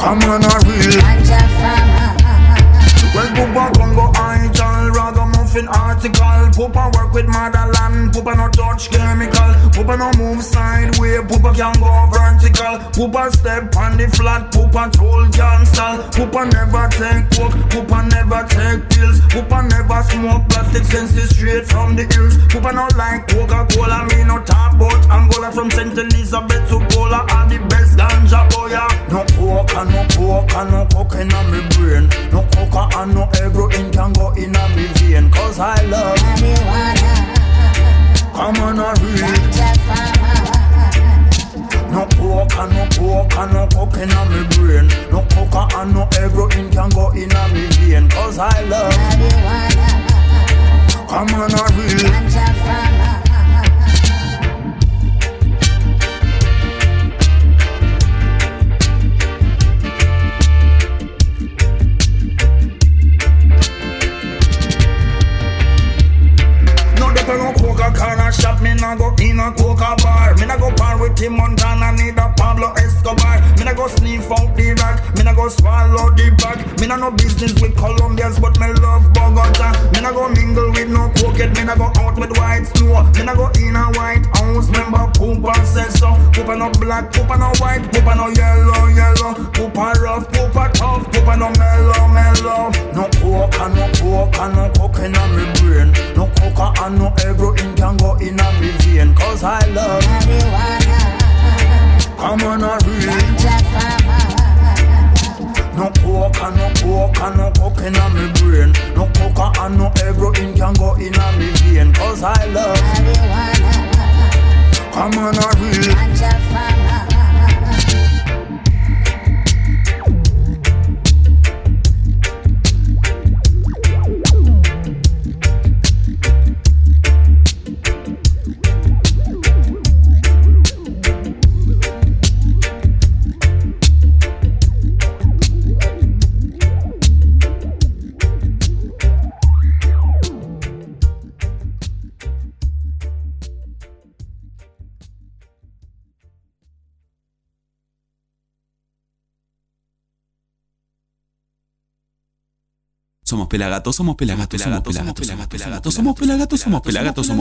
Come on, a real. Well, Poopa Congo, I tell Ragamuffin article. Poopa work with motherland. Poopa no touch chemical. Poopa no move sideway. Poopa can go vertical. Poopa step on the flat. Poopa troll gangster. Poopa never take coke. Poopa never take pills. Poopa never smoke plastic senses straight from the hills. Poopa no like Coca-Cola. Me no talk about Angola from St. Elizabeth to Gola. Are the best ganja boy. yeah. No coca, no coca, no coke in my brain. No coca and no heroin can go in a me vein. Cause I love Come on, a real. No coca, no coca, no coke in me brain. No coca and no heroin can go in me vein. Cause I love Come on, a real. No dep no coca corner shop, me nah go in a coca bar. Me nah go par with Tim Montana, need a Pablo Escobar. Me nah go sniff out the rock, me nah go swallow the bag. Me nah no business with Colombians, but me love Bogota. Me nah go mingle with no cokehead, me nah go out with white snow. Me nah go in a white house, remember Poopa says so. Poopa no black, Poopa no white, Poopa no yellow, yellow. Poopa rough, Poopa tough, Poopa no mellow, mellow. No coca, no coca, no coke in me brain. No coca and no heroin can go in a vein. Cause I love Come on, a real. No coca, no coca, no coke in a me brain. No coca and no heroin can go in a me vein. Cause I love Come on, a real. Somos pelagatos, somos pelagatos, somos pelagatos, somos pelagatos, somos pelagatos, somos pelagatos, somos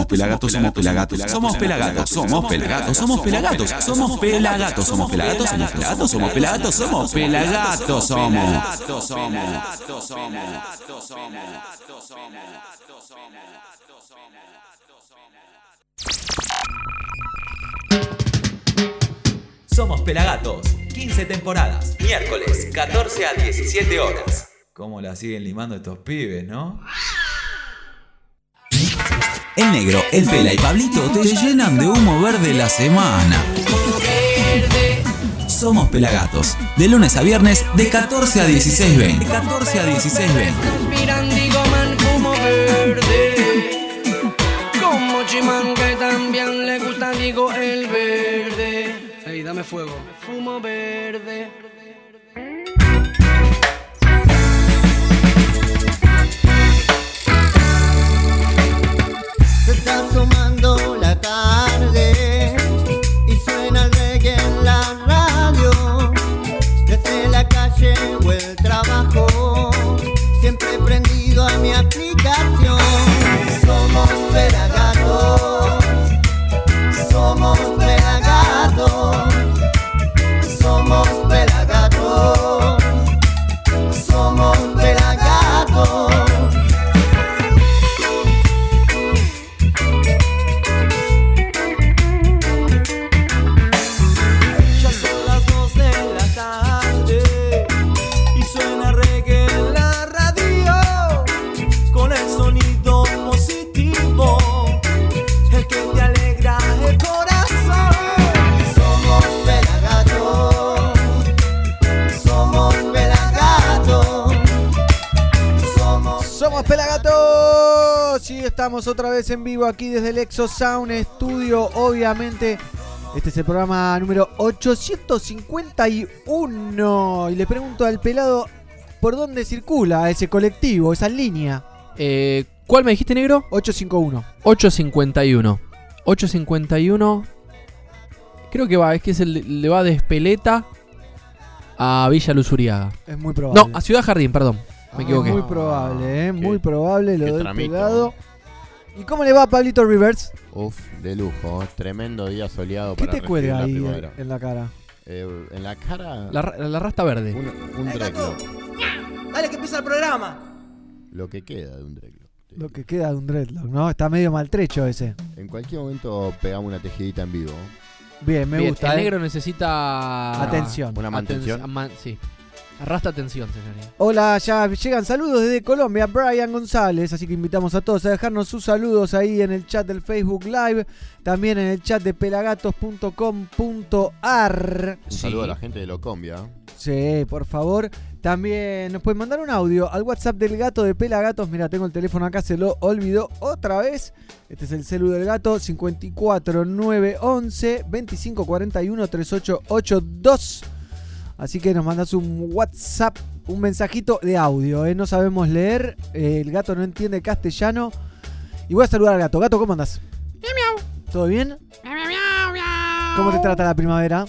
pelagatos, somos pelagatos, somos pelagatos, somos pelagatos, somos pelagatos, somos pelagatos, somos pelagatos, somos pelagatos, somos pelagatos, somos pelagatos, Somos Pelagatos, 15 temporadas, miércoles, 14 a 17 horas. ¿Cómo la siguen limando estos pibes, no? El negro, el pela y Pablito te llenan de humo verde la semana. Somos Pelagatos, de lunes a viernes de 14 a 16 ven. De 14 a 16 ven. Respiran, digo, man, humo verde. Como Chimán que también le gusta, digo, el verde. Ey, dame fuego. Fumo verde. Estamos otra vez en vivo aquí desde el Exo Sound Studio. Obviamente, este es el programa número 851. Y le pregunto al pelado por dónde circula ese colectivo, esa línea. Eh, ¿Cuál me dijiste, negro? 851. 851. 851. Creo que va, es que es el, le va de Espeleta A Villa Luzuriaga. Es muy probable. No, a Ciudad Jardín, perdón. Me Es equivoqué. muy probable, ¿eh? qué- Muy probable lo del tramito. ¿Y cómo le va a Pablito Rivers? Uf, de lujo. Tremendo día soleado ¿Qué para te recibir cuelga la ahí primavera. en la cara? Eh, en la cara. La, ra- la rasta verde. un, un. Dale que empieza el programa. Lo que queda de un dreadlock. Lo que queda de un dreadlock, ¿no? Está medio maltrecho ese. En cualquier momento pegamos una tejidita en vivo. Bien, me Bien, gusta. El ¿eh? negro necesita. Atención. Una mantención. sí. Arrastra atención, señoría. Hola, ya llegan saludos desde Colombia, Brian González, así que invitamos a todos a dejarnos sus saludos ahí en el chat del Facebook Live, también en el chat de pelagatos.com.ar. Un saludo a la gente de Locombia. Sí, por favor. También nos pueden mandar un audio al WhatsApp del gato de Pelagatos. Mira, tengo el teléfono acá, se lo olvidó otra vez. Este es el celu del gato, 54911 2541 3882. Así que nos mandas un WhatsApp, un mensajito de audio. ¿eh? No sabemos leer, eh, el gato no entiende castellano. Y voy a saludar al gato. Gato, ¿cómo andas? ¿Todo bien? ¿Cómo te trata la primavera?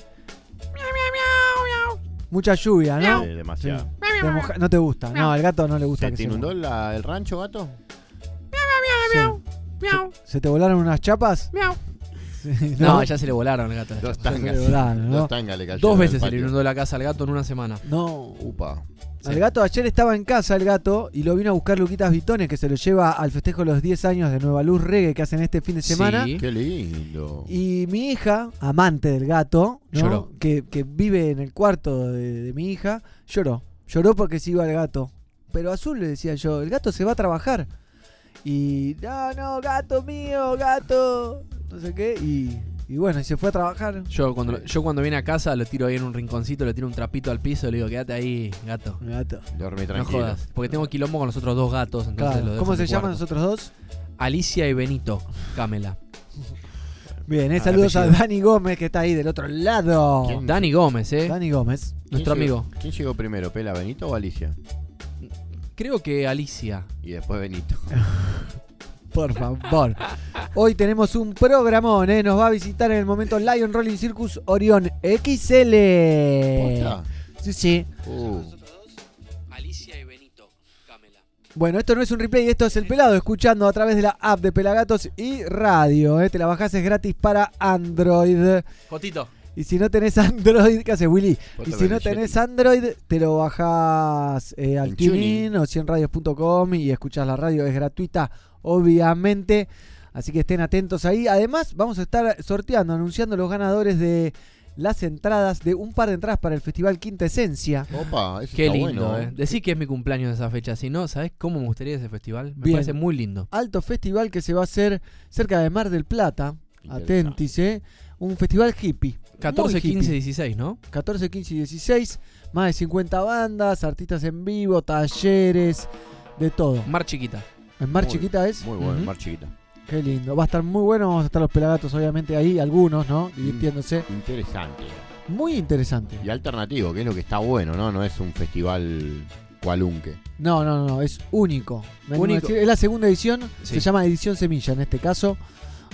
Mucha lluvia, ¿no? Eh, demasiado. Te moja- no te gusta. No, al gato no le gusta ¿Se que te se inundó moje. la- el rancho, gato? Sí. ¿Se, se te volaron unas chapas? Sí, No, ya se le volaron al gato. Dos tangas. le volaron, ¿no? Dos tangas le cayeron Dos veces se le inundó la casa al gato en una semana. No. Upa. Al gato ayer estaba en casa el gato y lo vino a buscar Luquitas Vitones que se lo lleva al festejo de los 10 años de Nueva Luz Reggae que hacen este fin de semana. Sí. Qué lindo. Y mi hija, amante del gato, ¿no? Lloró. Que, que vive en el cuarto de, de mi hija, lloró. Lloró porque se iba el gato. Pero Azul le decía yo, el gato se va a trabajar. Y, no, no, gato mío, gato. No sé qué. Y, y bueno, y se fue a trabajar. Yo cuando, yo cuando viene a casa lo tiro ahí en un rinconcito, le tiro un trapito al piso y le digo, quédate ahí, gato. Gato. Dormí No tranquilo. jodas. Porque tengo quilombo con los otros dos gatos. Entonces Claro. lo dejo ¿Cómo en se mi llaman cuarto. los otros dos? Alicia y Benito, Camela. Bien, eh, Ah, saludos a apellido. Dani Gómez que está ahí del otro lado. ¿Quién? Dani Gómez, ¿eh? Dani Gómez. Nuestro ¿Quién llegó- amigo. ¿Quién llegó primero, Pela, Benito o Alicia? Creo que Alicia. Y después Benito. Por favor. Hoy tenemos un programón, ¿eh? Nos va a visitar en el momento Lion Rolling Circus Orión XL. Sí, sí. Uh, Alicia y Benito, Camela. Bueno, esto no es un replay, esto es el pelado escuchando a través de la app de Pelagatos y radio. ¿eh? Te la bajás, es gratis para Android. Fotito. Y si no tenés Android, ¿qué haces, Willy? Foto Y si no tenés. Android, te lo bajás eh, al TuneIn. o 100radios.com y escuchás la radio, es gratuita, obviamente. Así que estén atentos ahí. Además, vamos a estar sorteando, anunciando los ganadores de las entradas, de un par de entradas para el Festival Quinta Esencia. opa, eso Qué está lindo, bueno. ¿eh? Decí que es mi cumpleaños esa fecha. Si no, ¿sabés cómo me gustaría ese festival? Me Bien. parece muy lindo. Alto festival que se va a hacer cerca de Mar del Plata. Atentis, ¿eh? Un festival hippie. 14, Muy 15, hippie. 16, ¿no? 14, 15 y 16. Más de 50 bandas, artistas en vivo, talleres, de todo. Mar chiquita. En Mar Muy- Chiquita es. Muy bueno, Ujú. mar chiquita. Qué lindo. Va a estar muy bueno. Vamos a estar los pelagatos, obviamente, ahí, algunos, ¿no? Divirtiéndose. Interesante. Muy interesante. Y alternativo, que es lo que está bueno, ¿no? No es un festival cualunque. No, no, no, es único. Decir, Es la segunda edición. Sí. Se llama Edición Semilla en este caso.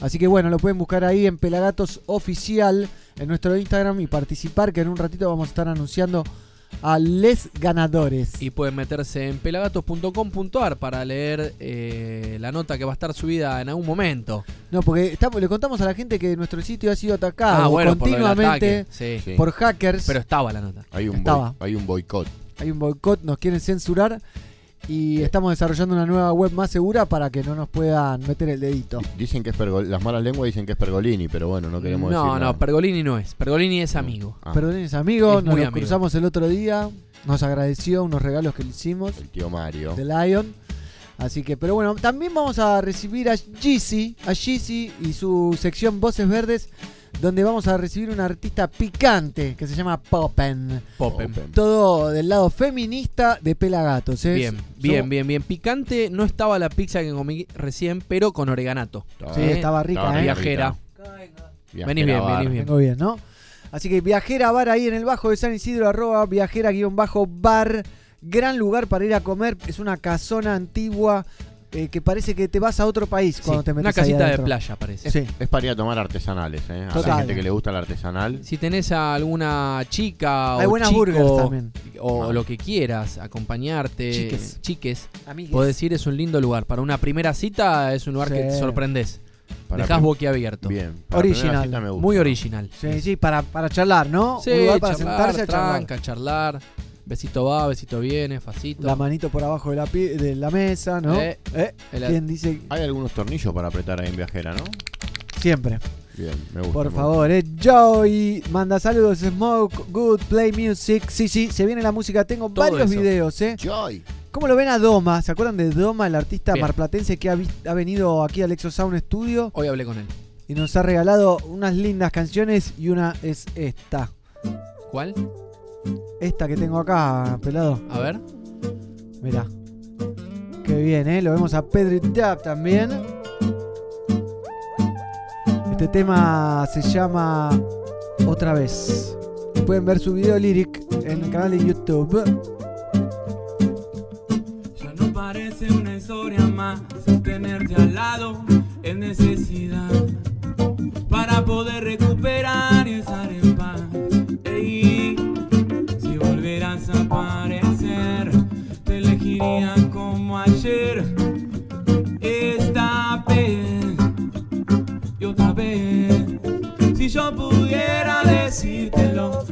Así que bueno, lo pueden buscar ahí en Pelagatos Oficial en nuestro Instagram y participar, que en un ratito vamos a estar anunciando a les ganadores. Y pueden meterse en pelagatos.com.ar para leer eh, la nota que va a estar subida en algún momento. No, porque estamos, le contamos a la gente que nuestro sitio ha sido atacado ah, bueno, por continuamente ataque. Sí. Sí. por hackers. Pero estaba la nota. Hay un, Estaba. hay un boicot. Hay un boicot, nos quieren censurar y estamos desarrollando una nueva web más segura para que no nos puedan meter el dedito. Dicen que es Pergol- las malas lenguas dicen que es Pergolini, pero bueno, no queremos decir No, no, Pergolini no es. Pergolini es amigo. Ah, amigos, Es nos lo amigo. cruzamos el otro día, nos agradeció unos regalos que le hicimos el tío Mario. de Lion. Así que, pero bueno, también vamos a recibir a Jeezy, a Jeezy y su sección Voces Verdes, donde vamos a recibir un artista picante que se llama Poppen. Popen. Open. Todo del lado feminista de Pelagatos. ¿eh? Bien, bien, Somos- bien, bien. Picante no estaba la pizza que comí recién, pero con oreganato. Sí, Eh, estaba rica, estaba ¿eh? Viajera. Viajera Venís bien, venís bien. Vengo bien, ¿no? Así que viajera bar ahí en el bajo de San Isidro, arroba viajera guion bajo bar. Gran lugar para ir a comer. Es una casona antigua eh, que parece que te vas a otro país cuando Sí, te metes una ahí casita de adentro. playa parece. Sí. Es para ir a tomar artesanales, ¿eh? A Total. la gente que le gusta el artesanal. Si tenés a alguna chica Hay o buenas chico, burgers también. o Ah. lo que quieras, acompañarte, Chiques. chiques, Amigues. podés ir, es un lindo lugar. Para una primera cita es un lugar que Sí. te sorprendés. Para Dejás prim- boquiabierto. Bien. para primera Original. cita me gusta. Muy original. Sí, sí, para, para charlar, ¿no? Sí, Un lugar para charlar, sentarse a charlar. tranca, charlar. Besito va, besito viene, facito. La manito por abajo de la, pi- de la mesa, ¿no? Eh, Eh, el- ¿Quién dice Hay algunos tornillos para apretar ahí en viajera, ¿no? siempre? Bien, me gusta. Por me favor, eh. Joey manda saludos, Smoke, Good, Play Music. Sí, sí, se viene la música. Tengo Todo varios eso. videos, ¿eh? gusta. Joy. ¿Cómo lo ven a Doma? ¿Se acuerdan de Doma, el artista Bien. marplatense que ha, vis- ha venido aquí al Exo Sound Studio Hoy hablé con él. y nos ha regalado unas lindas canciones y una es esta. ¿Cuál? Esta que tengo acá, pelado. A ver. Mirá. Qué bien, ¿eh? Lo vemos a Pedro Dab también. Este tema se llama Otra vez. Pueden ver su video lyric en el canal de YouTube. Ya no parece una historia más tenerte al lado es necesidad para poder recuperar y estar en Si yo pudiera decírtelo,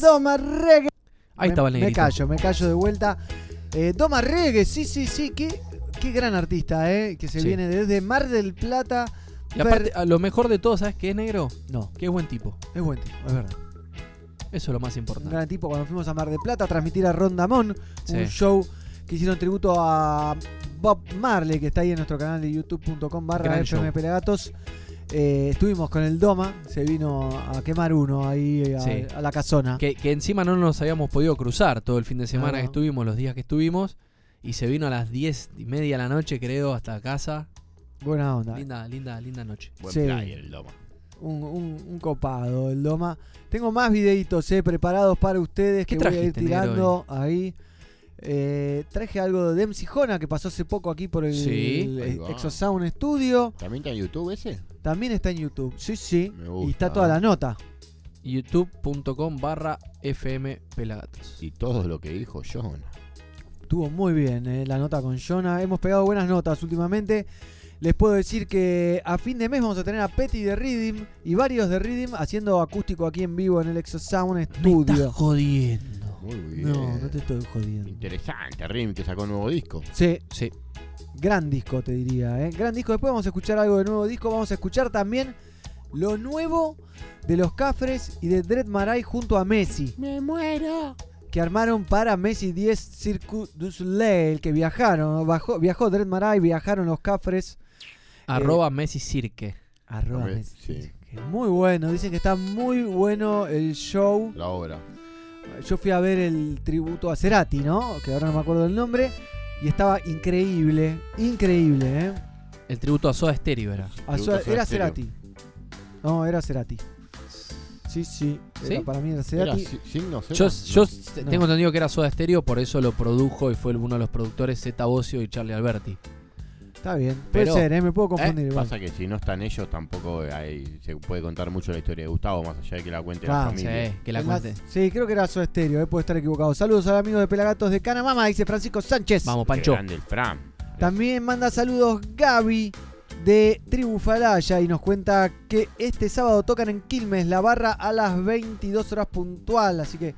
Doma Reggae. Ahí Me- estaba el Me negrito. callo, me callo de vuelta. Eh, Doma Reggae, sí, sí, sí. Qué, qué gran artista, ¿eh? Que se Sí. viene desde Mar del Plata. Y aparte, a lo mejor de todo, ¿sabes qué es negro? No, Que es buen tipo. es buen tipo, es verdad. Eso es lo más Un importante. gran tipo cuando fuimos a Mar del Plata a transmitir a Rondamón, Sí. un show que hicieron tributo a Bob Marley, que está ahí en nuestro canal de youtube.com barra. Pelagatos. Eh, estuvimos con el Doma, se vino a quemar uno ahí a, Sí. a la casona. Que, que encima no nos habíamos podido cruzar todo el fin de semana No. que estuvimos, los días que estuvimos. Y se vino a las 10 y media de la noche, creo, hasta casa. Buena onda. Linda, linda, linda noche. Buen Sí. player el Doma. Un, un- un copado el Doma. Tengo más videitos eh, preparados para ustedes ¿Qué que voy a ir tirando ahí. Eh, traje algo de MC Jona que pasó hace poco aquí por el, Sí. el. Exosound Studio. ¿También está en YouTube ese? También está en YouTube. Sí, sí. Me Y está toda la nota. youtube.com barra FM Pelagatos. Y todo lo que dijo John. Estuvo muy bien eh, la nota con Jonah. Hemos pegado buenas notas últimamente. Les puedo decir que a fin de mes vamos a tener a Petty de Rhythm y varios de Rhythm haciendo acústico aquí en vivo en el Exosound Me estás Studio. jodiendo. Muy bien. No, no te estoy jodiendo. Interesante, Rim, que sacó un nuevo disco. Sí, Sí. gran disco te diría, ¿eh? Gran disco. Después vamos a escuchar algo de nuevo disco. Vamos a escuchar también lo nuevo de los Cafres y de Dread Marai junto a Messi. Me muero. Que armaron para Messi 10 Circuit du Soleil, que viajaron. Bajó, viajó Dread Marai, viajaron los Cafres. Arroba Messi Cirque. Arroba Messi. sí. Muy bueno, dicen que está muy bueno el show. La obra. Yo fui a ver el tributo a Cerati, ¿no? Que ahora no me acuerdo del nombre. Y estaba increíble, increíble, ¿eh? El tributo a Soda Stereo era. A Tributo Soda- a Soda era Stereo. Cerati. No, era Cerati. Sí, sí. era- ¿Sí? para mí era Era Cerati. si- signos, era. Yo, yo No. tengo entendido que era Soda Stereo, por eso lo produjo y fue uno de los productores Zeta Bocio y Charlie Alberti. Está bien. Puede Pero- ser, ¿eh? Me puedo confundir igual. Pasa que si no están ellos, tampoco hay, se puede contar mucho la historia de Gustavo, más allá de que la cuente Claro, la familia. Sí, que la cuente. Sí, creo que era Soda Stereo, eh, puede estar equivocado. Saludos al amigo de Pelagatos de Canamama, dice Francisco Sánchez. Vamos, Pancho. grande el Fran. También manda saludos Gaby de Tribu Falaya y nos cuenta que este sábado tocan en Quilmes la barra a las 22 horas puntual. Así que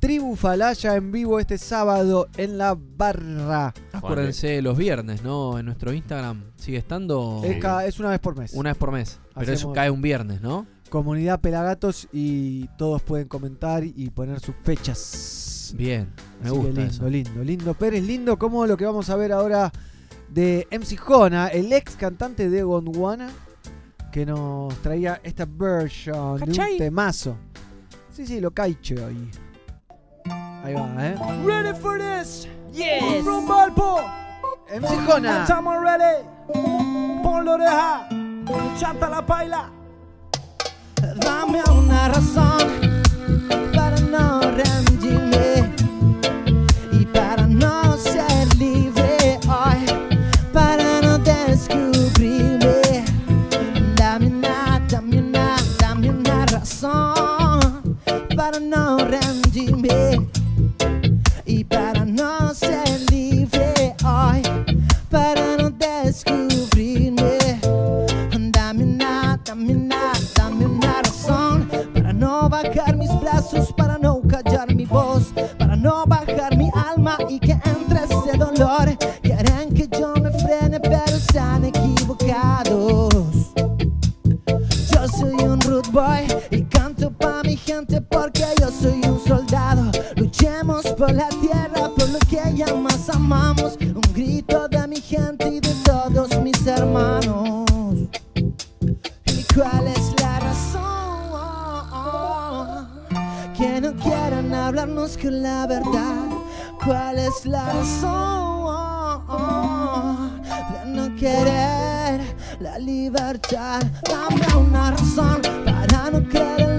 Tribu Falaya en vivo este sábado en la barra. Acuérdense los viernes, ¿no? En nuestro Instagram sigue estando Es, una vez por mes. una vez por mes. Pero eso cae un viernes, ¿no? Comunidad Pelagatos y todos pueden comentar y poner sus fechas. Bien, me Así gusta lindo, eso. lindo, lindo. Pérez, lindo como lo que vamos a ver ahora de MC Jona, el ex cantante de Gondwana, que nos traía esta version de un ¿Cachai? temazo. Sí, sí, lo caiche ahí. Ahí va, ¿eh? Ready for this? Yes. Rumbo al po. MC Jona. Estamos ready. Ponlo deja. Chanta la paila. Dame una razón para no rendirme para no callar mi voz, para no bajar mi alma y que entre ese dolor. Quieren que yo me frene, pero están equivocados. Yo soy un rude boy y canto pa' mi gente porque yo soy un soldado. Luchemos por la tierra, por lo que ya más amamos. Un grito de mi gente y de todos mis hermanos. ¿Y cuál es hablarnos con la verdad. ¿Cuál es la razón de no querer la libertad? Dame una razón para no creer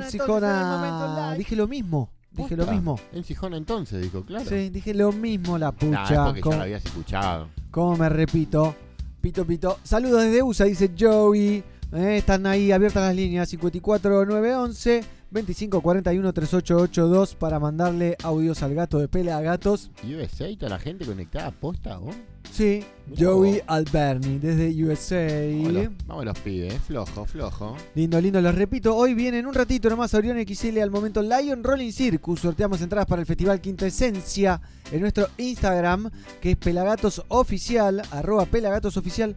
en el momento Jona. live. Dije lo mismo. Dije lo mismo. En Sijona entonces, dijo, claro. Sí, dije lo mismo, la Nah, es pucha. porque ya ¿Cómo, lo habías escuchado. cómo me repito? Pito, pito. Saludos desde USA, dice Joey. Eh, están ahí abiertas las líneas 54911 2541 3882 para mandarle audios al gato de Pelea Gatos. USA y toda la gente conectada posta, ¿vos? Sí, Joey. Alberni desde USA. Vamos los, vamos los pibes, flojo, flojo. Lindo, lindo, les repito, hoy viene en un ratito nomás Orión XL al momento Lion Rolling Circus. Sorteamos entradas para el Festival Quinta Esencia en nuestro Instagram, que es Pelagatos Oficial, arroba Pelagatos Oficial.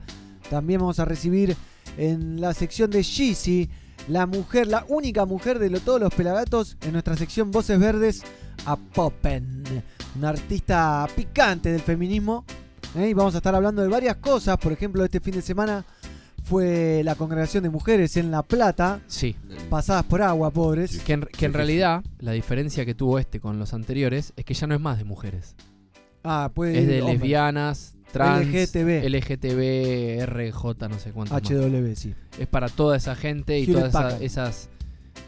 También vamos a recibir en la sección de Yeezy la mujer, la única mujer de lo- todos los pelagatos en nuestra sección Voces Verdes, a Poppen, una artista picante del feminismo. ¿eh? Y vamos a estar hablando de varias cosas. Por ejemplo, este fin de semana fue la congregación de mujeres en La Plata, Sí. pasadas por agua, pobres. Que en, que en realidad la diferencia que tuvo este con los anteriores es que ya no es más de mujeres. Ah, puede Es de hombre. lesbianas, trans, LGTB. LGTB, RJ, no sé cuánto más. HW, sí. Es para toda esa gente y Hewlett todas esa- esas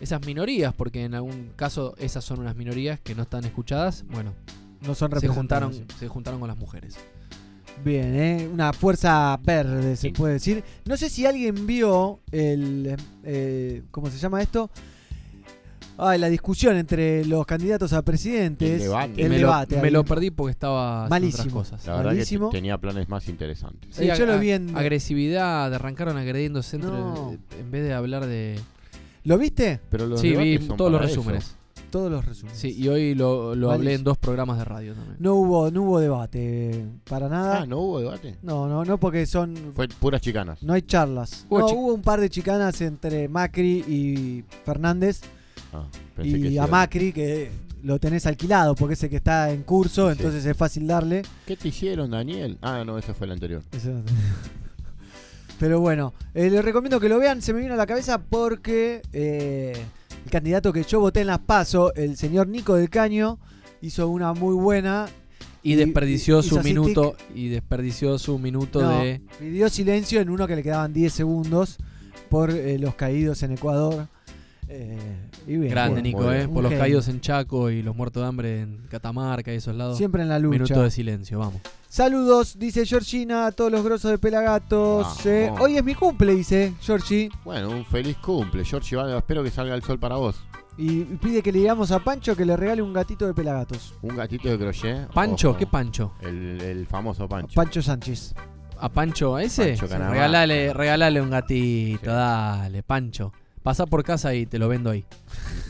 esas minorías, porque en algún caso esas son unas minorías que no están escuchadas. Bueno, No son se juntaron, se juntaron con las mujeres. Bien, ¿eh? una fuerza verde, se Sí. puede decir. No sé si alguien vio el. eh, ¿Cómo se llama esto? Ay, la discusión entre los candidatos a presidentes. El debate. El me debate. lo, me lo perdí porque estaba Malísimo. otras cosas. La verdad Malísimo. que te- tenía planes más interesantes. Sí, yo lo vi en- Agresividad, arrancaron agrediéndose entre, en vez de hablar de... ¿Lo viste? Pero los Sí, vi todos los eso. resúmenes. Todos los resúmenes. Sí, y hoy lo, lo hablé en dos programas de radio también. No hubo, no hubo debate para nada. Ah, ¿no hubo debate? no, no, no, porque son. Fue puras chicanas. No hay charlas. Hubo No, chi- hubo un par de chicanas entre Macri y Fernández. Ah, pensé Y a Macri, que lo tenés alquilado porque es el que está en curso, Sí. entonces es fácil darle. ¿Qué te hicieron, Daniel? Ah, no, ese fue el anterior. Eso Pero bueno, eh, les recomiendo que lo vean. Se me vino a la cabeza porque eh, el candidato que yo voté en las PASO, el señor Nico del Caño, hizo una muy buena. Y desperdició y- su minuto y desperdició su minuto No, de pidió silencio en uno que le quedaban 10 segundos por eh, los caídos en Ecuador. Eh, y bien, grande. Nico, eh, por los genio. caídos en Chaco y los muertos de hambre en Catamarca y esos lados. Siempre en la lucha. Minuto de silencio, vamos. Saludos, dice Georgina, a todos los grosos de Pelagatos. Eh. Hoy es mi cumple, dice Georgie. Bueno, un feliz cumple. George Iván, espero que salga el sol para vos. Y pide que le digamos a Pancho que le regale un gatito de Pelagatos. Un gatito de crochet. Pancho, Ojo, ¿qué Pancho? El, el famoso Pancho. Pancho Sánchez. ¿A Pancho a ese? Pancho regalale, regalale un gatito, Sí. dale, Pancho. Pasá por casa y te lo vendo ahí.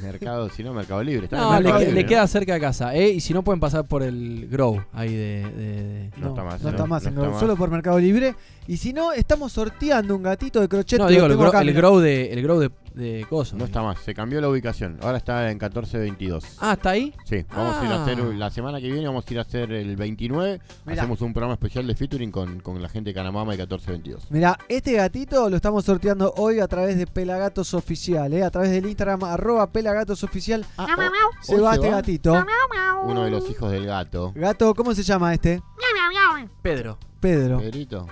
Mercado, si no, Mercado Libre. Está en No, le, Mercado que- Libre, le ¿no? queda cerca de casa. Eh, y si no pueden pasar por el Grow ahí de... de- de- No está más, No ¿no? está más, No en está Grow, más. solo por Mercado Libre. Y si no, estamos sorteando un gatito de crochet. No, que digo, lo el, tengo grow, acá, el mirá. grow de el grow de, de coso. No está más, se cambió la ubicación. Ahora está en 1422. Ah, ¿está ahí? Sí, vamos a ir a hacer Ah. la semana que viene, vamos a ir a hacer el 29. Mirá. Hacemos un programa especial de featuring con, con la gente de Canamama y 1422. Mirá, este gatito lo estamos sorteando hoy a través de Pelagatos Oficial, ¿eh? a través del Instagram arroba Pelagatos Oficial. Ah, Se hoy va este gatito. Uno de los hijos del gato. Gato, ¿cómo se llama este? Pedro. Pedro. Pedrito.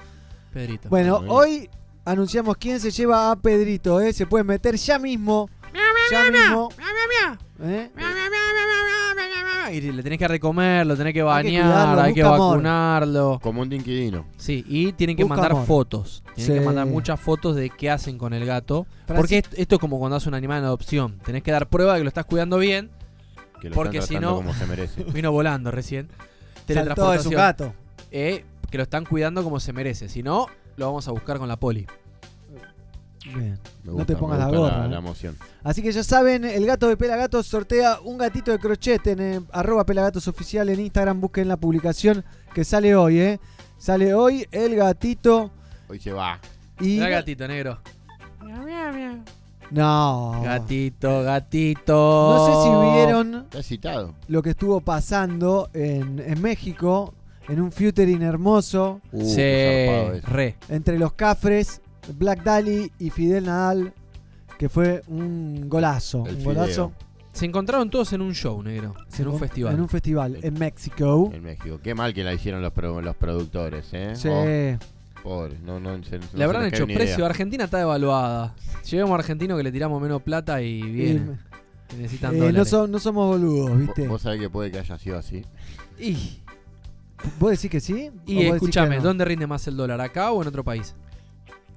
Pedrito. Bueno, hoy anunciamos quién se lleva a Pedrito, ¿eh? Se puede meter ya mismo. Ya mismo. ¿eh? Y le tenés que recomer, lo tenés que Hay que bañar, cuidarlo, hay que amor. vacunarlo. Como un dinquidino. Sí, y tienen que Busca mandar amor. fotos. Tienen Sí. que mandar muchas fotos de qué hacen con el gato. Porque esto, esto es como cuando haces un animal en adopción. Tenés que dar prueba de que lo estás cuidando bien. Que lo Porque están si no- como se merece. Vino volando recién. Saltó, es un Teletransportación. gato. Eh, que lo están cuidando como se merece. Si no, lo vamos a buscar con la poli. Bien. Me No te pongas me la gorra, La, ¿eh? la emoción. Así que ya saben, el gato de Pelagatos sortea un gatito de crochet en eh, arroba Pelagatos Oficial en Instagram. Busquen la publicación que sale hoy, ¿eh? Sale hoy el gatito Hoy se va. y... Mira gatito negro. No. Gatito, gatito. No sé si vieron citado. lo que estuvo pasando en, en México, en un featuring hermoso, Uh, Sí, re. entre los Cafres, Black Dali y Fidel Nadal, que fue un golazo. El un fideo. golazo. Se encontraron todos en un show, negro. en un festival. En un festival en México. En México. Qué mal que la hicieron los, pro- los productores, ¿eh? Sí. Oh, pobre. No, no, se- no Le habrán hecho precio. idea. Argentina está devaluada. Llevemos a argentino que le tiramos menos plata y Y, viene. Que necesitan eh, no, dólares. so- no somos boludos, ¿viste? Vos sabés que puede que haya sido así. Y, ¿Vos decís que sí? ¿O y escúchame, no? ¿dónde rinde más el dólar? ¿Acá o en otro país?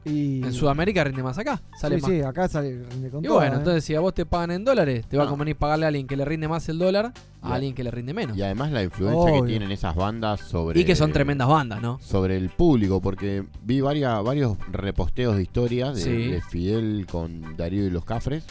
Y- En Sudamérica rinde más acá. Sale sí, más. sí, acá sale rinde con Y todo, bueno, ¿eh? entonces si a vos te pagan en dólares, te va a No. convenir pagarle a alguien que le rinde más el dólar a alguien que le rinde menos. Y además la influencia Obvio. que tienen esas bandas sobre. Y que son tremendas bandas, ¿no? Sobre el público, porque vi varias, varios reposteos de historias de, Sí. de Fidel con Darío y los Cafres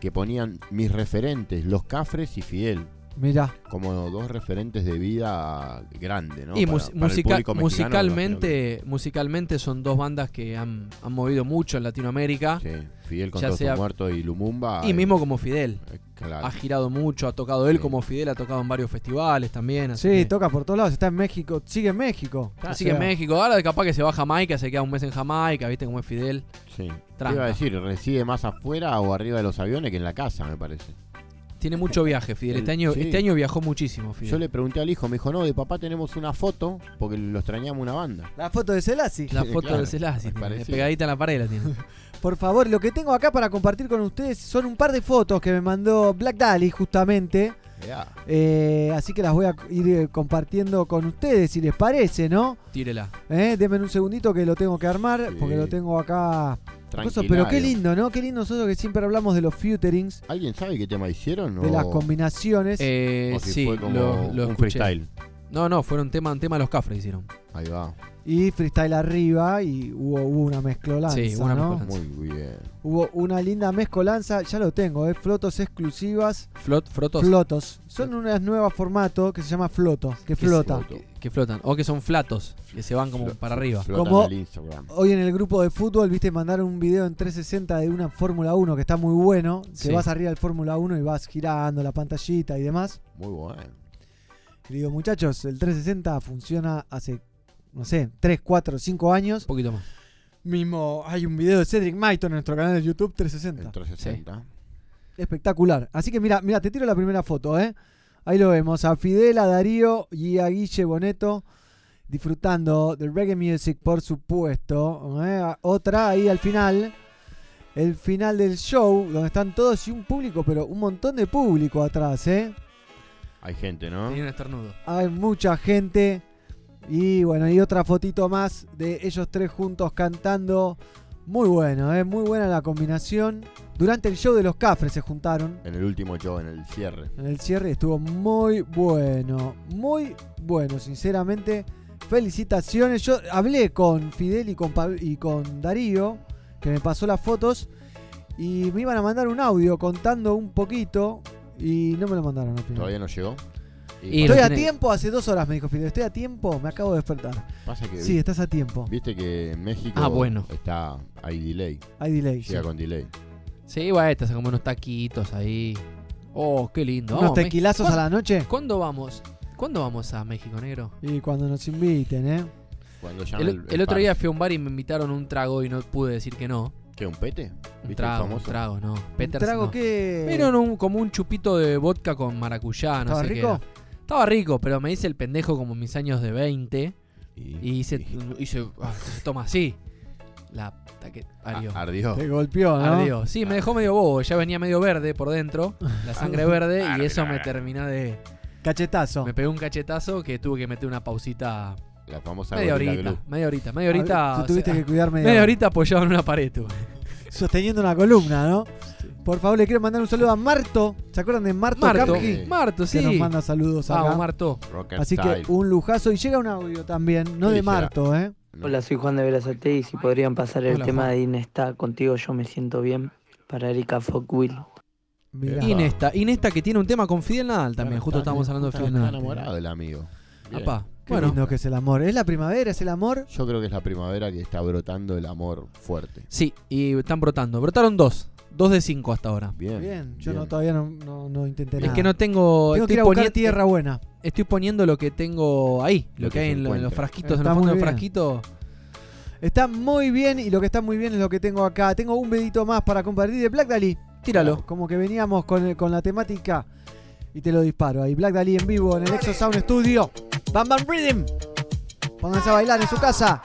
que ponían mis referentes, los Cafres y Fidel. Mirá. Como dos referentes de vida grande, ¿no? y Para- mus- para el musica- público mexicano, musicalmente, musicalmente son dos bandas que han, han movido mucho en Latinoamérica. Sí, Fidel con sea- sus muertos y Lumumba. Y mismo como Fidel. eh, claro. Ha girado mucho, ha tocado él Sí. como Fidel, ha tocado en varios festivales también. así Sí, que- toca por todos lados. Está en México. Sigue en México. O que en México, ahora capaz que se va a Jamaica, se queda un mes en Jamaica, viste cómo es Fidel. Sí. Te iba a decir, reside más afuera o arriba de los aviones que en la casa, me parece. Tiene mucho viaje, Fidel. Este año, Sí. este año viajó muchísimo, Fidel. Yo le pregunté al hijo, me dijo, no, de papá tenemos una foto porque lo extrañamos una banda. La foto de Celasi. La foto Claro, de Celasi, es tiene, parecido. pegadita en la pared la tiene. Por favor, lo que tengo acá para compartir con ustedes son un par de fotos que me mandó Black Dali justamente. Eh, así que las voy a ir eh, compartiendo con ustedes si les parece, ¿no? Tírela. Eh, denme un segundito que lo tengo que armar Sí. porque lo tengo acá. Pero qué lindo, ¿no? Qué lindo nosotros que siempre hablamos de los futurings, ¿Alguien sabe qué tema hicieron? de o- las combinaciones. Eh, o si sí, fue como lo, lo un escuché. freestyle. No, no, fueron tema, un tema de los Cafres hicieron. Ahí va. Y freestyle arriba y hubo, hubo una mezclolanza, Sí, una ¿no? mezcolanza. Muy bien. Hubo una linda mezcolanza, ya lo tengo, ¿eh? Flotos exclusivas. Flot, frotos. Flotos. Son unas nuevas formatos que se llama Floto, que flota. floto. Que, que flotan. O que son flatos, que se van como para arriba. flotan Como-. Hoy en el grupo de fútbol, viste, mandaron un video en 360 de una Fórmula 1 que está muy bueno. Sí. Te vas arriba del Fórmula 1 y vas girando la pantallita y demás. Muy bueno. Y digo, muchachos, el 360 funciona hace, no sé, 3, 4, 5 años. Un poquito más. Mismo, hay un video de Cedric Maiton en nuestro canal de YouTube 360. El 360. Espectacular. Así que mira, mira, te tiro la primera foto, ¿eh? Ahí lo vemos, a Fidel, a Darío y a Guille Boneto disfrutando del reggae music, por supuesto. ¿eh? Otra ahí al final, el final del show, donde están todos y un público, pero un montón de público atrás, ¿eh? Hay gente, ¿no? Tenía un estornudo. Hay mucha gente. Y bueno, y otra fotito más de ellos tres juntos cantando. Muy bueno, ¿eh? muy buena la combinación. Durante el show de los Cafres se juntaron. En el último show, en el cierre. En el cierre estuvo muy bueno. Muy bueno, sinceramente. Felicitaciones. Yo hablé con Fidel y con, Pab- y con Darío, que me pasó las fotos. Y me iban a mandar un audio contando un poquito. Y no me lo mandaron al final. Todavía no llegó. Y Estoy a tiene- tiempo, hace dos horas me dijo Fidel. Estoy a tiempo, me acabo de despertar. Pasa que Sí, estás a tiempo. viste que en México Ah, bueno. está hay delay. Hay delay. sí. Llega con delay. Sí, bueno, estas son como unos taquitos ahí. Oh, qué lindo. Unos tequilazos a ¿Cuándo- la noche. ¿Cuándo vamos? ¿Cuándo vamos a México, negro? Y cuando nos inviten, ¿eh? Cuando El, el, el otro día fui a un bar y me invitaron un trago y no pude decir que no. ¿Qué, un pete? Un ¿Viste el trago, un trago, no. ¿Un Peters, trago no. que. Pero no, un- como un chupito de vodka con maracuyá, no ¿Estaba sé qué rico? Estaba rico, pero me hice el pendejo como en mis años de 20 Y, y hice, ah, toma así. La puta que parió. a- ardió. Te golpeó, ¿no? Ardió. Sí, me dejó medio bobo, ya venía medio verde por dentro, la sangre verde, y eso me terminó de... Cachetazo. Me pegó un cachetazo que tuve que meter una pausita La famosa media horita, Glue. media horita, media horita. Tú o tuviste sea, que cuidar media, media horita apoyado en una pared tuve. Sosteniendo una columna, ¿no? Por favor, le quiero mandar un saludo a Marto. ¿Se acuerdan de Marto, Marto, Kapki? Marto, sí. Que nos manda saludos. Vamos, Marto. Así que Style. un lujazo. Y llega un audio también, no ¿Qué de? Marto, ¿eh? Hola, soy Juan de Verazate y si podrían pasar el Hola, tema Juan. de Inesta contigo yo me siento bien para Erika Fogwill. Mirá. Inesta, Inesta que tiene un tema con Fidel Nadal también, Claro, justo está- estábamos hablando de está- Fidel está Nadal. enamorado del amigo. Bien. Apá, Qué bueno, lindo que es el amor. ¿Es la primavera? ¿Es el amor? Yo creo que es la primavera que está brotando el amor fuerte. sí, y están brotando. Brotaron dos, dos de cinco hasta ahora. Bien. Bien. Yo bien. no, todavía no, no, no intenté Es nada. que no tengo. Tengo que estoy ir a buscar poniendo- tierra buena. Estoy poniendo lo que tengo ahí, lo, Lo que que hay en, lo- en los frasquitos, en Está el fondo muy del bien. frasquito. Está muy bien y lo que está muy bien es lo que tengo acá. Tengo un dedito más para compartir de Black Dali. Tíralo. Como que veníamos con, el- con la temática y te lo disparo ahí. Black Dali en vivo en el Exo Sound Studio. Bam Bam Rhythm. Pónganse a bailar en su casa.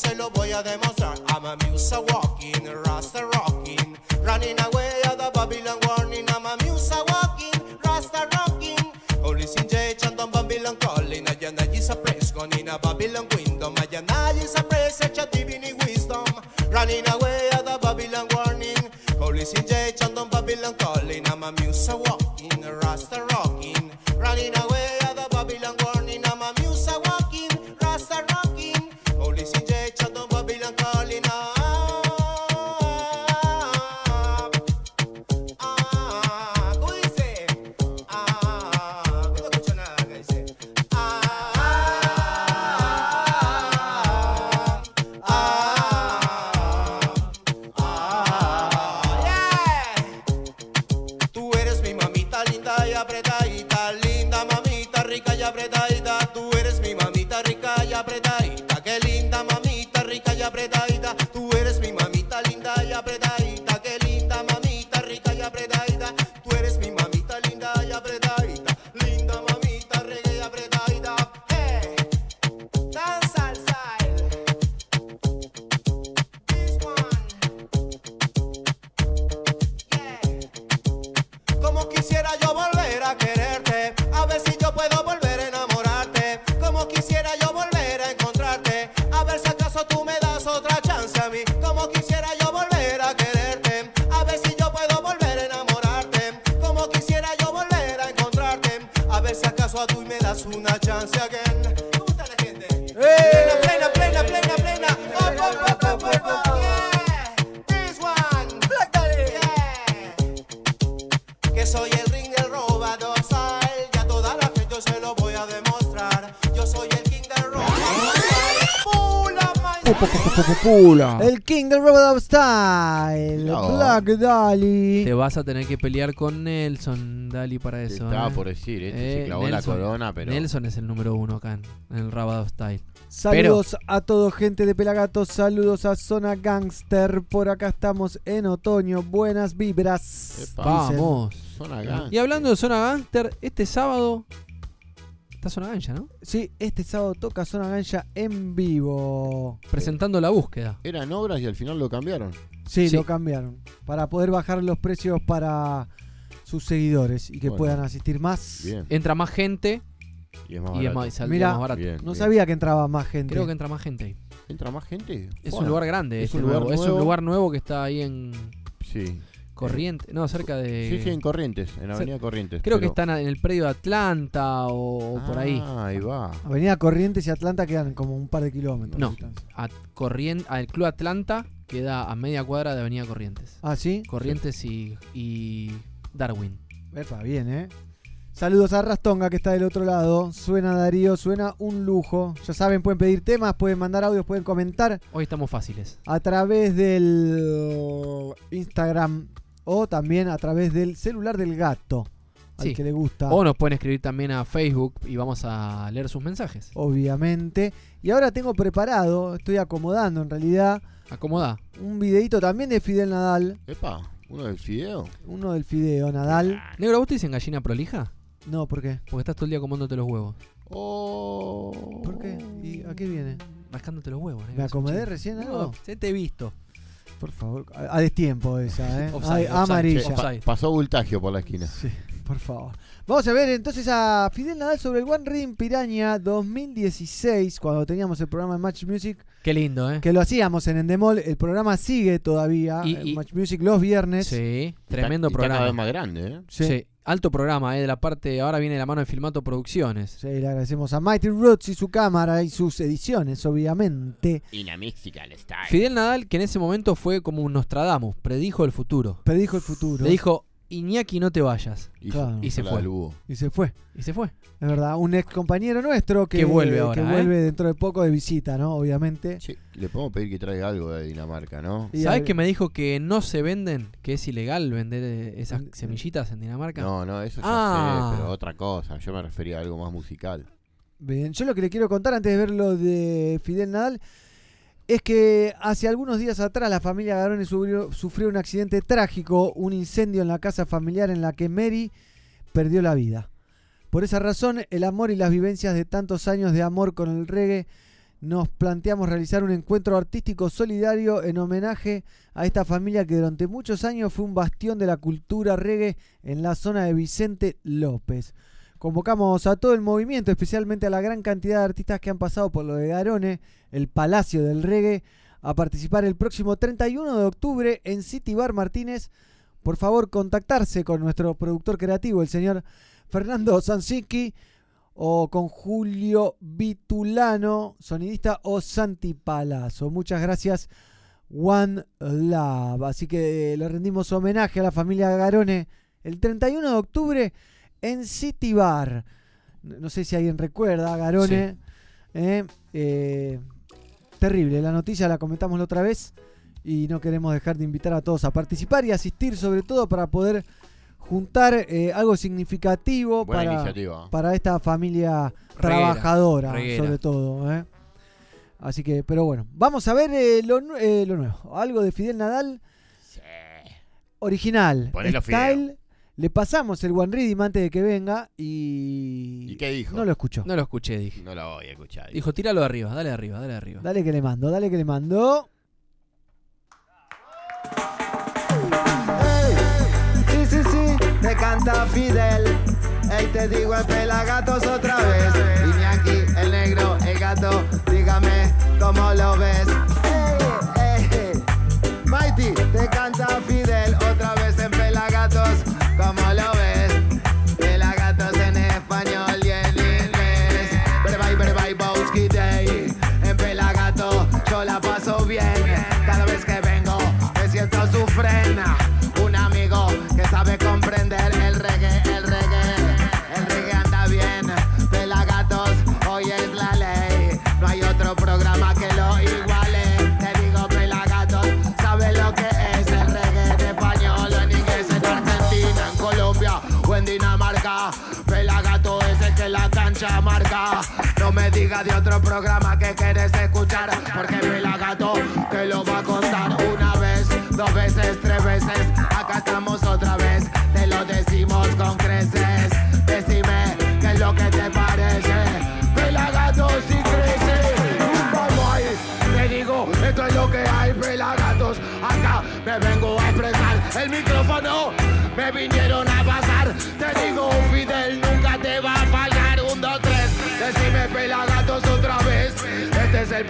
Se lo voy a demostrar. I'm a musa walking, rasta rocking, running away at the Babylon warning. I'm a musa walking, rasta rocking. Holy Sinjay chantam Babylon calling. Is a praise gone in a Babylon a praise such a divine wisdom. Running away at the Babylon warning. Holy Sinjay chantam Babylon calling. I'm a musa walking, una chance again. ¿Cómo está la gente? Plena, plena, plena, plena, plena. Up, up, up, up, up, up. Yeah. This one. Yeah que soy el ring del robador style. Ya toda la gente yo se lo voy a demostrar. Yo soy el king del robador style. Pula, El King del Robot Style, No. Black Dali. Te vas a tener que pelear con Nelson, Dali, para eso. estaba ¿eh? por decir, este se clavó la corona, pero- Nelson es el número uno acá en, en el Rabado Style. Saludos a todo gente de Pelagatos, saludos a Zona Gangster. Por acá estamos en otoño, buenas vibras. Vamos. Zona Gang. Y hablando de Zona Gangster, este sábado está Zona Gancha, ¿no? Sí, este sábado toca Zona Gancha en vivo. Presentando la búsqueda. Eran obras y al final lo cambiaron. Sí, Sí. lo cambiaron. Para poder bajar los precios para sus seguidores y que Bueno. puedan asistir más. Bien. Entra más gente Y es más y es barato. más, y saldría Mira, más barato. Bien, No bien. sabía que entraba más gente. Creo que entra más gente ahí. ¿Entra más gente? Es un lugar grande, Es este un lugar nuevo. Es un lugar nuevo que está ahí en Sí. Corrientes. No, cerca de. Sí, sí, en Corrientes, en Avenida Corrientes. Creo que están en el predio de Atlanta o, o por ahí. Ah, ahí va. Avenida Corrientes y Atlanta quedan como un par de kilómetros. No, a Corrien- al Club Atlanta queda a media cuadra de Avenida Corrientes. Ah, ¿sí? Corrientes y, y Darwin. Epa, bien, ¿eh? Saludos a Rastonga que está del otro lado. Suena Darío, suena un lujo. Ya saben, pueden pedir temas, pueden mandar audios, pueden comentar Hoy estamos fáciles. a través del Instagram o también a través del celular del gato. Al Sí. que le gusta. O nos pueden escribir también a Facebook y vamos a leer sus mensajes. Obviamente. Y ahora tengo preparado, estoy acomodando en realidad, Acomoda. un videito también de Fidel Nadal. Epa, uno del fideo. Uno del Fideo Nadal. Negro, ¿vos te dicen gallina prolija? No, ¿por qué? Porque estás todo el día comándote los huevos. Oh. ¿Por qué? ¿Y a qué viene? Rascándote los huevos. negro, ¿Me acomodé recién No, algo? ya te he visto. Por favor, a, a destiempo esa, ¿eh? Offside, Ay, offside, amarilla. Pasó Bultagio por la esquina. Sí, por favor. Vamos a ver entonces a Fidel Nadal sobre el One Ring Piraña 2016, cuando teníamos el programa de Match Music, Qué lindo, ¿eh? que lo hacíamos en Endemol. El programa sigue todavía, Y- en y- Match Music los viernes. Sí, tremendo Está- está cada vez programa. más grande, ¿eh? Sí. Sí, alto programa, ¿eh? De la parte, ahora viene la mano de Filmato Producciones. Sí, le agradecemos a Mighty Roots y su cámara y sus ediciones, obviamente. Y la Mexican Style. Fidel Nadal, que en ese momento fue como un Nostradamus, predijo el futuro. Predijo el futuro. Le dijo, Iñaki, no te vayas. Y, Claro. Y se fue. Y se fue. Y se fue. Es verdad, un ex compañero nuestro que, Que vuelve ahora, que ¿eh? vuelve dentro de poco de visita, ¿no? Obviamente. Che, le podemos pedir que traiga algo de Dinamarca, ¿no? Y ¿Sabes al- que me dijo que no se venden? Que es ilegal vender eh, esas Mm, semillitas en Dinamarca. No, no, eso ya Ah. sé, pero otra cosa. Yo me refería a algo más musical. Bien, yo lo que le quiero contar antes de ver lo de Fidel Nadal es que hace algunos días atrás la familia Garone sufrió, sufrió un accidente trágico, un incendio en la casa familiar en la que Mary perdió la vida. Por esa razón, el amor y las vivencias de tantos años de amor con el reggae nos planteamos realizar un encuentro artístico solidario en homenaje a esta familia que durante muchos años fue un bastión de la cultura reggae en la zona de Vicente López. Convocamos a todo el movimiento, especialmente a la gran cantidad de artistas que han pasado por lo de Garone, el Palacio del Reggae, a participar el próximo 31 de octubre en City Bar Martínez. Por favor, contactarse con nuestro productor creativo, el señor Fernando Sansiski, o con Julio Vitulano, sonidista, o Santi Palazzo. Muchas gracias, One Love. Así que le rendimos homenaje a la familia Garone el 31 de octubre en City Bar. No sé si alguien recuerda, Garone. eh, eh, terrible, la noticia la comentamos la otra vez y no queremos dejar de invitar a todos a participar y asistir sobre todo para poder juntar eh, algo significativo para, para esta familia Reguera, trabajadora reguera. sobre todo. Así que, pero bueno, vamos a ver lo, nu- lo nuevo. Algo de Fidel Nadal. Original. Ponelo Style. Le pasamos el One Reading antes de que venga y... ¿Y qué dijo? No lo escuchó. No lo escuché, dije. No lo voy a escuchar. Dijo, tíralo de arriba, dale de arriba, dale de arriba. Dale que le mando, dale que le mando. Sí, sí, sí, te canta Fidel. Ey, te digo en pelagatos otra vez. Iñaki, el negro, el gato, dígame cómo lo ves. De otro programa que quieres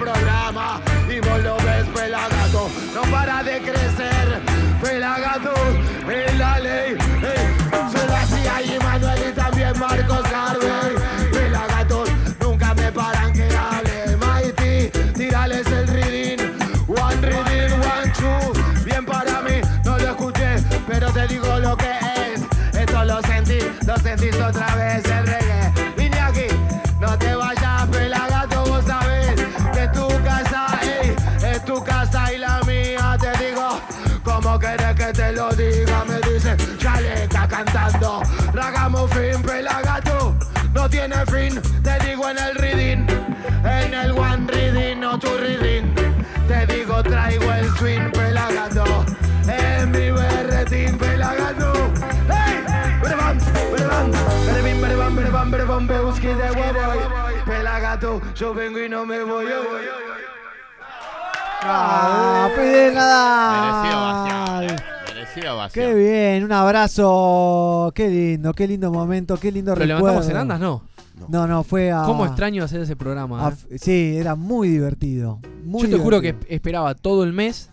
programa y vos lo ves, pelagato. No para de crecer, pelagato. Es la ley. Ey, Solo así hay Manuel y también Marcos Garvey. Pelagatos nunca me paran que hable. Mighty, tírales el reading. One reading, one two. Bien para mí, no lo escuché, pero te digo lo que es. Esto lo sentí, lo sentís otra tiene fin. Te digo en el reading, en el one reading, no tu reading. Te digo, traigo el swing, pelagato. En mi berretín, pelagato. ¡Hey! Berebam, berebam, berebim, berebam, berebam, berebam, beuski de huevo. Pelagato, yo vengo y no me voy. yo voy. ¡Ah, Merecido vaciado. Qué bien, un abrazo. Qué lindo, qué lindo momento, qué lindo Pero recuerdo. levantamos en andas, no. No, no, fue a. ¿Cómo extraño hacer ese programa? a- eh? sí, era muy divertido. Muy Yo te juro que divertido. esperaba todo el mes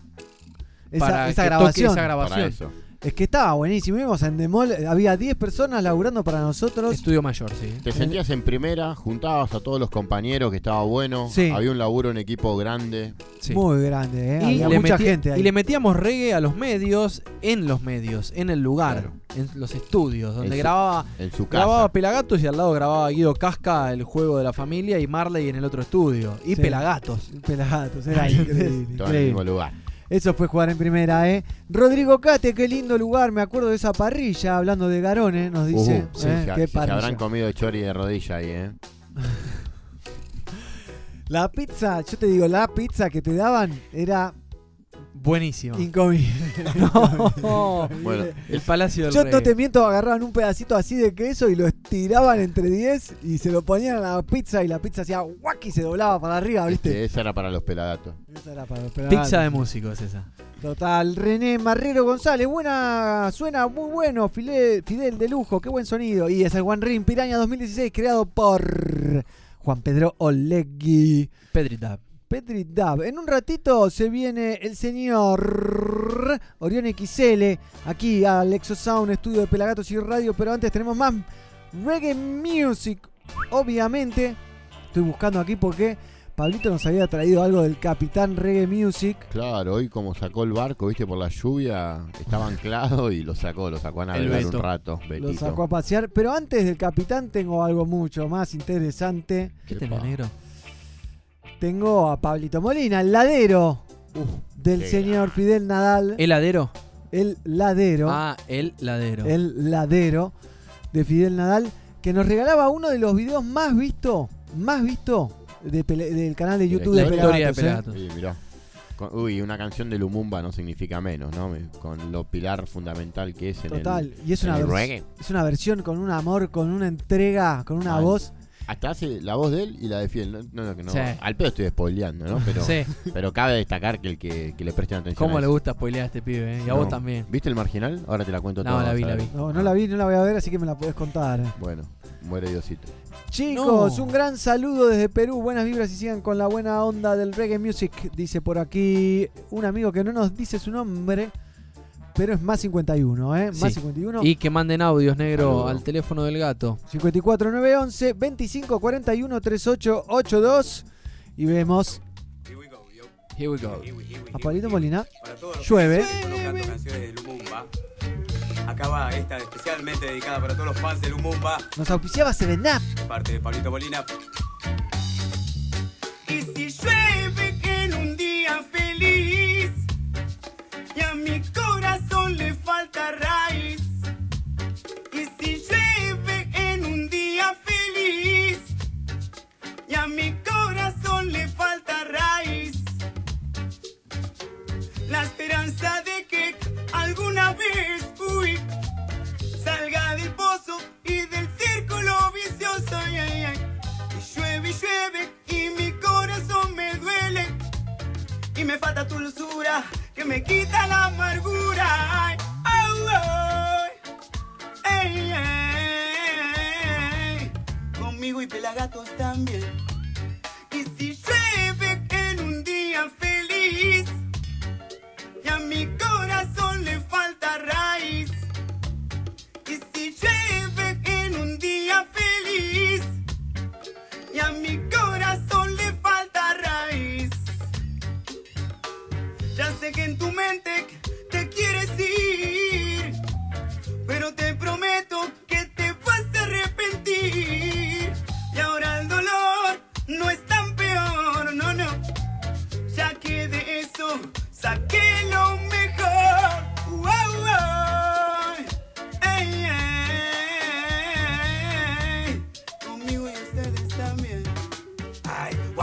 esa, para esa que toque grabación. esa grabación. Para eso. Es que estaba buenísimo. Íbamos en Demol, había 10 personas laburando para nosotros. Estudio mayor, sí. Te sentías en primera, juntabas a todos los compañeros que estaba bueno. Sí. Había un laburo en equipo grande. Sí. Muy grande, ¿eh? Y había mucha metí- gente ahí. y le metíamos reggae a los medios, en los medios, en el lugar, en los estudios, donde En su- grababa, En su casa. grababa Pelagatos y al lado grababa Guido Casca, el juego de la familia, y Marley en el otro estudio. Y Sí. Pelagatos. Pelagatos, era increíble. Todo en el mismo lugar. Eso fue jugar en primera, ¿eh? Rodrigo Cate, qué lindo lugar. Me acuerdo de esa parrilla, hablando de Garone, nos dice. Uh, sí, ¿eh? se, Qué se parrilla. habrán comido chori de rodilla ahí, ¿eh? La pizza, yo te digo, la pizza que te daban era Buenísimo. Incomible. No. Bueno, el Palacio del Yo Rey. no te miento, agarraban un pedacito así de queso y lo estiraban entre 10 y se lo ponían a la pizza y la pizza hacía guac y se doblaba para arriba, ¿viste? Este, esa era para los pelagatos. Esa era para los pelagatos. Pizza de músicos esa. Total, René Marrero González, buena, suena muy bueno, Fidel, Fidel de lujo, qué buen sonido. Y es el One Ring Piraña 2016 creado por Juan Pedro Olegui. Pedri Dab. Petri Dab. En un ratito se viene el señor Orión XL aquí al Exosound Estudio de Pelagatos y Radio, pero antes tenemos más reggae music, obviamente. Estoy buscando aquí porque Pablito nos había traído algo del Capitán Reggae Music. Claro, hoy como sacó el barco, viste, por la lluvia, estaba anclado y lo sacó, lo sacó a navegar un rato, Lo Betito. sacó a pasear, pero antes del Capitán tengo algo mucho más interesante. ¿Qué tenés, negro? Tengo a Pablito Molina, el ladero del qué señor Fidel Nadal. ¿Heladero? El ladero. Ah, el ladero. el ladero de Fidel Nadal, que nos regalaba uno de los videos más visto, más visto de pele- del canal de YouTube la de historia de Pelagatos, ¿eh? Pelagatos. Sí, mirá. Con- uy, una canción de Lumumba no significa menos, ¿no? Con lo pilar fundamental que es en Total, el, y es en una, el reggae. es una versión con un amor, con una entrega, con una voz. Hasta hace la voz de él y la de Fiel. No, no, no, que no- Sí. Al pedo estoy spoileando, ¿no? Pero, Sí. pero cabe destacar que el que, que le presten atención. ¿Cómo a le eso. gusta spoilear a este pibe? eh? Y a No. vos también. ¿Viste el marginal? Ahora te la cuento No, toda, la vi, la vi. No, no la vi, no la voy a ver, así que me la podés contar. Bueno, muere Diosito. Chicos, No. un gran saludo desde Perú. Buenas vibras y sigan con la buena onda del reggae music. Dice por aquí un amigo que no nos dice su nombre, pero es más 51, ¿eh? Más Sí. 51. Y que manden audios, negro, Saludo. al teléfono del gato. 54911 25 41 3882 y vemos Here we go. a Pablito Molina. Para todos los Llueve. va esta especialmente dedicada para todos los fans de Lumumba, Nos auspiciaba Seven Up. de parte de Pablito Molina. Y si llueve en un día feliz y a mi corazón falta raíz. Y si llueve en un día feliz y a mi corazón le falta raíz. La esperanza de que alguna vez, uy, salga del pozo y del círculo vicioso. ay, ay, ay. Y llueve y llueve y mi corazón me duele. Y me falta tu dulzura que me quita la amargura. Ey, ey. Conmigo y pelagatos también. Y si llueve en un día feliz y a mi corazón le falta raíz. Y si llueve en un día feliz y a mi corazón le falta raíz. Ya sé que en tu mente te quieres ir, pero te prometo que te vas a arrepentir. Y ahora el dolor no es tan peor, no, no. Ya que de eso saqué lo mejor. Wow, wow.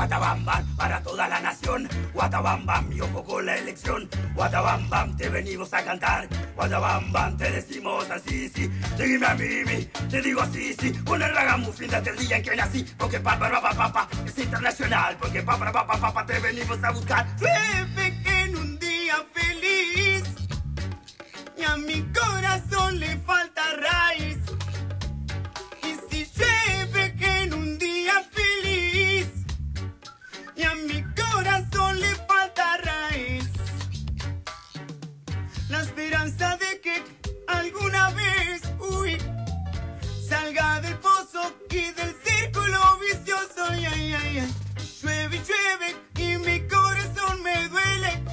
Guatabambam para toda la nación. Guatabambam, yo poco la elección. Guatabambam, te venimos a cantar. Guatabambam, te decimos así, sí. Seguime a mí, te digo así, sí. Con el ragamuffin desde el día en que nací. Porque papá, papá, papá, es internacional. Porque papá, papá, papá, te venimos a buscar. Llueve en un día feliz y a mi corazón le falta raíz. Esperanza de que alguna vez, uy, salga del pozo y del círculo vicioso. Ay, ay, ay. Llueve llueve y mi corazón me duele.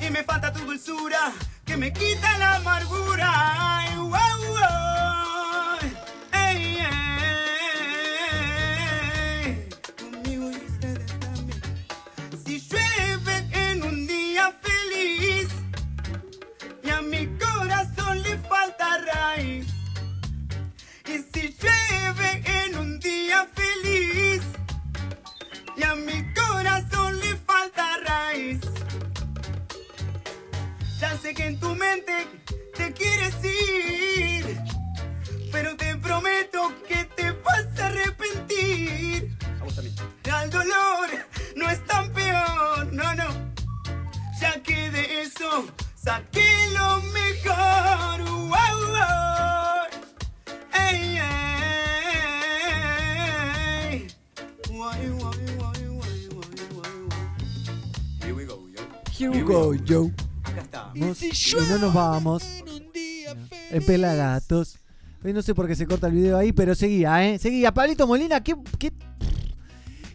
Y me falta tu dulzura que me quita la amargura. y a mi corazón le falta raíz. Ya sé que en tu y no nos vamos. En Pelagatos. Hoy no sé por qué se corta el video ahí, pero seguía, ¿eh? Seguía. Pablito Molina, qué, qué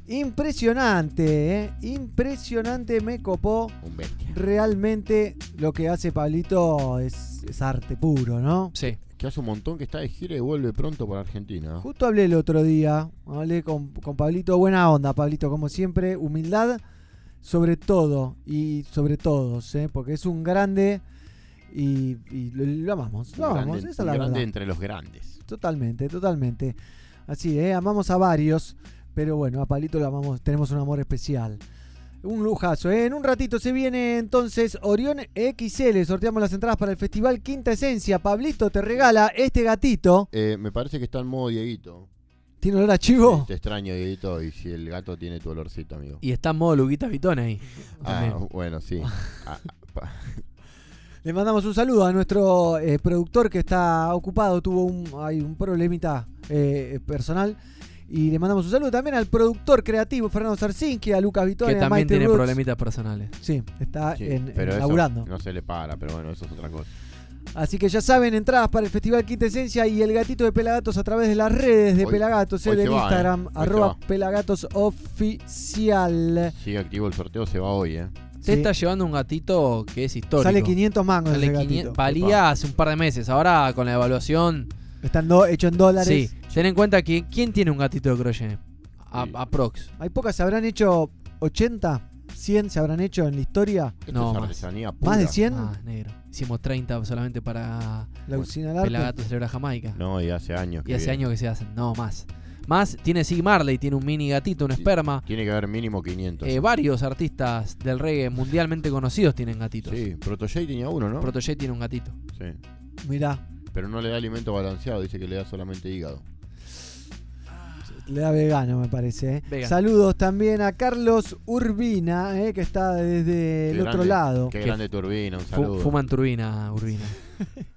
impresionante, ¿eh? Impresionante, me copó. Un. Realmente lo que hace Pablito es, es arte puro, ¿no? Sí. Que hace un montón que está de gira y vuelve pronto para Argentina. Justo hablé el otro día, hablé con, con Pablito, buena onda, Pablito, como siempre, humildad sobre todo y sobre todos, ¿eh? porque es un grande y, y lo, lo amamos, lo amamos, esa es la grande verdad. entre los grandes. Totalmente, totalmente. Así, ¿eh? amamos a varios, pero bueno, a Pablito lo amamos, tenemos un amor especial. Un lujazo, ¿eh? En un ratito se viene entonces Orión XL. Sorteamos las entradas para el festival Quinta Esencia. Pablito te regala este gatito. Eh, me parece que está en modo Dieguito. ¿Tiene olor a chivo? Te extraño, Dieguito, y si el gato tiene tu olorcito, amigo. Y está en modo Luguita Vitón ahí. Ah, bueno, sí. Ah, pa- Le mandamos un saludo a nuestro eh, productor que está ocupado, tuvo un, hay un problemita eh, personal. Y le mandamos un saludo también al productor creativo Fernando Sarsinki, a Lucas Vitone, Que a también Maite tiene Roots. problemitas personales. Sí, está sí, en, pero en eso laburando. no se le para, pero bueno, eso es otra cosa. Así que ya saben, entradas para el Festival Quinta Esencia y el gatito de Pelagatos a través de las redes de Hoy- Pelagatos, el va, Instagram, eh. Hoy se arroba va. Pelagatos Oficial. Sigue activo el sorteo, se va hoy, ¿eh? Se Sí. está llevando un gatito que es histórico. Sale 500 mangos Sale ese 500 gatito. valía hace un par de meses. Ahora con la evaluación. Están do- hecho en dólares. Sí. Ten en cuenta que ¿quién tiene un gatito de crochet? A, Sí. aprox. Hay pocas, se habrán hecho 80, 100 se habrán hecho en la historia. Esto No, es más. artesanía ¿Más de pura. 100? Ah, negro. Hicimos 30 solamente para La usina. Pelagato Celebra Jamaica. No, y hace años. y que hace viene. años que se hacen. No, más. Más tiene Sig Marley, tiene un mini gatito, un esperma. Tiene que haber mínimo 500. Eh, varios artistas del reggae mundialmente conocidos tienen gatitos. Sí, Protege tenía uno, ¿no? Protege tiene un gatito. Sí. Mirá, Pero no le da alimento balanceado, dice que le da solamente hígado. le da vegano me parece. ¿eh? Vegano. Saludos también a Carlos Urbina, ¿eh? que está desde el otro grande- lado. Qué grande turbina, un saludo. fuman turbina, Urbina.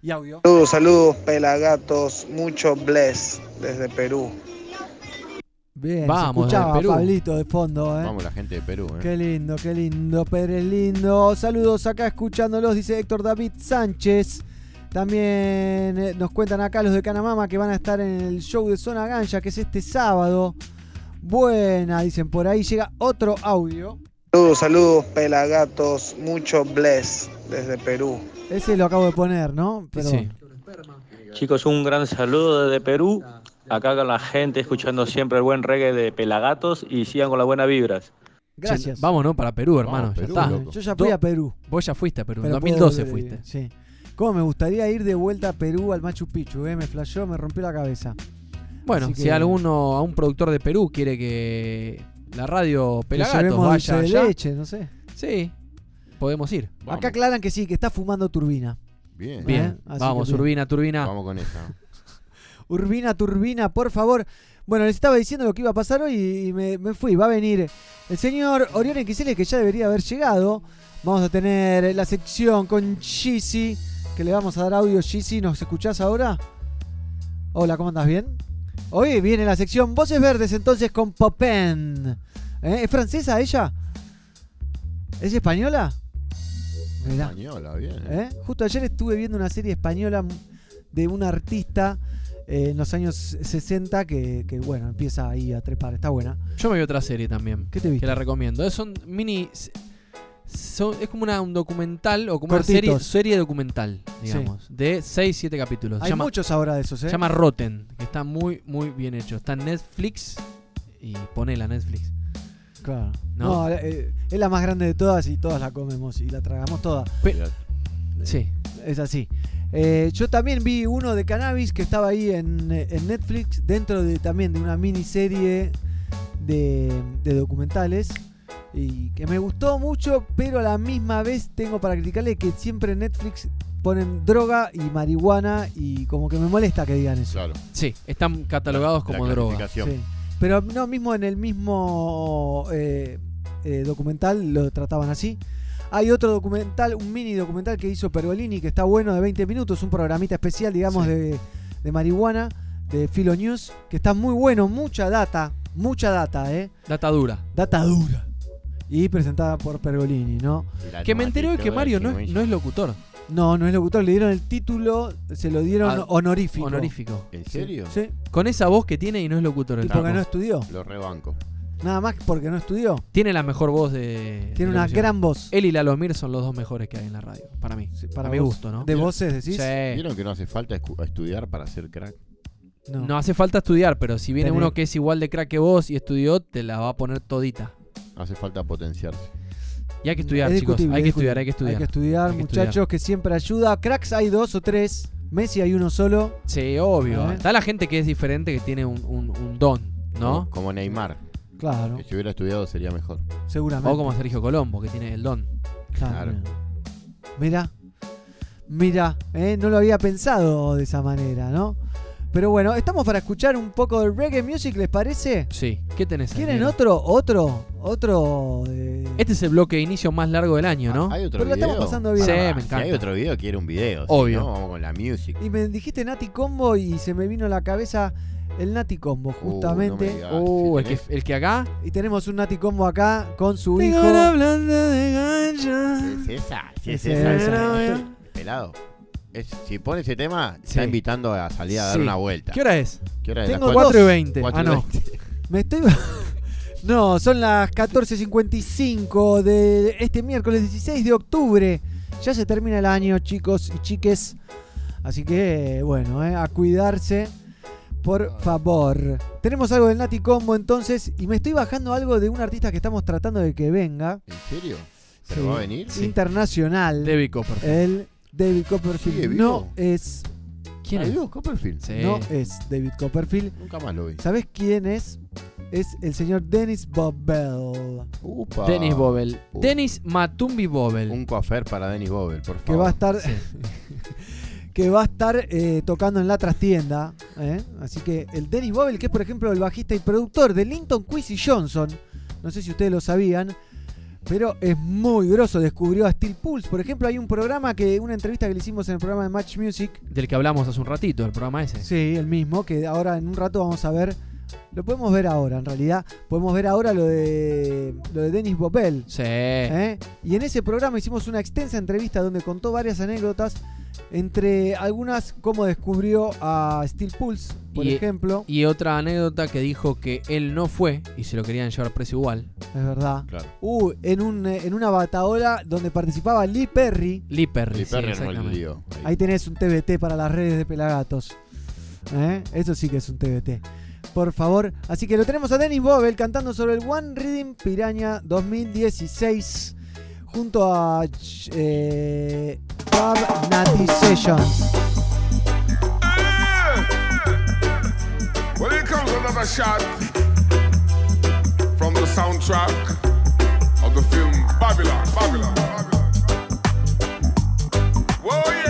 Y audio. Saludos, saludos, pelagatos, mucho bless desde Perú. Bien, Vamos, se escuchaba desde Perú. Pablito de fondo, ¿eh? Vamos, la gente de Perú, ¿eh? Qué lindo, qué lindo, Pérez lindo. Saludos acá escuchándolos, dice Héctor David Sánchez. También eh, nos cuentan acá los de Canamama que van a estar en el show de Zona Ganja, que es este sábado. Buena, dicen por ahí. Llega otro audio. Saludos, saludos, pelagatos, mucho bless desde Perú. Ese lo acabo de poner, ¿no? Perdón. Sí. Chicos, un gran saludo desde Perú. Acá con la gente escuchando siempre el buen reggae de Pelagatos y sigan con las buenas vibras. Gracias. Vamos, ¿no? Para Perú, hermano. Perú, ya está. loco. Yo ya fui a Perú. Vos ya fuiste a Perú. En pero 2012 puedo- fuiste. Sí. ¿Cómo me gustaría ir de vuelta a Perú al Machu Picchu? eh? Me flashó, me rompió la cabeza. Bueno, si alguno, a un productor de Perú quiere que la radio Pelagatos vaya de allá, leche, no sé. sí, podemos ir. Vamos. Acá aclaran que sí, que está fumando turbina. Bien. Bien, ¿Eh? Vamos, que bien. Urbina, Turbina. Vamos con esa. Urbina, turbina, por favor. Bueno, les estaba diciendo lo que iba a pasar hoy y me, me fui. Va a venir el señor Orión XL, que ya debería haber llegado. Vamos a tener la sección con Chisi, que le vamos a dar audio. Chisi, ¿nos escuchás ahora? Hola, ¿cómo andás? ¿Bien? Hoy viene la sección Voces Verdes, entonces con Popin. ¿Eh? ¿Es francesa ella? ¿Es española? Mirá. Española, bien. ¿eh? Justo ayer estuve viendo una serie española de un artista eh, en los años 60 que, que, bueno, empieza ahí a trepar. Está buena. Yo me vi otra serie también. ¿Qué te viste? Que la recomiendo. Es un mini. son- es como una- un documental o como una serie, serie documental, digamos. De 6-7 capítulos. Se Hay llama, muchos ahora de esos, ¿eh? Se llama Rotten, que está muy, muy bien hecho. Está en Netflix y ponela Netflix. Claro. No. No, eh, es la más grande de todas y todas la comemos y la tragamos toda. Pe- sí. Es así. Eh, yo también vi uno de cannabis que estaba ahí en, eh, en Netflix, dentro de también de una miniserie de, de documentales. Y que me gustó mucho, pero a la misma vez tengo para criticarle que siempre en Netflix ponen droga y marihuana y como que me molesta que digan eso. Claro. Sí, están catalogados como droga. Sí. Pero no, mismo en el mismo eh, eh, documental lo trataban así. Hay otro documental, un mini documental que hizo Pergolini que está bueno de 20 minutos, un programita especial, digamos, de, de marihuana, de Filo News, que está muy bueno, mucha data, mucha data, ¿eh? Data dura. Data dura. Y presentada por Pergolini, ¿no? Que me enteré hoy que Mario no es, no es locutor. No, no es locutor, le dieron el título, se lo dieron Ah, honorífico. Honorífico. ¿En serio? Sí. Con esa voz que tiene y no es locutor. el Y porque tipo. no estudió. Lo rebanco. Nada más porque no estudió. Tiene la mejor voz de. Tiene de una locución. gran voz. Él y Lalomir son los dos mejores que hay en la radio. Para mí. para a mi vos. gusto, ¿no? ¿De voces decís? Sí. ¿Vieron que no hace falta escu- estudiar para ser crack? No. hace falta estudiar, pero si viene Tenés- uno que es igual de crack que vos y estudió, te la va a poner todita. Hace falta potenciarse. Y hay que estudiar, Es chicos. Hay que es estudiar, hay que estudiar. Hay que estudiar, Hay que muchachos, estudiar. que siempre ayuda. Cracks hay dos o tres. Messi hay uno solo. Sí, obvio. ¿Eh? Está la gente que es diferente, que tiene un, un- un don, ¿no? Como, como Neymar. Claro. Que si hubiera estudiado sería mejor. Seguramente. O como Sergio Colombo, que tiene el don. Claro. Mira, mira, ¿eh? no lo había pensado de esa manera, ¿no? Pero bueno, estamos para escuchar un poco de reggae music, ¿les parece? Sí. ¿Qué tenés ahí, ¿Quieren otro? ¿Otro? ¿Otro? de- Este es el bloque de inicio más largo del año, ¿no? ¿Hay otro Pero la video? estamos pasando bien. Sí, Ah, me Si encanta. hay otro video, quiere un video. si Obvio. no, vamos con la music. Y me dijiste Nati Combo y se me vino a la cabeza el Nati Combo, justamente. no me digas. Uh, si el, que, el que acá. y tenemos un Nati Combo acá con su hijo. Tengo la blanda de gancha. Es esa, si es Es esa. esa. esa. Pelado. Es- si pone ese tema, Sí. está invitando a salir a dar una vuelta. ¿Qué hora es? ¿Qué hora es? Tengo ¿Las 4 y dos. 20. Cuatro Ah, y no. veinte. Me estoy. No, son las 14.55 de este miércoles 16 de octubre. Ya se termina el año, chicos y chiques. Así que, bueno, eh, a cuidarse. Por favor. Tenemos algo del Nati Combo entonces. Y me estoy bajando algo de un artista que estamos tratando de que venga. ¿En serio? ¿Pero Sí. va a venir? Internacional. David Copperfield. El David Copperfield. No es. ¿Quién ¿Ahí es? vos, Copperfield? Sí. No es David Copperfield. Nunca más lo vi. ¿Sabes quién es? Es el señor Dennis Bobel. Upa. Dennis Bobel. Uh. Dennis Matumbi Bobel. Un coafer para Dennis Bobel, por favor. que va a estar que va a estar eh, tocando en la trastienda ¿eh? así que el Dennis Bobel que es por ejemplo el bajista y productor de Linton Quincy Johnson no sé si ustedes lo sabían pero es muy grosso descubrió a Steel Pulse por ejemplo hay un programa que una entrevista que le hicimos en el programa de Match Music Del que hablamos hace un ratito, el programa ese. sí el mismo que ahora en un rato vamos a ver lo podemos ver ahora en realidad podemos ver ahora lo de lo de Dennis Bobel Sí. ¿Eh? Y en ese programa hicimos una extensa entrevista donde contó varias anécdotas, entre algunas cómo descubrió a Steel Pulse, por Y- ejemplo. Y otra anécdota que dijo que él no fue y se lo querían llevar preso igual. Es verdad. Claro. Uh, en, un, eh, en una bataola donde participaba Lee Perry. Lee Perry. Lee sí, Perry armó el exactamente. lío. Ahí. Ahí tenés un TBT para las redes de Pelagatos. ¿Eh? Eso sí que es un TBT. Por favor. Así que lo tenemos a Dennis Bobel cantando sobre el One Reading Piraña 2016 junto a eh, Bob Natty Sessions. Well, here comes another shot from the soundtrack of the film Babylon. Babylon. Babylon. Whoa, yeah,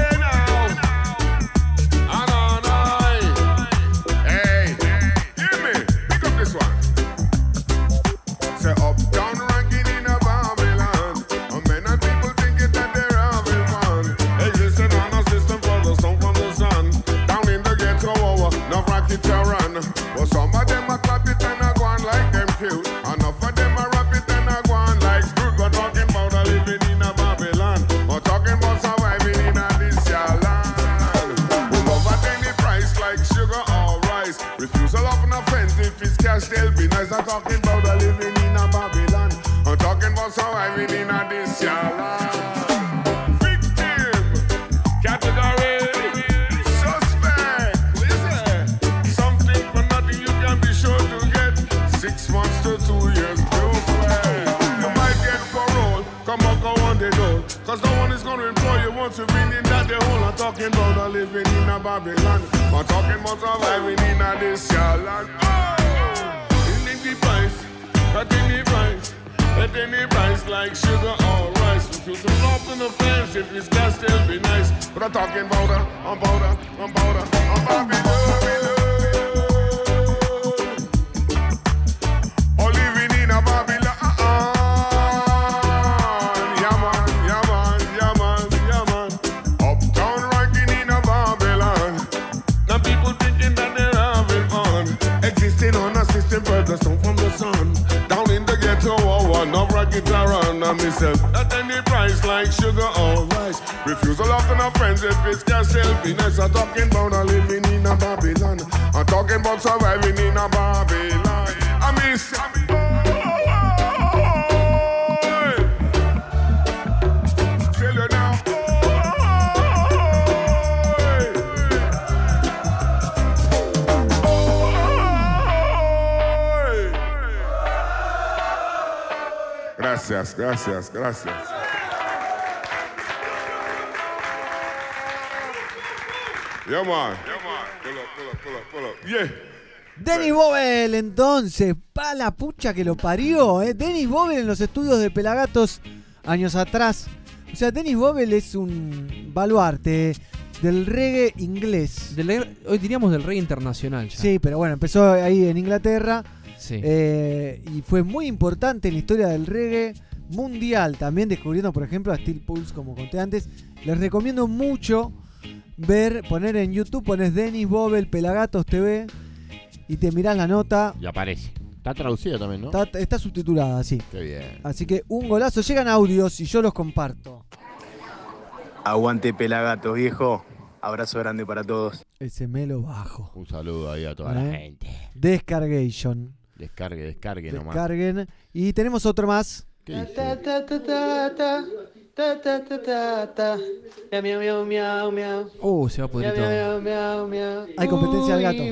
gracias. Yeah, man. Yeah, man. Pull up, pull up, pull up, pull up. Yeah. Dennis Bobel, entonces, pa la pucha que lo parió, ¿eh? Dennis Bobel en los estudios de Pelagatos años atrás. O sea, Dennis Bobel es un baluarte del reggae inglés. hoy diríamos del reggae internacional ya. Sí, pero bueno, empezó ahí en Inglaterra. Sí. eh, y fue muy importante en la historia del reggae mundial. También descubriendo, por ejemplo, a Steel Pulse, como conté antes. Les recomiendo mucho ver, poner en YouTube, pones Dennis Bobel Pelagatos TV y te mirás la nota. Y aparece. Está traducida también, ¿no? Está, está subtitulada, sí. Qué bien. Así que un golazo. Llegan audios y yo los comparto. Aguante Pelagatos, viejo. Abrazo grande para todos. Ese melo bajo. Un saludo ahí a toda la ¿eh? gente. Descargation. Descargue, descargue nomás. Descarguen. Y tenemos otro más. Miau, miau, miau, miau, miau. Uh, se va a pudrir todo. Miau, miau, miau, Hay competencia al gato.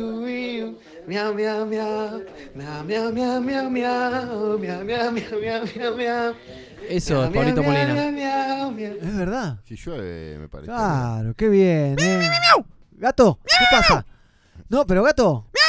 Miau, miau, miau. Miau, miau, miau, miau, miau. Miau, miau, miau, miau, miau, Eso es Pablito Molina. Es verdad. Si llueve, me parece. Claro, qué bien. ¿eh? Gato, ¿qué pasa? No, pero gato. ¡Miau!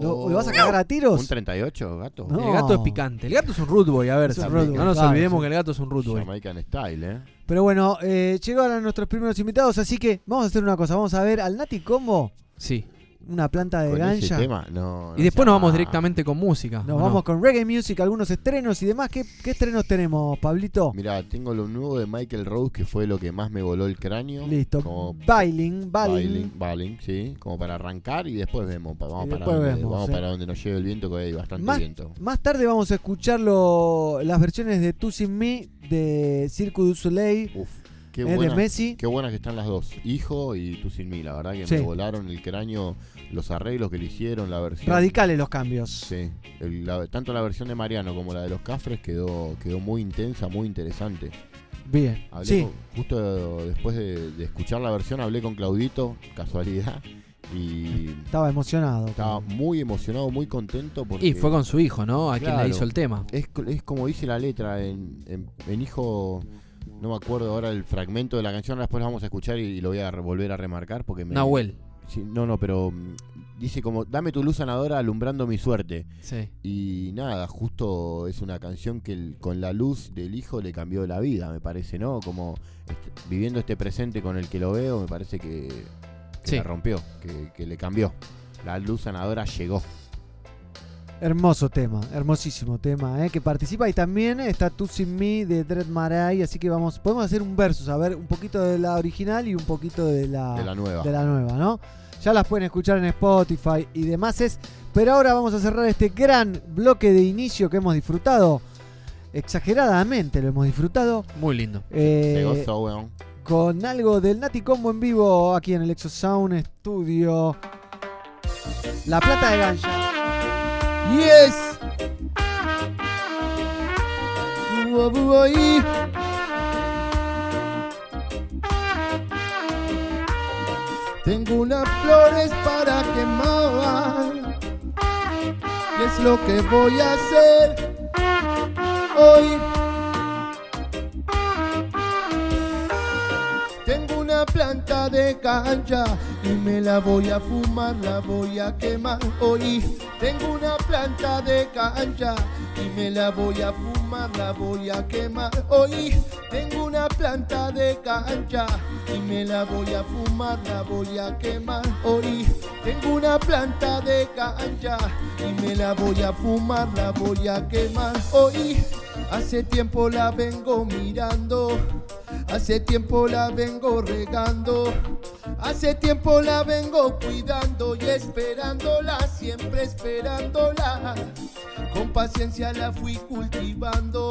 ¿Lo, lo vas a cagar a tiros? ¿Un 38, gato? No. El gato es picante. El gato es un root boy, a ver. Es un también. root boy, no nos olvidemos que el gato es un root boy. Jamaican Style, ¿eh? Pero bueno, eh, llegaron nuestros primeros invitados, así que vamos a hacer una cosa. Vamos a ver al Nati Combo, Sí. Una planta de ganja. tema, no. Y después nos vamos directamente con música. Nos vamos con reggae music, algunos estrenos y demás. ¿Qué, qué estrenos tenemos, Pablito? Mira, tengo lo nuevo de Michael Rose, que fue lo que más me voló el cráneo. Listo. Como Bailing, bailing. Bailing, bailing, sí, como para arrancar y después vemos, vamos, para, después donde, vemos, vamos sí. para donde nos lleve el viento, que hay bastante Más, viento. más tarde vamos a escuchar lo- las versiones de Tú Sin Me de Cirque du Soleil. Qué, eh, de buena- Messi. qué buenas que están las dos, Hijo y Tú Sin Mí, la verdad que Sí. me volaron el cráneo, los arreglos que le hicieron, la versión. Radicales los cambios. Sí, el- la- tanto la versión de Mariano como la de los Cafres quedó, quedó muy intensa, muy interesante. Bien. Hablé Sí. con- justo después de, de escuchar la versión hablé con Claudito, casualidad, y Estaba emocionado. estaba muy emocionado, muy contento porque... Y fue con su hijo, ¿no? A quien le hizo el tema. Es, co- es como dice la letra en, en- en Hijo, no me acuerdo ahora el fragmento de la canción, después lo vamos a escuchar y, y lo voy a volver a remarcar porque me... Nahuel. Sí, no, no, pero mm, dice como, dame tu luz sanadora alumbrando mi suerte. Sí. Y nada, justo es una canción que el- con la luz del hijo le cambió la vida, me parece, ¿no? Como este, viviendo este presente con el que lo veo, me parece que, que Sí. la rompió, que, que le cambió. La luz sanadora llegó. Hermoso tema, hermosísimo tema, ¿eh? que participa y también está Tú Sin Me de Dread Marai, así que vamos, podemos hacer un versus, a ver un poquito de la original y un poquito de la, De la nueva. de la nueva, ¿no? Ya las pueden escuchar en Spotify y demás, es, pero ahora vamos a cerrar este gran bloque de inicio que hemos disfrutado, exageradamente lo hemos disfrutado, Muy lindo. eh, Se gozó, weón. con algo del Nati Combo en vivo aquí en el Exosound Studio. La plata de Ganja. Yes. Tengo unas flores para quemar. Y es lo que voy a hacer hoy. Una planta de cancha y me la voy a fumar, la voy a quemar. Hoy tengo una planta de cancha y me la voy a fumar, la voy a quemar. Hoy tengo una planta de cancha y me la voy a fumar, la voy a quemar. Hoy tengo una planta de cancha y me la voy a fumar, la voy a quemar. Hoy hace tiempo la vengo mirando. Hace tiempo la vengo regando, hace tiempo la vengo cuidando y esperándola, siempre esperándola. Con paciencia la fui cultivando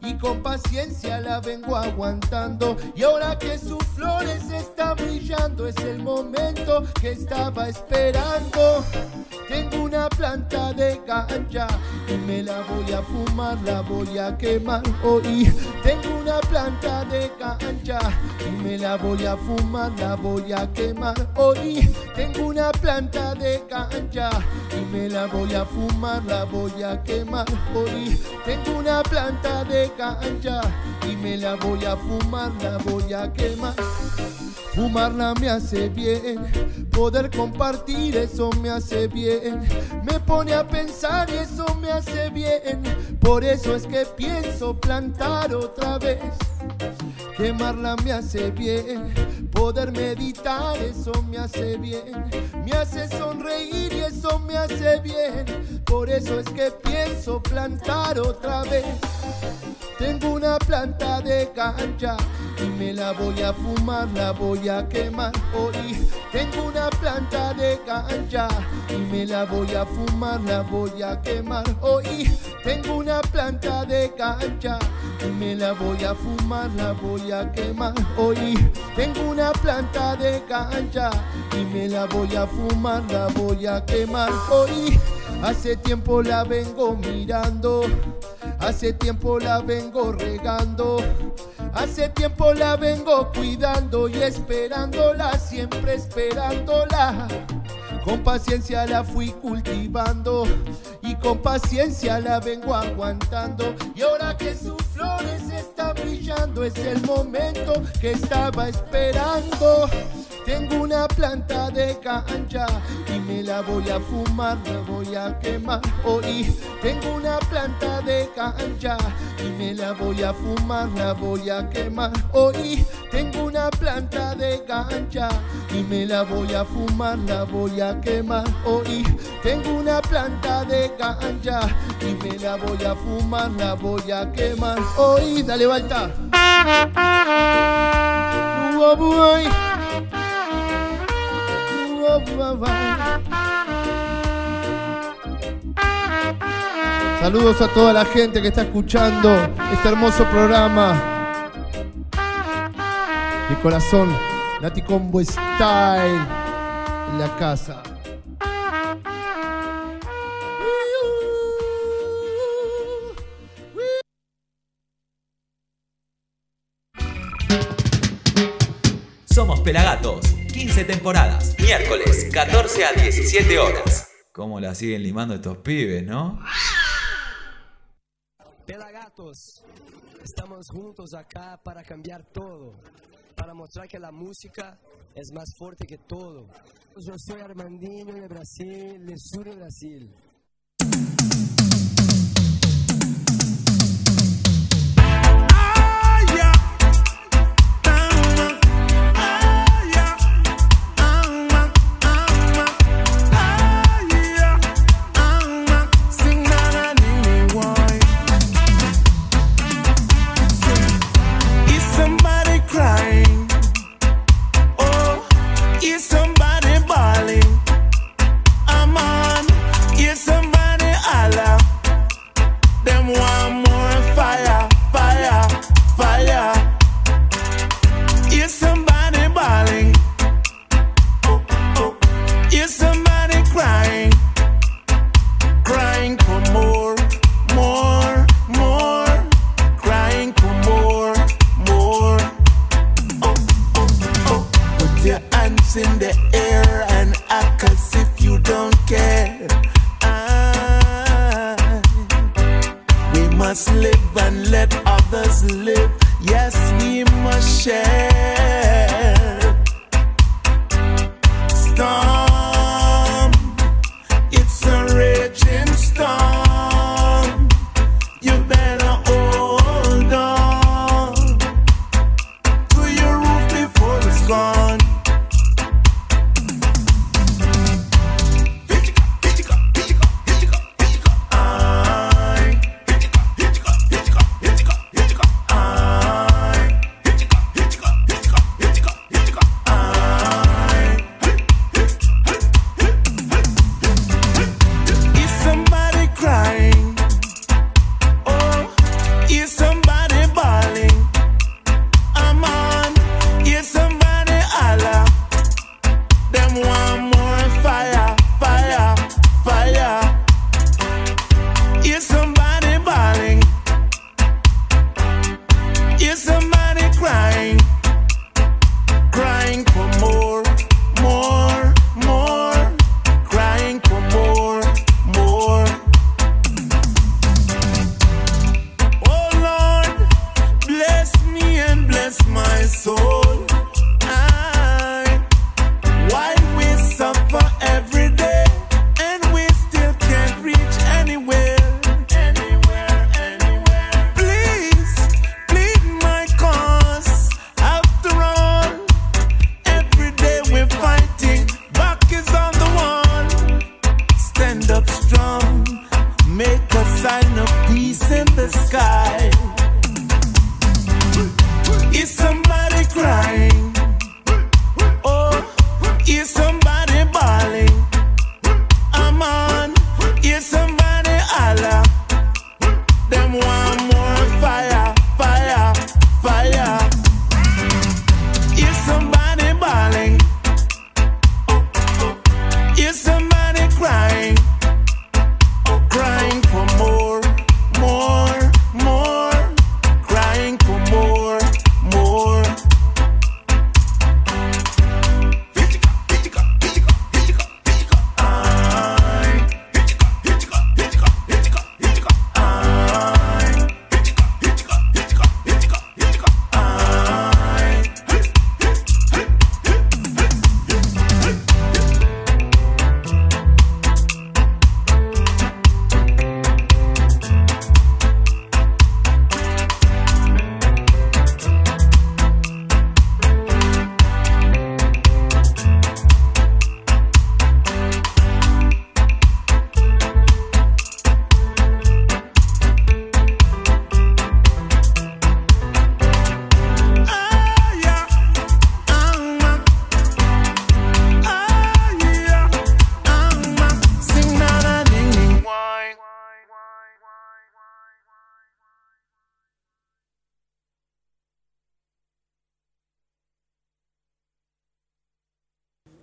y con paciencia la vengo aguantando. Y ahora que sus flores están brillando, es el momento que estaba esperando. Tengo una planta de cancha y me la voy a fumar, la voy a quemar hoy. Tengo una planta de cancha y me la voy a fumar, la voy a quemar hoy. Tengo una planta de cancha y me la voy a fumar, la voy a quemar hoy. Tengo una planta de cancha y me la voy a fumar, la voy a quemar. Fumarla me hace bien, poder compartir eso me hace bien. Me pone a pensar y eso me hace bien. Por eso es que pienso plantar otra vez. Quemarla me hace bien, poder meditar eso me hace bien. Me hace sonreír y eso me hace bien. Por eso es que pienso plantar otra vez. Tengo una planta de cancha y me la voy a fumar, la voy a quemar hoy. Tengo una planta de cancha y me la voy a fumar, la voy a quemar hoy. Tengo una planta de cancha y me la voy a fumar, la voy a quemar hoy. Tengo una planta de cancha y me la voy a fumar, la voy a quemar hoy. Hace tiempo la vengo mirando, hace tiempo la vengo regando, hace tiempo la vengo cuidando y esperándola, siempre esperándola. Con paciencia la fui cultivando y con paciencia la vengo aguantando. Y ahora que sus flores están brillando, es el momento que estaba esperando. Tengo una planta de cancha y me la voy a fumar, la voy a quemar hoy. Tengo una planta de cancha y me la voy a fumar, la voy a quemar hoy. Tengo una planta de cancha y me la voy a fumar, la voy a quemar hoy. Tengo una planta de cancha y me la voy a fumar, la voy a quemar hoy. Dale, Balta. Saludos a toda la gente que está escuchando este hermoso programa. De corazón, Nati Combo Style la casa. Somos Pelagatos, 15 temporadas, miércoles, 14 a 17 horas. ¿Cómo la siguen limando estos pibes, no? Pelagatos, estamos juntos acá para cambiar todo, para mostrar que la música es más fuerte que todo. Yo soy Armandinho de Brasil, de sur de Brasil.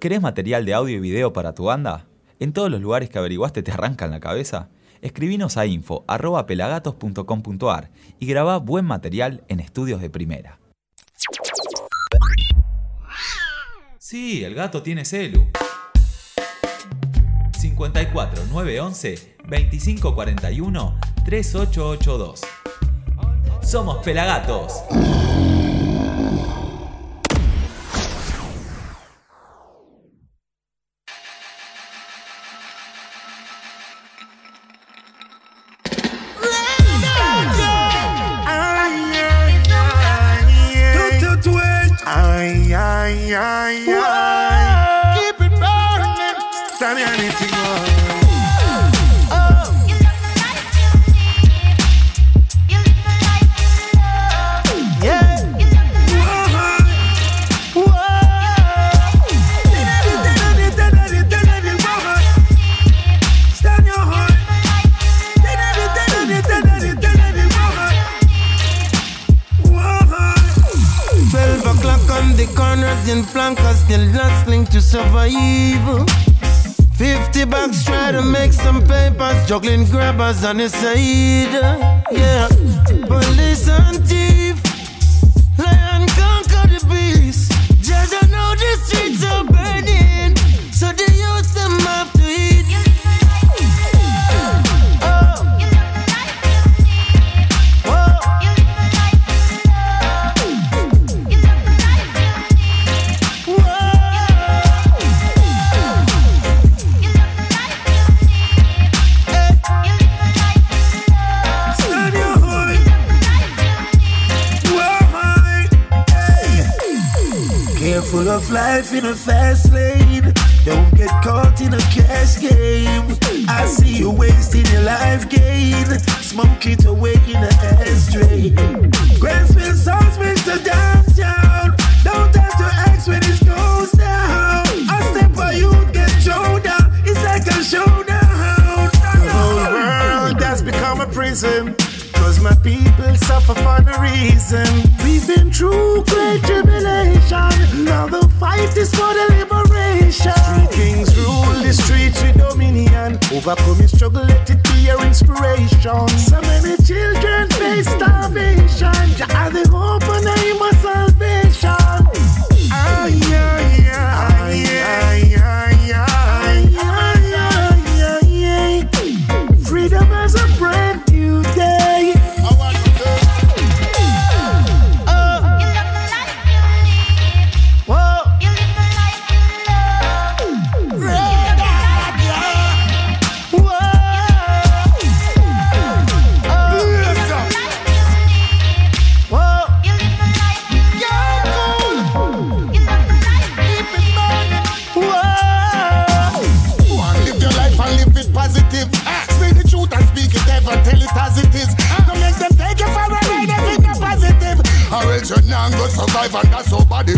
¿Querés material de audio y video para tu banda? ¿En todos los lugares que averiguaste te arrancan la cabeza? Escribinos a info.pelagatos.com.ar y grabá buen material en estudios de primera. Sí, el gato tiene celu. 54 911 2541 3882. Somos Pelagatos.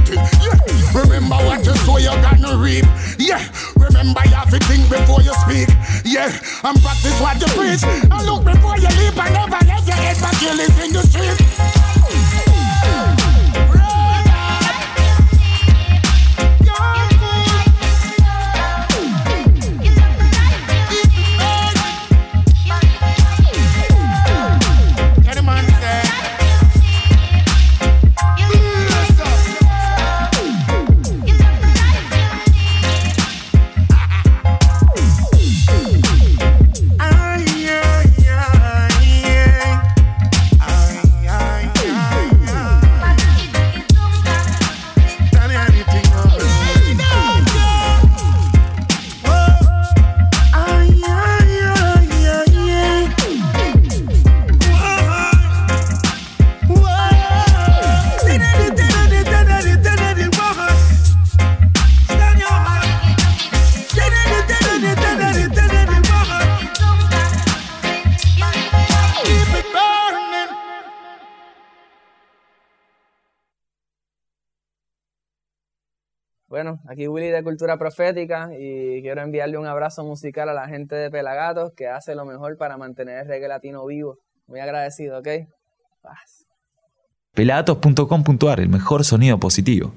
It. Yeah. Remember what you sow, you're gonna reap. Yeah. Remember you think before you speak. Yeah. And practice what you preach. And look before you leap and never let your head back kill is in the street. Aquí Willy de Cultura Profética y quiero enviarle un abrazo musical a la gente de Pelagatos que hace lo mejor para mantener el reggae latino vivo. Muy agradecido, ¿ok? Paz. Pelagatos.com.ar, el mejor sonido positivo.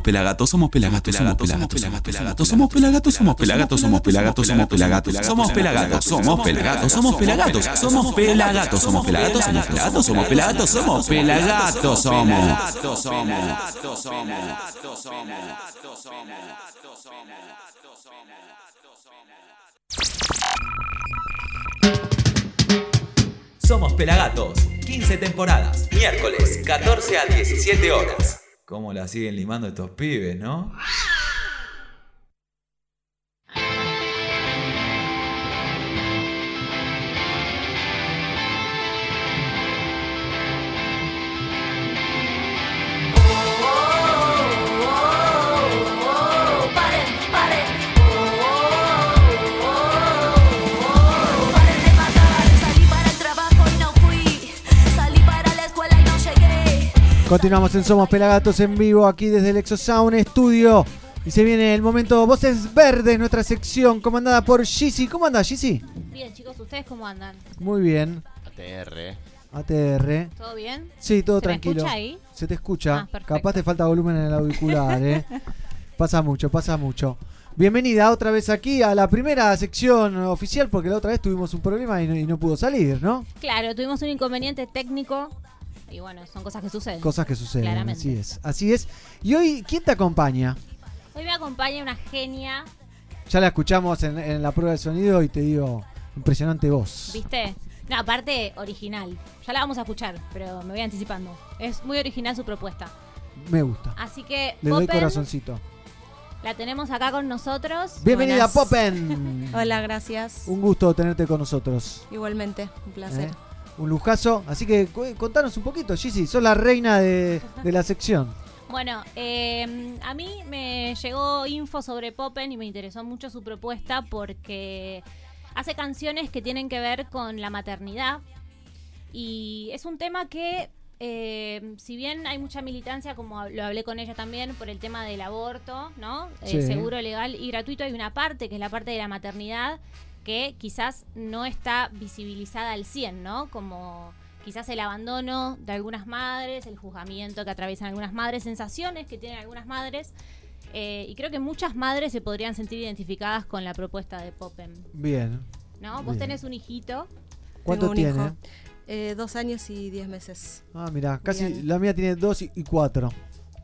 Somos pelagatos, somos pelagatos, somos pelagatos, somos pelagatos, somos pelagatos, somos pelagatos, somos pelagatos, somos pelagatos, somos pelagatos, somos pelagatos, somos pelagatos, somos pelagatos, somos pelagatos, somos pelagatos, somos pelagatos, somos pelagatos, Somos Pelagatos, 15 temporadas, miércoles, 14 a 17 horas. ¿Cómo la siguen limando estos pibes, no? Continuamos en Somos Pelagatos en vivo aquí desde el Exosound Studio. Y se viene el momento Voces Verdes, nuestra sección comandada por Gizzy. ¿Cómo anda Gizzy? Bien, chicos, ¿ustedes cómo andan? Muy bien. ATR. ATR. ¿Todo bien? Sí, todo ¿Se tranquilo. escucha ahí? Se te escucha. Ah, perfecto. Capaz te falta volumen en el auricular, ¿eh? pasa mucho, pasa mucho. Bienvenida otra vez aquí a la primera sección oficial porque la otra vez tuvimos un problema y no, y no pudo salir, ¿no? Claro, tuvimos un inconveniente técnico y bueno, son cosas que suceden. Cosas que suceden, Claramente. así es. Así es. Y hoy, ¿quién te acompaña? Hoy me acompaña una genia, Ya la escuchamos en, en la prueba de sonido y te digo, impresionante voz. ¿viste? No, aparte, original. Ya la vamos a escuchar, pero me voy anticipando. Es muy original su propuesta. Me gusta. Así que, Le doy corazoncito. la tenemos acá con nosotros. Bienvenida, Buenas. Popen. Hola, gracias. Un gusto tenerte con nosotros. Igualmente, un placer. ¿eh? Un lujazo. Así que contanos un poquito, Gizzy. Sos la reina de, de la sección. Bueno, eh, a mí me llegó info sobre Popen y me interesó mucho su propuesta porque hace canciones que tienen que ver con la maternidad y es un tema que, eh, si bien hay mucha militancia, como lo hablé con ella también, por el tema del aborto, ¿no? Eh, seguro, legal y gratuito, hay una parte que es la parte de la maternidad que quizás no está visibilizada al 100, ¿no? Como quizás el abandono de algunas madres, el juzgamiento que atraviesan algunas madres, sensaciones que tienen algunas madres. eh, y creo que muchas madres se podrían sentir identificadas con la propuesta de Popen. Bien. ¿No? Vos Bien. tenés un hijito. ¿Cuánto Tengo un tiene? hijo. Eh, dos años y diez meses. Ah, mira, casi Bien. la mía tiene dos y, y cuatro. ¿eh?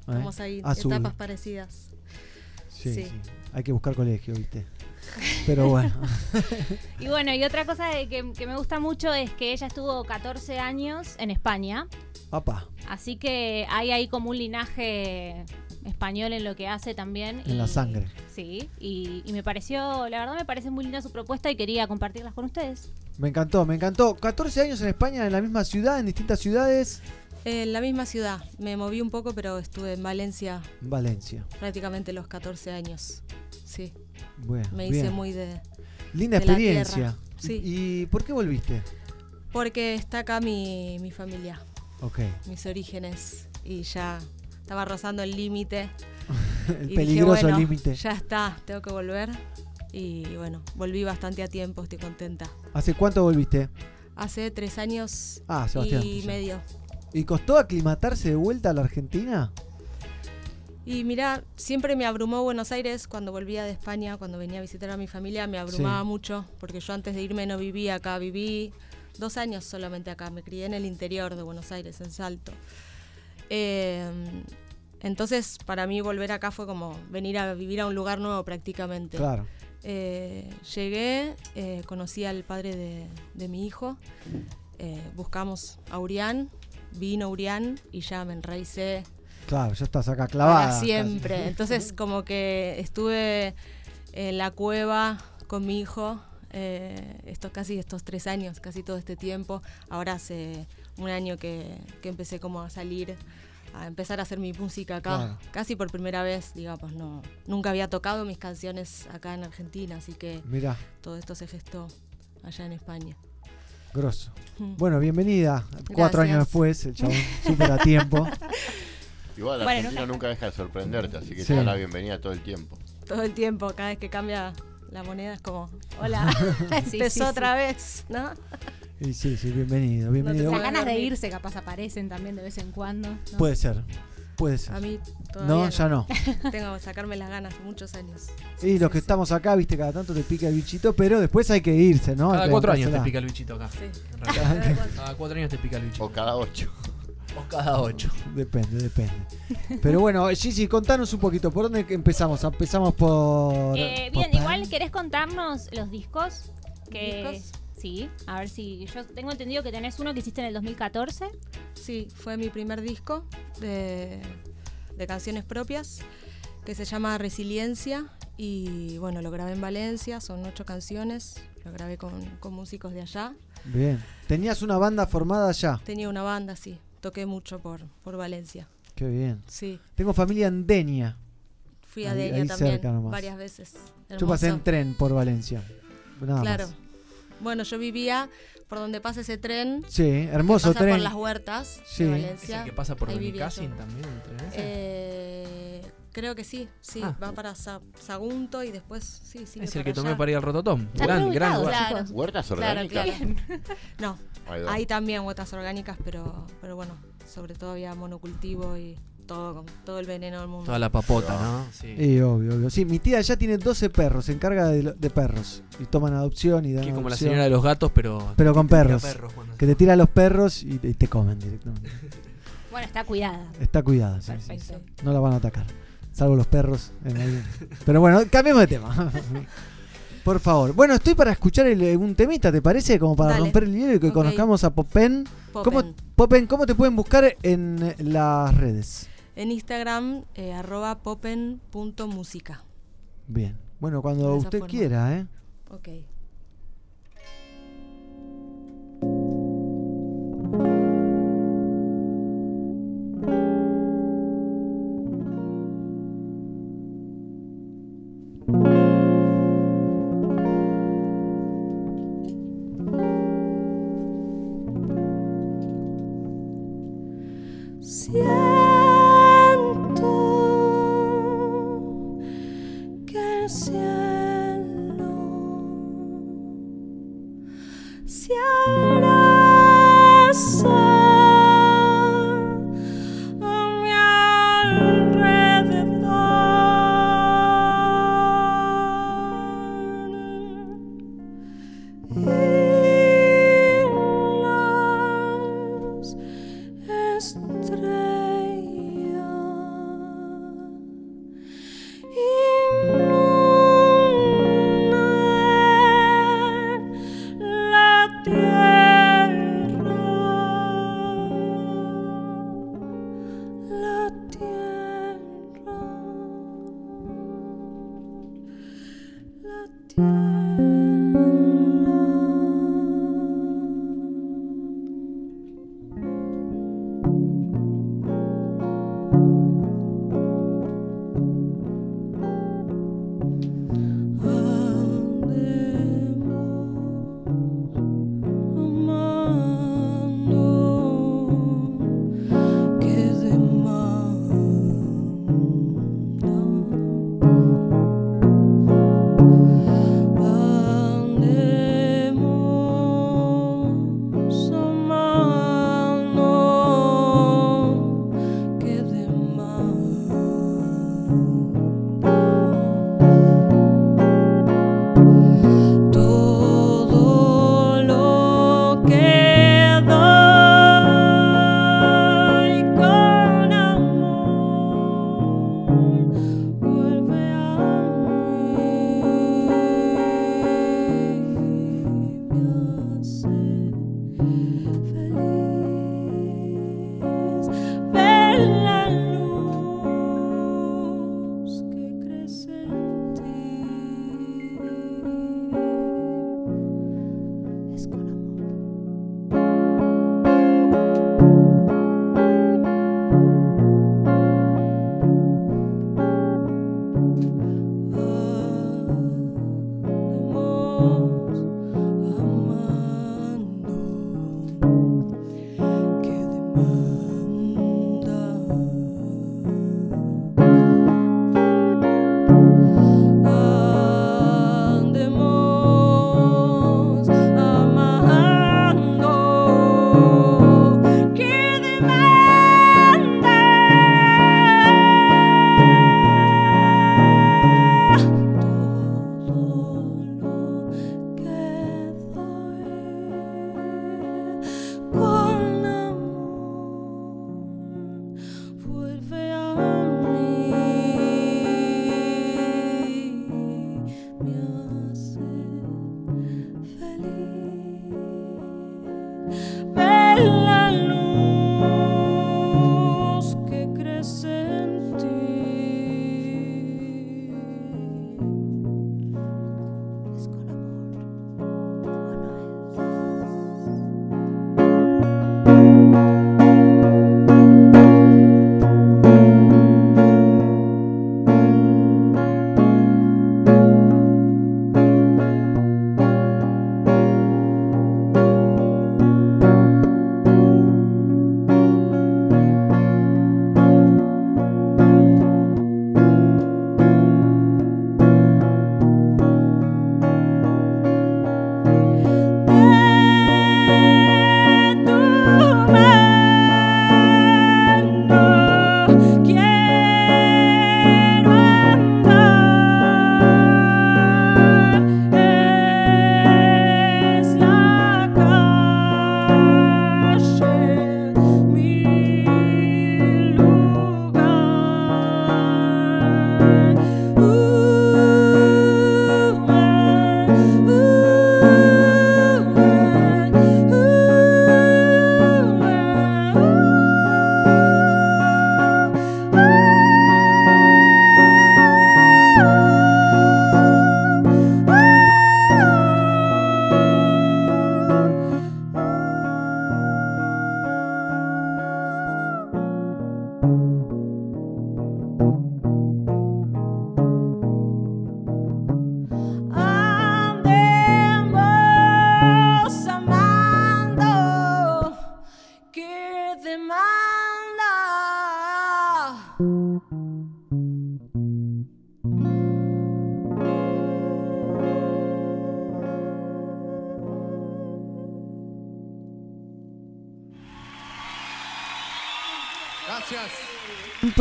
Vamos ahí, Azul. etapas parecidas. Sí, sí. sí. Hay que buscar colegio, ¿viste? Pero bueno. Y bueno, y otra cosa de que, que me gusta mucho es que ella estuvo 14 años en España. Papá. Así que hay ahí como un linaje español en lo que hace también. En la sangre. Sí, y, y me pareció, la verdad me parece muy linda su propuesta y quería compartirlas con ustedes. Me encantó, me encantó. 14 años en España, en la misma ciudad, en distintas ciudades. En la misma ciudad. Me moví un poco, pero estuve en Valencia Valencia. prácticamente los 14 años. Sí. Bueno, Me hice bien. muy de. Linda de experiencia. Sí. ¿Y por qué volviste? Porque está acá mi, mi familia, Ok. mis orígenes. Y ya estaba rozando el límite. El Y peligroso bueno, límite. Ya está, tengo que volver. Y bueno, volví bastante a tiempo, estoy contenta. ¿Hace cuánto volviste? Hace tres años Ah, y medio. ¿Y costó aclimatarse de vuelta a la Argentina? Y mira, siempre me abrumó Buenos Aires cuando volvía de España, cuando venía a visitar a mi familia, me abrumaba Sí. mucho, porque yo antes de irme no vivía acá, viví dos años solamente acá, me crié en el interior de Buenos Aires, en Salto. Eh, entonces, para mí volver acá fue como venir a vivir a un lugar nuevo prácticamente. Claro. Eh, llegué, eh, conocí al padre de, de mi hijo, buscamos a Urián, vino Urián y ya me enraicé Claro, ya estás acá clavada. para siempre. casi. Entonces, como que estuve en la cueva con mi hijo eh, estos casi estos tres años, casi todo este tiempo. Ahora hace un año que, que empecé como a salir, a empezar a hacer mi música acá, Claro. casi por primera vez, digamos, no, nunca había tocado mis canciones acá en Argentina, así que Mirá. todo esto se gestó allá en España. Grosso. Mm. Bueno, bienvenida. Cuatro años después, el chabón súper a tiempo. Igual la Bueno, Argentina nunca- nunca deja de sorprenderte, así que Sí. te da la bienvenida todo el tiempo. Todo el tiempo, cada vez que cambia la moneda es como, hola, Sí, empezó sí, sí. otra vez, ¿no? Y sí, sí, bienvenido, bienvenido. Las ganas de irse capaz aparecen también de vez en cuando. ¿no? Puede ser. Puede ser. A mí No, todavía ya no. Tengo que sacarme las ganas muchos años. Y los que estamos acá, viste, cada tanto te pica el bichito, pero después hay que irse, ¿no? Cada cuatro años te pica el bichito acá. Sí. Realidad. Cada cuatro años te pica el bichito. O cada ocho. O cada ocho. Depende, depende. Pero bueno, Gigi, contanos un poquito, ¿por dónde empezamos? Empezamos por... Eh, bien, igual, ¿querés contarnos los discos? Que... ¿Discos? Sí, a ver si. Yo tengo entendido que tenés uno que hiciste en el 2014. Sí, fue mi primer disco de, de canciones propias que se llama Resiliencia y bueno, lo grabé en Valencia, son ocho canciones, lo grabé con, con músicos de allá. Bien. Tenías una banda formada allá. Tenía una banda, sí, toqué mucho por, por Valencia. Qué bien. Sí. Tengo familia en Denia. Fui a Ahí- Denia ahí también cerca nomás. varias veces. Yo pasé en tren por Valencia. Nada claro. más. Bueno, yo vivía por donde pasa ese tren. Sí, hermoso que pasa tren. por las huertas Sí. de ¿Es Valencia. el que pasa por yo. también? el tren ese? Eh, creo que sí, sí, Ah. va para Sa- Sagunto y después sí, sí. Es el que tomé para ir al Rototom. Gran, gran lugar. claro. Huertas orgánicas. claro. no, hay también huertas orgánicas, pero, pero bueno, sobre todo había monocultivo y todo con todo el veneno del mundo. Toda la papota, ¿no? Sí. Y obvio, obvio. Sí, mi tía ya tiene 12 perros, se encarga de, lo- de perros. Y toman adopción y dan Que como la señora de los gatos, pero. Pero con perros. perros que te tira los perros y te, y te comen directamente. Bueno, está cuidada. Está cuidada, sí, sí, Perfecto. sí. No la van a atacar. Salvo los perros. en Pero bueno, cambiemos de tema. Por favor. Bueno, estoy para escuchar el- un temita, ¿te parece? Como para Dale. romper el hielo y que conozcamos a Popen. ¿Cómo, Popen. Popen, ¿cómo te pueden buscar en las redes? En Instagram, eh, arroba popen.música. Bien. Bueno, cuando usted forma. quiera, ¿eh? Ok.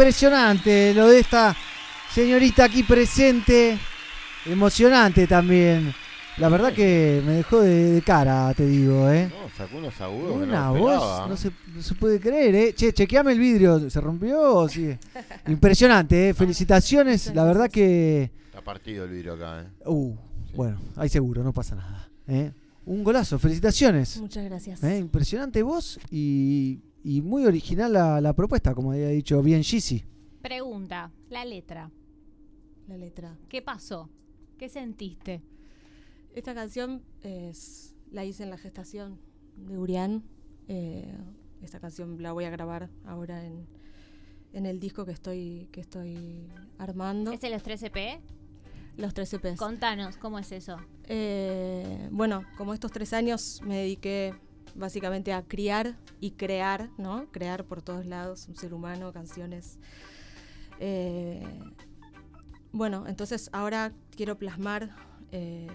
Impresionante lo de esta señorita aquí presente. Emocionante también. La verdad que me dejó de, de cara, te digo, ¿eh? No, sacó unos agudos que Una no voz, esperaba. no se, no se puede creer, ¿eh? Che, chequeame el vidrio, ¿se rompió o sigue? Impresionante, ¿eh? Felicitaciones, la verdad que... Está partido el vidrio acá, ¿eh? Uh, bueno, ahí seguro, no pasa nada. ¿eh? Un golazo, felicitaciones. Muchas gracias. ¿Eh? Impresionante voz y, y muy original la, la propuesta, como había dicho bien Gizzy. Pregunta, la letra. La letra. ¿Qué pasó? ¿Qué sentiste? Esta canción es, la hice en la gestación de Urián. Eh, esta canción la voy a grabar ahora en, en el disco que estoy, que estoy armando. ¿Es de los 3 EP? Los 3 EPs. Contanos, ¿cómo es eso? Eh, bueno, como estos tres años me dediqué básicamente a criar y crear, ¿no? Crear por todos lados, un ser humano, canciones. Eh, bueno, entonces ahora quiero plasmar eh,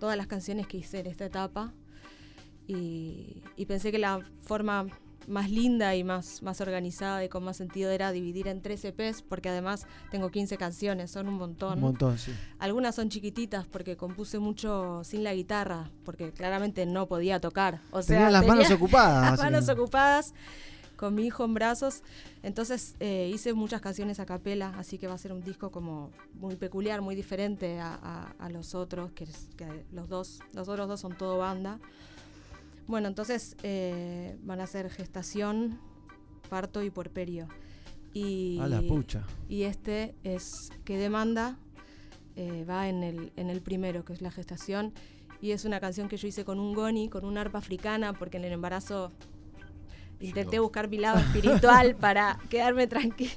todas las canciones que hice en esta etapa y, y pensé que la forma más linda y más, más organizada y con más sentido era dividir en tres EPs porque además tengo 15 canciones, son un montón. Un montón, sí. Algunas son chiquititas porque compuse mucho sin la guitarra, porque claramente no podía tocar. O sea, Tenías las manos ocupadas, Las manos ocupadas con mi hijo en brazos. Entonces eh, hice muchas canciones a capela, así que va a ser un disco como muy peculiar, muy diferente a, a- a los otros, que, es- que los dos, los otros dos son todo banda. Bueno, entonces eh, van a ser gestación, parto y puerperio. Y, A la pucha. Y este es que demanda, eh, va en el, en el primero, que es la gestación. Y es una canción que yo hice con un goni, con una arpa africana, porque en el embarazo intenté buscar mi lado espiritual para quedarme tranquila,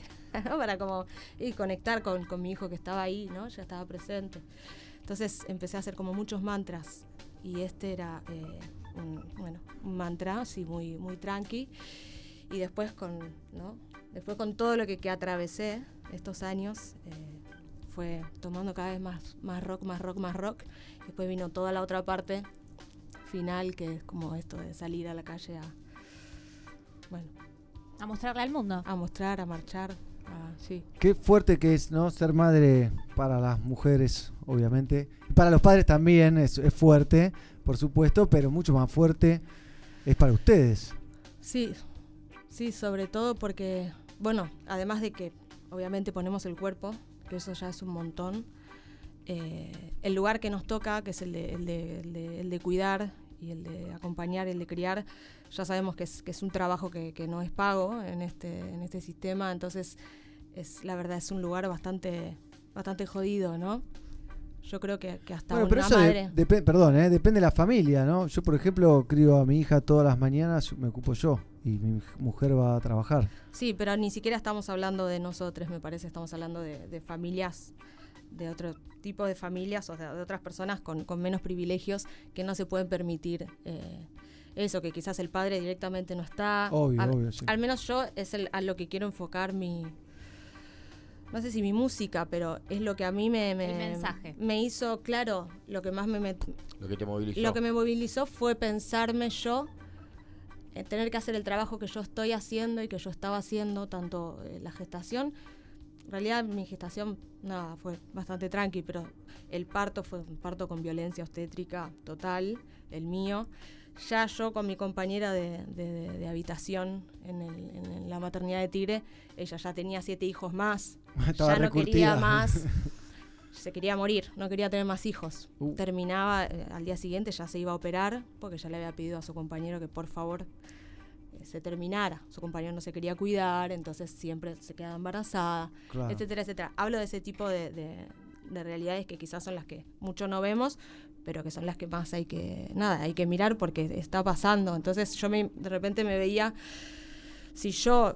¿no? para como y conectar con, con mi hijo que estaba ahí, ¿no? ya estaba presente. Entonces empecé a hacer como muchos mantras y este era eh, un, bueno, un mantra así muy, muy tranqui. Y después con, ¿no? después con todo lo que, que atravesé estos años, eh, fue tomando cada vez más, más rock, más rock, más rock. Después vino toda la otra parte final, que es como esto de salir a la calle a, bueno, A mostrarle al mundo. a mostrar, a marchar, a- sí. Qué fuerte que es, ¿no? Ser madre para las mujeres, obviamente. Para los padres también es, es fuerte, por supuesto, pero mucho más fuerte es para ustedes. Sí, sí, sobre todo porque, bueno, además de que obviamente ponemos el cuerpo, que eso ya es un montón, eh, el lugar que nos toca, que es el de, el de- el de- el de cuidar y el de acompañar, el de criar, ya sabemos que es, que es un trabajo que, que no es pago en este, en este sistema, entonces es la verdad es un lugar bastante, bastante jodido, ¿no? Yo creo que, que hasta Bueno, pero una eso de- madre... depe- perdón, ¿eh? depende de la familia, ¿no? Yo, por ejemplo, crío a mi hija todas las mañanas, me ocupo yo y mi mujer va a trabajar. Sí, pero ni siquiera estamos hablando de nosotros, me parece, estamos hablando de, de familias, de otro tipo de familias, o sea, de otras personas con, con menos privilegios que no se pueden permitir eh, eso, que quizás el padre directamente no está. Obvio, al, obvio, sí. al menos yo es el- a lo que quiero enfocar mi... No sé si mi música, pero es lo que a mí me, me, El mensaje. me hizo, claro, lo que más me, met- Lo que te movilizó. lo que me movilizó fue pensarme yo, eh, tener que hacer el trabajo que yo estoy haciendo y que yo estaba haciendo, tanto eh, la gestación. En realidad mi gestación, nada, fue bastante tranqui, pero el parto fue un parto con violencia obstétrica total, el mío. Ya yo con mi compañera de, de- habitación en, el- en la maternidad de Tigre, ella ya tenía siete hijos más. Estaba ya no quería más. se quería morir, no quería tener más hijos. Uh. Terminaba, eh, al día siguiente ya se iba a operar, porque ya le había pedido a su compañero que por favor eh, se terminara. Su compañero no se quería cuidar, entonces siempre se quedaba embarazada, Claro. etcétera, etcétera. Hablo de ese tipo de, de- de realidades que quizás son las que mucho no vemos, pero que son las que más hay que, nada, hay que mirar porque está pasando. Entonces yo me, de repente me veía si yo,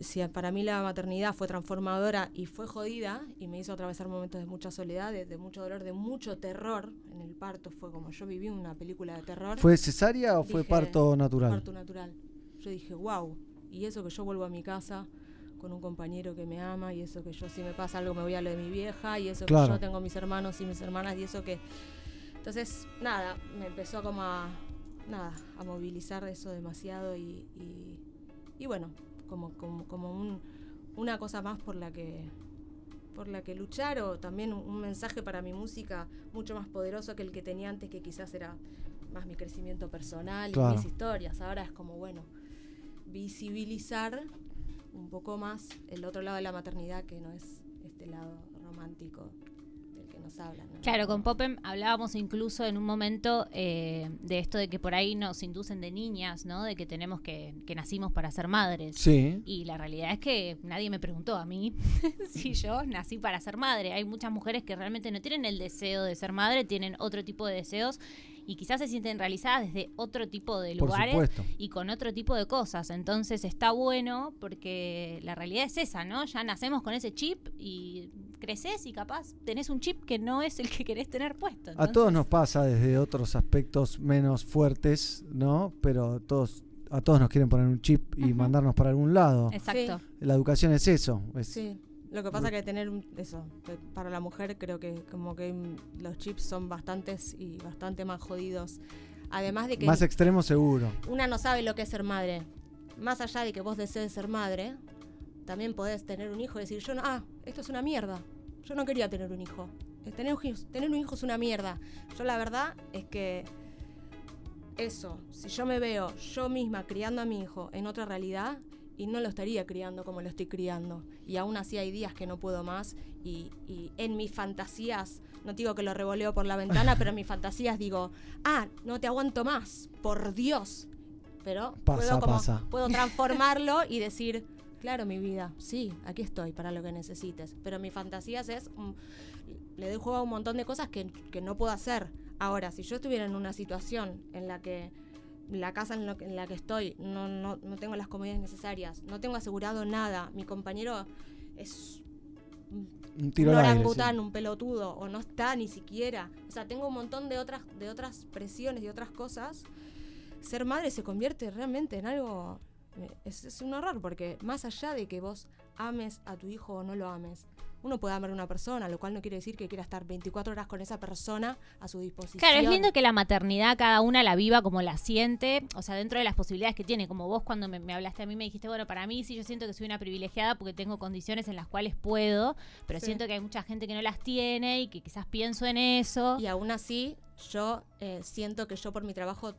si para mí la maternidad fue transformadora y fue jodida y me hizo atravesar momentos de mucha soledad, de, de mucho dolor, de mucho terror en el parto, fue como yo viví una película de terror. ¿Fue cesárea o fue parto natural? Parto natural. Yo dije, wow, y eso que yo vuelvo a mi casa con un compañero que me ama y eso que yo si me pasa algo me voy a lo de mi vieja y eso Claro. que yo tengo mis hermanos y mis hermanas y eso que entonces nada me empezó como a nada a movilizar eso demasiado y, y, y bueno como como, como un- una cosa más por la que por la que luchar o también un, un mensaje para mi música mucho más poderoso que el que tenía antes que quizás era más mi crecimiento personal Claro. y mis historias ahora es como bueno visibilizar un poco más el otro lado de la maternidad que no es este lado romántico nos hablan. ¿no? Claro, con Popem hablábamos incluso en un momento eh, de esto de que por ahí nos inducen de niñas, ¿no? De que tenemos que, que nacimos para ser madres. Sí. Y la realidad es que nadie me preguntó a mí si yo nací para ser madre. Hay muchas mujeres que realmente no tienen el deseo de ser madre, tienen otro tipo de deseos y quizás se sienten realizadas desde otro tipo de lugares y con otro tipo de cosas. Entonces está bueno porque la realidad es esa, ¿no? Ya nacemos con ese chip y creces y capaz tenés un chip que no es el que querés tener puesto. A todos nos pasa desde otros aspectos menos fuertes, ¿no? Pero todos a todos nos quieren poner un chip y mandarnos para algún lado. Exacto. La educación es eso. es- Sí, lo que pasa es que tener un- eso, para la mujer creo que como que mm, los chips son bastantes y bastante más jodidos. Además de que Más extremo seguro. una no sabe lo que es ser madre. Más allá de que vos desees ser madre, también podés tener un hijo y decir, yo no, ah, esto es una mierda. Yo no quería tener un hijo. Tener un, tener un hijo es una mierda. Yo la verdad es que eso, si yo me veo yo misma criando a mi hijo en otra realidad y no lo estaría criando como lo estoy criando. Y aún así hay días que no puedo más y, y en mis fantasías, no digo que lo revoleo por la ventana, pero en mis fantasías digo, ah, no te aguanto más, por Dios. Pero Pasa, puedo, como- pasa. puedo transformarlo y decir, claro, mi vida, sí, aquí estoy para lo que necesites. Pero mis fantasías es, mm, le doy juego a un montón de cosas que, que no puedo hacer. Ahora, si yo estuviera en una situación en la que la casa en, lo que- en la que estoy no, no, no tengo las comodidades necesarias, no tengo asegurado nada, mi compañero es Un tiro un orangután, sí. un pelotudo, o no está ni siquiera. O sea, tengo un montón de otras, de otras presiones y otras cosas. Ser madre se convierte realmente en algo. eh, Es, es un horror, porque más allá de que vos ames a tu hijo o no lo ames, uno puede amar a una persona, lo cual no quiere decir que quiera estar 24 horas con esa persona a su disposición. Claro, es lindo que la maternidad cada una la viva como la siente, o sea, dentro de las posibilidades que tiene. Como vos cuando me, me hablaste a mí me dijiste, bueno, para mí sí yo siento que soy una privilegiada porque tengo condiciones en las cuales puedo, pero Sí. siento que hay mucha gente que no las tiene y que quizás pienso en eso. Y aún así, yo eh, siento que yo por mi trabajo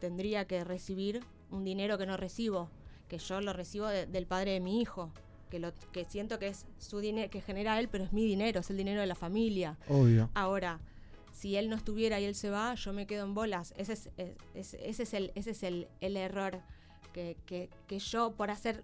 tendría que recibir un dinero que no recibo, que yo lo recibo de- del padre de mi hijo, que, lo, que siento que es su dinero, que genera él, pero es mi dinero, es el dinero de la familia. Obvio. Ahora, si él no estuviera y él se va, yo me quedo en bolas. Ese es, es- es- ese es el, ese es el, el error que, que- que yo por hacer,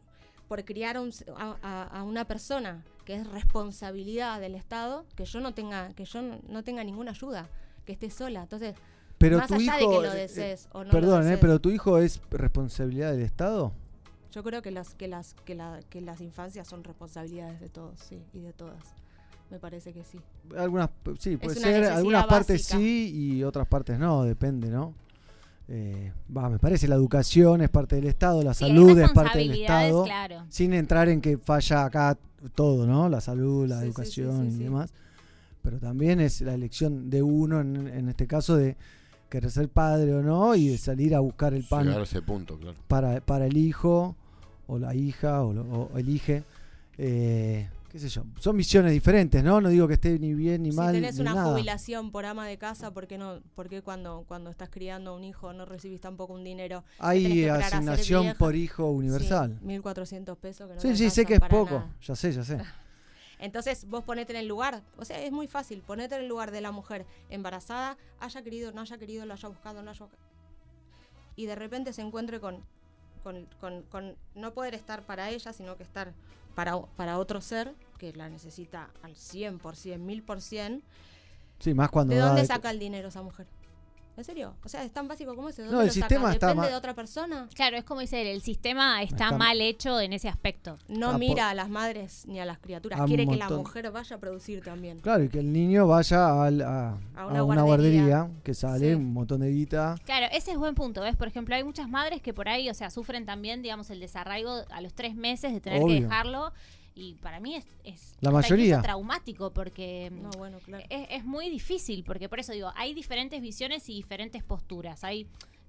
por criar a, un s- a- a- a una persona que es responsabilidad del Estado, que yo no tenga, que yo no, tenga ninguna ayuda, que esté sola. Entonces, Pero más tu allá hijo. de que lo eh, desees o no perdón, lo eh, desees, pero tu hijo es responsabilidad del Estado. Yo creo que las, que las, que la, que las infancias son responsabilidades de todos, sí, y de todas. Me parece que sí. Algunas, sí, puede ser. Algunas partes básica. sí y otras partes no, depende, ¿no? Eh, va, me parece la educación es parte del Estado, la Sí, salud es parte del Estado, claro. sin entrar en que falla acá todo, ¿no? La salud, la Sí, sí, sí, educación sí, y sí. demás. Pero también es la elección de uno, en, en este caso, de querer ser padre o no y de salir a buscar el pan Llegar a ese punto, claro. para, para el hijo o la hija o, elige. Eh, qué sé yo. Son misiones diferentes, ¿no? No digo que esté ni bien ni si mal. tenés ni una nada. jubilación por ama de casa, ¿por qué, no, por qué cuando, cuando estás criando a un hijo no recibís tampoco un dinero? tenés Hay asignación por hijo universal. Sí, 1.400 pesos que no Sí, sí, sé que es poco. nada. Ya sé, ya sé. Entonces vos ponete en el lugar, o sea, es muy fácil, ponete en el lugar de la mujer embarazada, haya querido, no haya querido, lo haya buscado, no haya buscado. Y de repente se encuentre con, con, con- con no poder estar para ella, sino que estar para, para otro ser que la necesita al 100%, 1000%. Sí, más cuando ¿De dónde de- saca el dinero esa mujer? ¿En serio? O sea, es tan básico como eso. ¿De No, el sistema sacas? está ¿Depende de otra persona? Claro, es como dice él, el sistema está, Está- mal hecho en ese aspecto. No Ah, por- mira a las madres ni a las criaturas. A Quiere que la mujer vaya a producir también. Claro, y que el niño vaya al- a, A a una una, guardería. guardería que sale un montón de guita. Claro, ese es buen punto, ¿ves? Por ejemplo, hay muchas madres que por ahí, o sea, sufren también, digamos, el desarraigo a los tres meses de tener que dejarlo. Y para mí es, es La mayoría. traumático porque No, bueno, claro. es, es muy difícil, porque por eso digo, hay diferentes visiones y diferentes posturas. Hay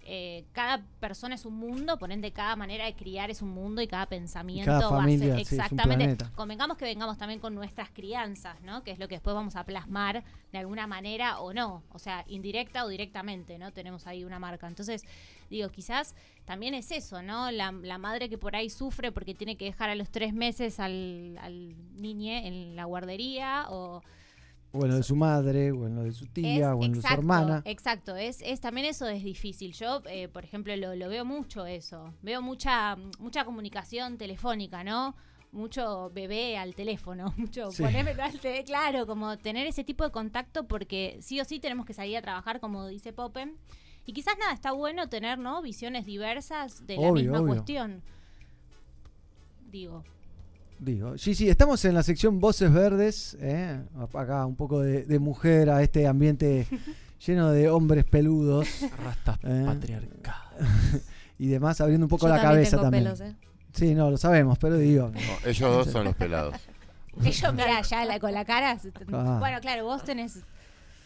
eh, cada persona es un mundo, por ende cada manera de criar es un mundo y cada pensamiento cada va a familia, ser sí, es un exactamente. Convengamos que vengamos también con nuestras crianzas, ¿no? Que es lo que después vamos a plasmar de alguna manera o no, o sea, indirecta o directamente, ¿no? Tenemos ahí una marca. Entonces, digo, quizás también es eso, ¿no? La, la madre que por ahí sufre porque tiene que dejar a los tres meses al, al niñe en la guardería o O en lo de su madre, o en lo de su tía, es- o en lo de su hermana. Exacto, es, es también eso es difícil. Yo, eh, por ejemplo, lo, lo veo mucho eso. Veo mucha mucha comunicación telefónica, ¿no? Mucho bebé al teléfono, mucho Sí. ponémelo al teléfono, claro, como tener ese tipo de contacto porque sí o sí tenemos que salir a trabajar, como dice Popen. Y quizás nada, está bueno tener, ¿no? Visiones diversas de la Obvio, misma obvio. cuestión. Digo. Digo, sí, sí, estamos en la sección Voces Verdes, ¿eh? acá un poco de, de mujer a este ambiente lleno de hombres peludos. Rastas ¿eh? patriarcadas. y demás, abriendo un poco Yo la también cabeza tengo también. pelos, ¿eh? Sí, no, lo sabemos, pero digo. No, ellos dos son los pelados. Ellos, mira, ya la- con la cara. Ah. Bueno, claro, vos tenés.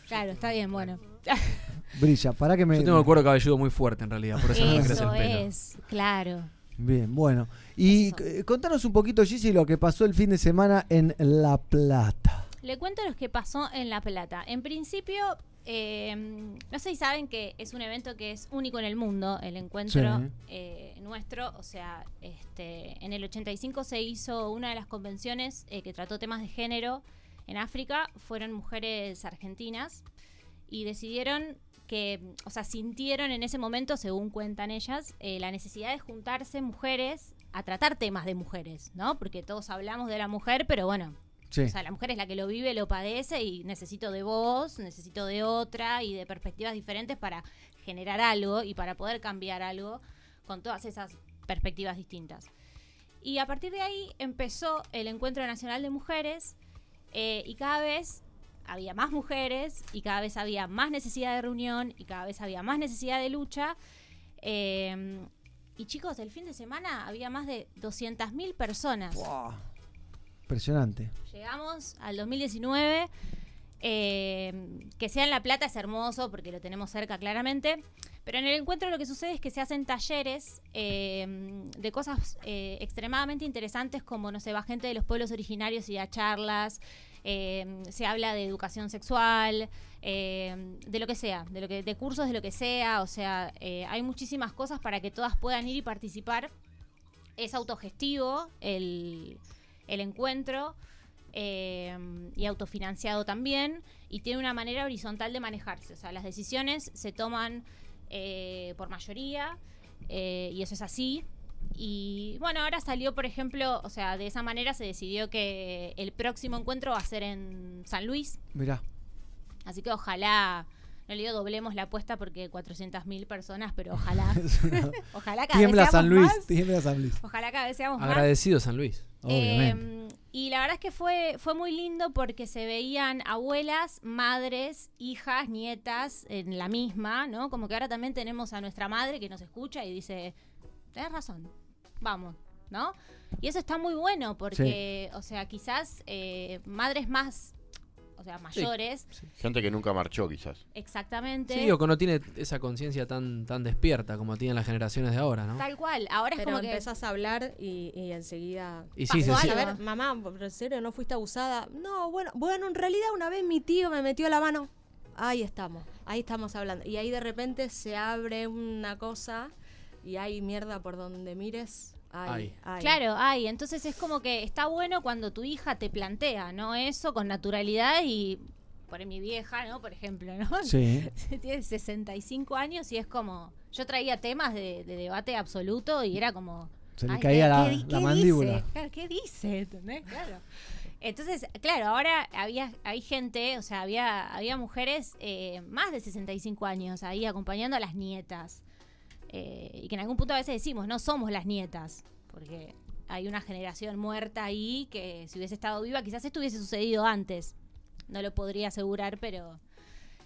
Claro, está bien, bueno. Brilla, para que me. Yo tengo el cuero cabelludo muy fuerte en realidad, por eso, no me crece el pelo. es, claro. Bien, bueno. Y contanos un poquito, Gigi, lo que pasó el fin de semana en La Plata. Le cuento lo que pasó en La Plata. En principio, eh, no sé si saben que es un evento que es único en el mundo, el encuentro Sí. eh, nuestro. O sea, este, en el 85 se hizo una de las convenciones eh, que trató temas de género en África. Fueron mujeres argentinas y decidieron que, o sea, sintieron en ese momento, según cuentan ellas, eh, la necesidad de juntarse mujeres a tratar temas de mujeres, ¿no? Porque todos hablamos de la mujer, pero bueno, Sí. o sea, la mujer es la que lo vive, lo padece y necesito de vos, necesito de otra y de perspectivas diferentes para generar algo y para poder cambiar algo con todas esas perspectivas distintas. Y a partir de ahí empezó el Encuentro Nacional de Mujeres eh, y cada vez había más mujeres y cada vez había más necesidad de reunión y cada vez había más necesidad de lucha. Eh, y chicos, el fin de semana había más de 200.000 personas. Impresionante. Llegamos al 2019. eh, que sea en La Plata es hermoso porque lo tenemos cerca claramente. Pero en el encuentro lo que sucede es que se hacen talleres eh, de cosas eh, extremadamente interesantes como, no sé, va gente de los pueblos originarios y da charlas. eh, se habla de educación sexual, eh, de lo que sea, de, lo que, de cursos de lo que sea. O sea, eh, hay muchísimas cosas para que todas puedan ir y participar. Es autogestivo el, el encuentro y autofinanciado también y tiene una manera horizontal de manejarse. O sea, las decisiones se toman eh, por mayoría eh, y eso es así. Y bueno, ahora salió, por ejemplo, o sea, de esa manera se decidió que el próximo encuentro va a ser en San Luis. Mirá. Así que ojalá, no le digo doblemos la apuesta porque 400.000 personas, pero ojalá. Una- ojalá cada vez Tiembla seamos San Luis, más. tiembla San Luis. Ojalá cada vez seamos más. Agradecido San Luis. Eh, y la verdad es que fue, fue muy lindo porque se veían abuelas, madres, hijas, nietas en la misma, ¿no? Como que ahora también tenemos a nuestra madre que nos escucha y dice, tenés razón, vamos, ¿no? Y eso está muy bueno porque, o sea, quizás eh, madres más, o sea, mayores, Gente que nunca marchó, quizás. exactamente. Sí, o que no tiene esa conciencia tan, tan despierta como tienen las generaciones de ahora, ¿no? Tal cual, ahora es Pero como que... empezás a hablar y, y enseguida. Y sí, pasó sí. A ver, mamá, ¿en serio no fuiste abusada? No, bueno, bueno, en realidad una vez mi tío me metió la mano. Ahí estamos, ahí estamos hablando. Y ahí de repente se abre una cosa y hay mierda por donde mires. Ay, ay. Claro, hay. Entonces es como que está bueno cuando tu hija te plantea, ¿no? Eso con naturalidad y por mi vieja, ¿no? Por ejemplo, ¿no? Sí. Tiene 65 años y es como. Yo traía temas de, de debate absoluto y era como. Se le ay, caía ¿qué- la- qué la qué mandíbula. dice? Claro, ¿Qué dice? ¿Entendés? Claro. Entonces, claro, ahora había hay gente, o sea, había, había mujeres eh, más de 65 años ahí acompañando a las nietas. Eh, y que en algún punto a veces decimos, no somos las nietas, porque hay una generación muerta ahí que si hubiese estado viva quizás esto hubiese sucedido antes. No lo podría asegurar, pero...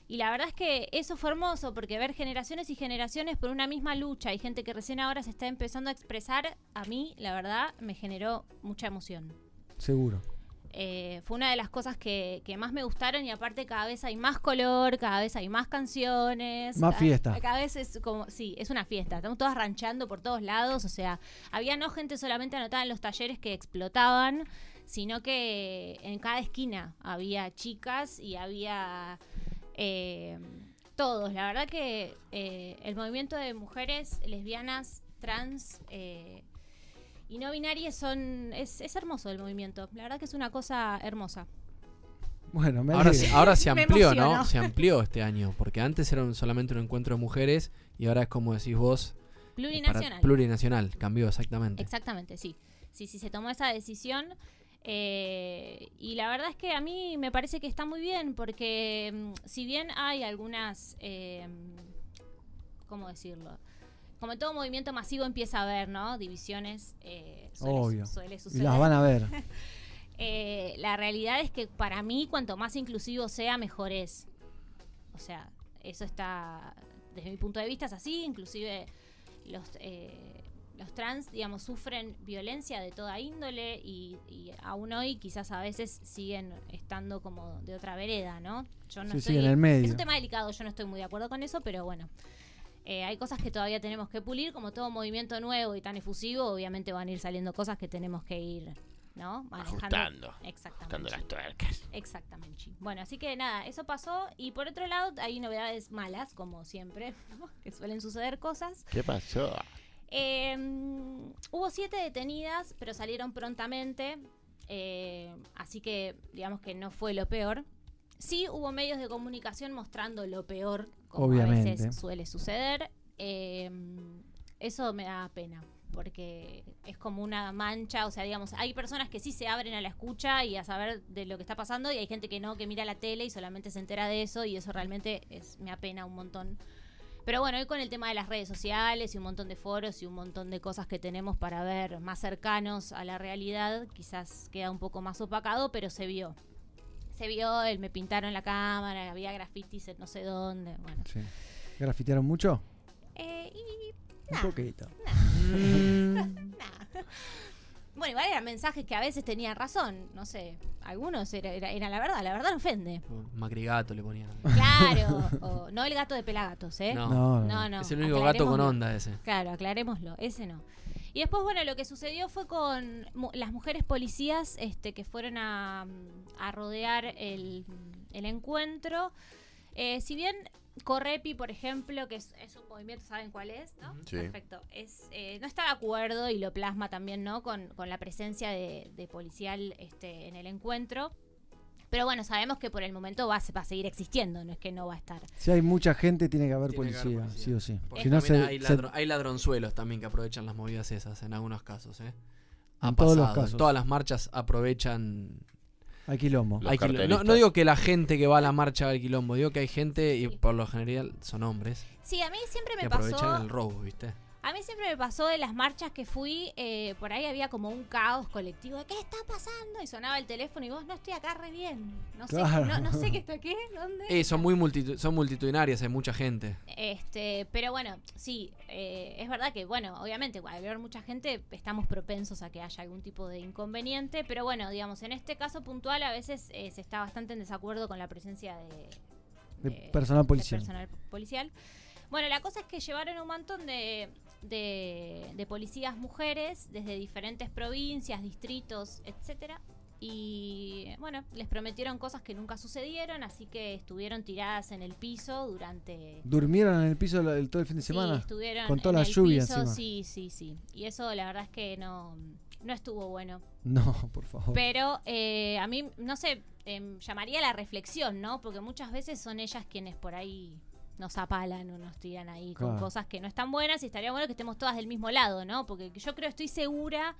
Y la verdad es que eso fue hermoso, porque ver generaciones y generaciones por una misma lucha y gente que recién ahora se está empezando a expresar, a mí, la verdad, me generó mucha emoción. Seguro. Eh, fue una de las cosas que, que más me gustaron y aparte cada vez hay más color, cada vez hay más canciones. Más cada- fiesta. Cada vez es como, sí, es una fiesta. Estamos todas ranchando por todos lados. O sea, había no gente solamente anotada en los talleres que explotaban, sino que en cada esquina había chicas y había eh, todos. La verdad que eh, el movimiento de mujeres lesbianas, trans... eh, y no binarias son. Es, es hermoso el movimiento. La verdad que es una cosa hermosa. Bueno, me Ahora, se- ahora se Me amplió, ¿no? Se amplió este año, porque antes era un- solamente un encuentro de mujeres y ahora es como decís vos. para- Plurinacional. plurinacional, cambió exactamente. Exactamente, sí. Sí, sí, se tomó esa decisión. eh, y la verdad es que a mí me parece que está muy bien, porque mm, si bien hay algunas. eh, ¿Cómo decirlo? Como todo movimiento masivo empieza a haber, ¿no? Divisiones. eh, suele, Obvio. suele Y suceder. las van a ver. Eh, la realidad es que para mí, cuanto más inclusivo sea, mejor es. O sea, eso está, desde mi punto de vista, es así. Inclusive los, eh, los trans, digamos, sufren violencia de toda índole y, y aún hoy quizás a veces siguen estando como de otra vereda, ¿no? Yo no Sí, estoy, sí, en el medio. Es un tema delicado, yo no estoy muy de acuerdo con eso, pero bueno. Eh, hay cosas que todavía tenemos que pulir, como todo movimiento nuevo y tan efusivo, obviamente van a ir saliendo cosas que tenemos que ir, ¿no? Manejando. Ajustando. Exactamente. Ajustando las tuercas. Exactamente. Bueno, así que nada, eso pasó. Y por otro lado, hay novedades malas, como siempre, ¿no? que suelen suceder cosas. ¿Qué pasó? Eh, hubo siete detenidas, pero salieron prontamente. eh, así que digamos que no fue lo peor. Sí hubo medios de comunicación mostrando lo peor, como a veces suele suceder. Eh, eso me da pena, porque es como una mancha, o sea, digamos, hay personas que sí se abren a la escucha y a saber de lo que está pasando, y hay gente que no, que mira la tele y solamente se entera de eso, y eso realmente es, me apena un montón. Pero bueno, hoy con el tema de las redes sociales y un montón de foros y un montón de cosas que tenemos para ver más cercanos a la realidad, quizás queda un poco más opacado, pero se vio. Se vio, el me pintaron la cámara, había grafitis en no sé dónde. Bueno, Sí. ¿Grafitearon mucho? Eh, y Un poquito. Bueno, igual eran mensajes que a veces tenían razón, no sé, algunos era, era, era la verdad, la verdad no ofende. Macrigato le ponían. Claro, o no el gato de pelagatos, ¿eh? No. No, no. no, Es el único gato con onda ese. Claro, aclarémoslo, ese no. Y después, bueno, lo que sucedió fue con mu- las mujeres policías este, que fueron a, a rodear el, el encuentro. Eh, si bien Correpi, por ejemplo, que es, es un movimiento, ¿saben cuál es? ¿no? Sí. Perfecto. Es, eh, no está de acuerdo y lo plasma también, ¿no? Con, con la presencia de, de policial este, en el encuentro. Pero bueno, sabemos que por el momento va, a se- va a seguir existiendo, no es que no va a estar. Si hay mucha gente, tiene que haber Tiene que policía, haber policía. sí o sí. Porque Si no, también se, hay, se- hay ladronzuelos también que aprovechan las movidas esas en algunos casos, ¿eh? Ha En todos los pasado, casos. En todas las marchas aprovechan. hay quilombo. Hay no, digo que la gente que va a la marcha el quilombo, digo que hay gente, y por lo general son hombres, Sí, a mí siempre que me aprovechan pasó. el robo, ¿viste? A mí siempre me pasó de las marchas que fui, eh, por ahí había como un caos colectivo de ¿qué está pasando? Y sonaba el teléfono y vos no estoy acá re bien. No sé, Claro. no, no sé qué está aquí, ¿dónde? Eh, son muy multitu- son multitudinarias, hay mucha gente. Este, pero bueno, sí, eh, es verdad que, bueno, obviamente, al haber mucha gente, estamos propensos a que haya algún tipo de inconveniente, pero bueno, digamos, en este caso puntual a veces eh, se está bastante en desacuerdo con la presencia de, De personal de policial. personal policial. Bueno, la cosa es que llevaron un montón de, de, de policías mujeres desde diferentes provincias, distritos, etcétera. Y bueno, les prometieron cosas que nunca sucedieron, así que estuvieron tiradas en el piso durante ¿Durmieron en el piso el- todo el fin de Sí, semana? estuvieron Con toda en la el lluvia piso, encima. Sí, sí, sí. Y eso la verdad es que no, no estuvo bueno. No, por favor. Pero eh, a mí, no sé, em, llamaría la reflexión, ¿no? Porque muchas veces son ellas quienes por ahí nos apalan o nos tiran ahí con cosas que no están buenas y estaría bueno que estemos todas del mismo lado, ¿no? Porque yo creo, estoy segura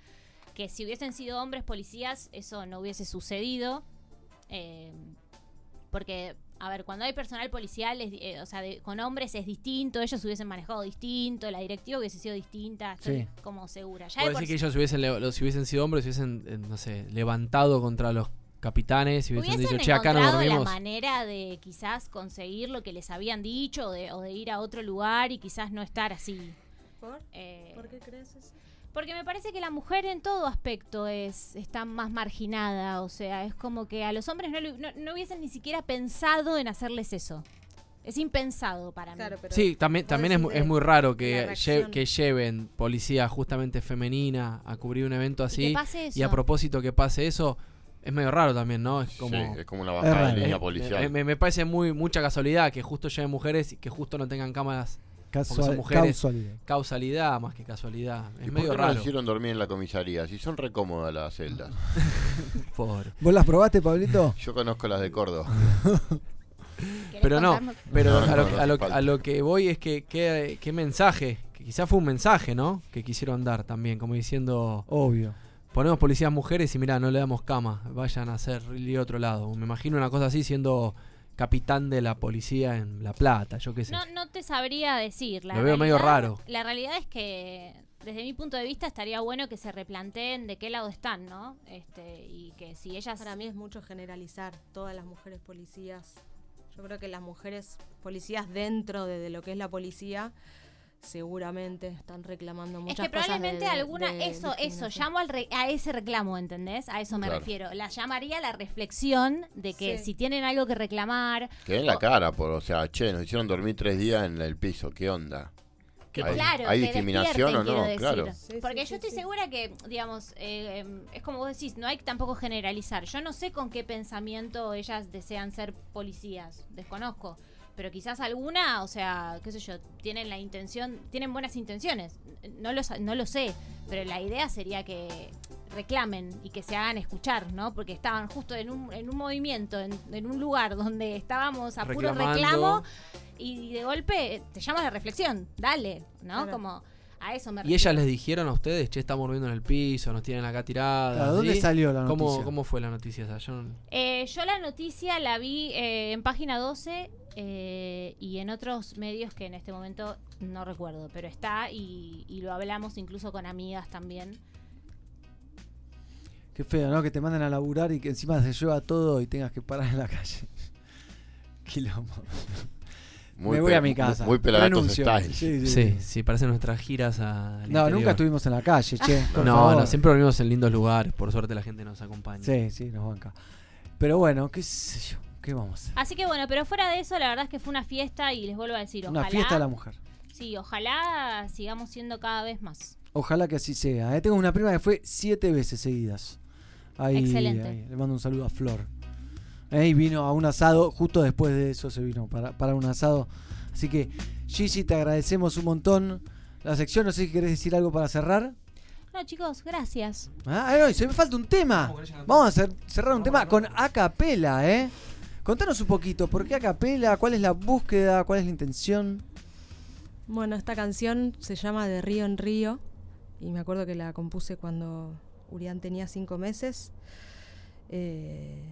que si hubiesen sido hombres policías, eso no hubiese sucedido. eh, porque, a ver, cuando hay personal policial, es eh, o sea, de- con hombres es distinto, ellos hubiesen manejado distinto, la directiva hubiese sido distinta, estoy Sí. como segura. Ya por que ellos hubiesen, los, si hubiesen sido hombres, hubiesen, eh, no sé, levantado contra los capitanes y hubiesen, Hubiesen dicho, che, acá no dormimos. la manera de quizás conseguir lo que les habían dicho o de, o de ir a otro lugar y quizás no estar así. ¿Por? Eh, ¿Por qué crees eso? Porque me parece que la mujer en todo aspecto es está más marginada, o sea, es como que a los hombres no, le- no, no hubiesen ni siquiera pensado en hacerles eso. Es impensado para mí. Sí, también, también es, es muy raro que, lle- que lleven policía justamente femenina a cubrir un evento así. pase y a eso. propósito que pase eso, es medio raro también, ¿no? Es como, Sí, es como una bajada de línea Eh, policial. Me, me- me parece muy mucha casualidad que justo lleven mujeres y que justo no tengan cámaras. porque Casual- son mujeres. causalidad. Causalidad más que casualidad. ¿Y Es por medio qué no raro. nos hicieron dormir en la comisaría? Si son recómodas las celdas. Pobre. ¿Vos las probaste, Pablito? Yo conozco las de Córdoba. Pero no, pero No, a, no, lo, no a lo- a lo que voy es que qué qué mensaje, que quizás fue un mensaje, ¿no? Que quisieron dar también, como diciendo... Obvio. Ponemos policías mujeres y mira, no le damos cama, vayan a hacer ir a otro lado. Me imagino una cosa así siendo capitán de la policía en La Plata, yo qué sé. No, no te sabría decir. La Lo veo medio raro. La realidad es que, desde mi punto de vista, estaría bueno que se replanteen de qué lado están, ¿no? Este, y que si ellas... Para mí es mucho generalizar todas las mujeres policías. Yo creo que las mujeres policías dentro de, de lo que es la policía seguramente están reclamando Es muchas que cosas de- probablemente de- alguna, de eso, eso, llamo al re- a ese reclamo, ¿entendés? A eso me Claro. refiero. La llamaría a la reflexión de que Sí. si tienen algo que reclamar, Que en la cara, por, o sea, che, nos hicieron dormir tres días en el piso, ¿qué onda? que ¿Hay, claro, ¿hay que discriminación o no? Claro. Porque yo estoy segura que, digamos, eh, em, es como vos decís, no hay que tampoco generalizar. Yo no sé con qué pensamiento ellas desean ser policías, desconozco. Pero quizás alguna, o sea, qué sé yo, tienen la intención, tienen buenas intenciones. No lo, no lo sé, pero la idea sería que reclamen y que se hagan escuchar, ¿no? Porque estaban justo en un, en un movimiento, en, en un lugar donde estábamos a puro Reclamando. reclamo y de golpe eh, te llama a la reflexión, dale, ¿no? Claro. Como a eso me ¿Y refiero. ellas les dijeron a ustedes, che, estamos durmiendo en el piso, nos tienen acá tiradas? Claro, ¿dónde ¿sí? salió la ¿Cómo, noticia? ¿Cómo fue la noticia esa? Yo no- Eh, yo la noticia la vi eh, en página 12 eh, y en otros medios que en este momento no recuerdo, pero está y, y lo hablamos incluso con amigas también. Qué feo, ¿no? Que te manden a laburar y que encima se lleva todo y tengas que parar en la calle. Quilombo. Muy Me voy a mi casa. muy pelagatos Renuncio. style. Sí, sí, Sí, sí. sí, parecen nuestras giras a- No, interior. nunca estuvimos en la calle, che. por no, favor. no, siempre dormimos en lindos lugares, por suerte la gente nos acompaña. Sí, sí, nos banca. Pero bueno, qué sé yo, qué vamos a hacer. Así que bueno, pero fuera de eso, la verdad es que fue una fiesta y les vuelvo a decir, Una ojalá. fiesta de la mujer. Sí, ojalá sigamos siendo cada vez más. Ojalá que así sea. ¿eh? Tengo una prima que fue siete veces seguidas. Ahí, Excelente. ahí. Le mando un saludo a Flor. ¿Eh? Y vino a un asado, justo después de eso se vino para, para un asado. Así que, Gigi, te agradecemos un montón. La sección, no sé si querés decir algo para cerrar. No, chicos, gracias. Ah, ay, ay, se me falta un tema. Vamos a cer- cerrar un tema con acapela, ¿eh? Contanos un poquito, ¿por qué acapela? ¿Cuál es la búsqueda? ¿Cuál es la intención? Bueno, esta canción se llama De Río en Río y me acuerdo que la compuse cuando Urián tenía cinco meses. Eh,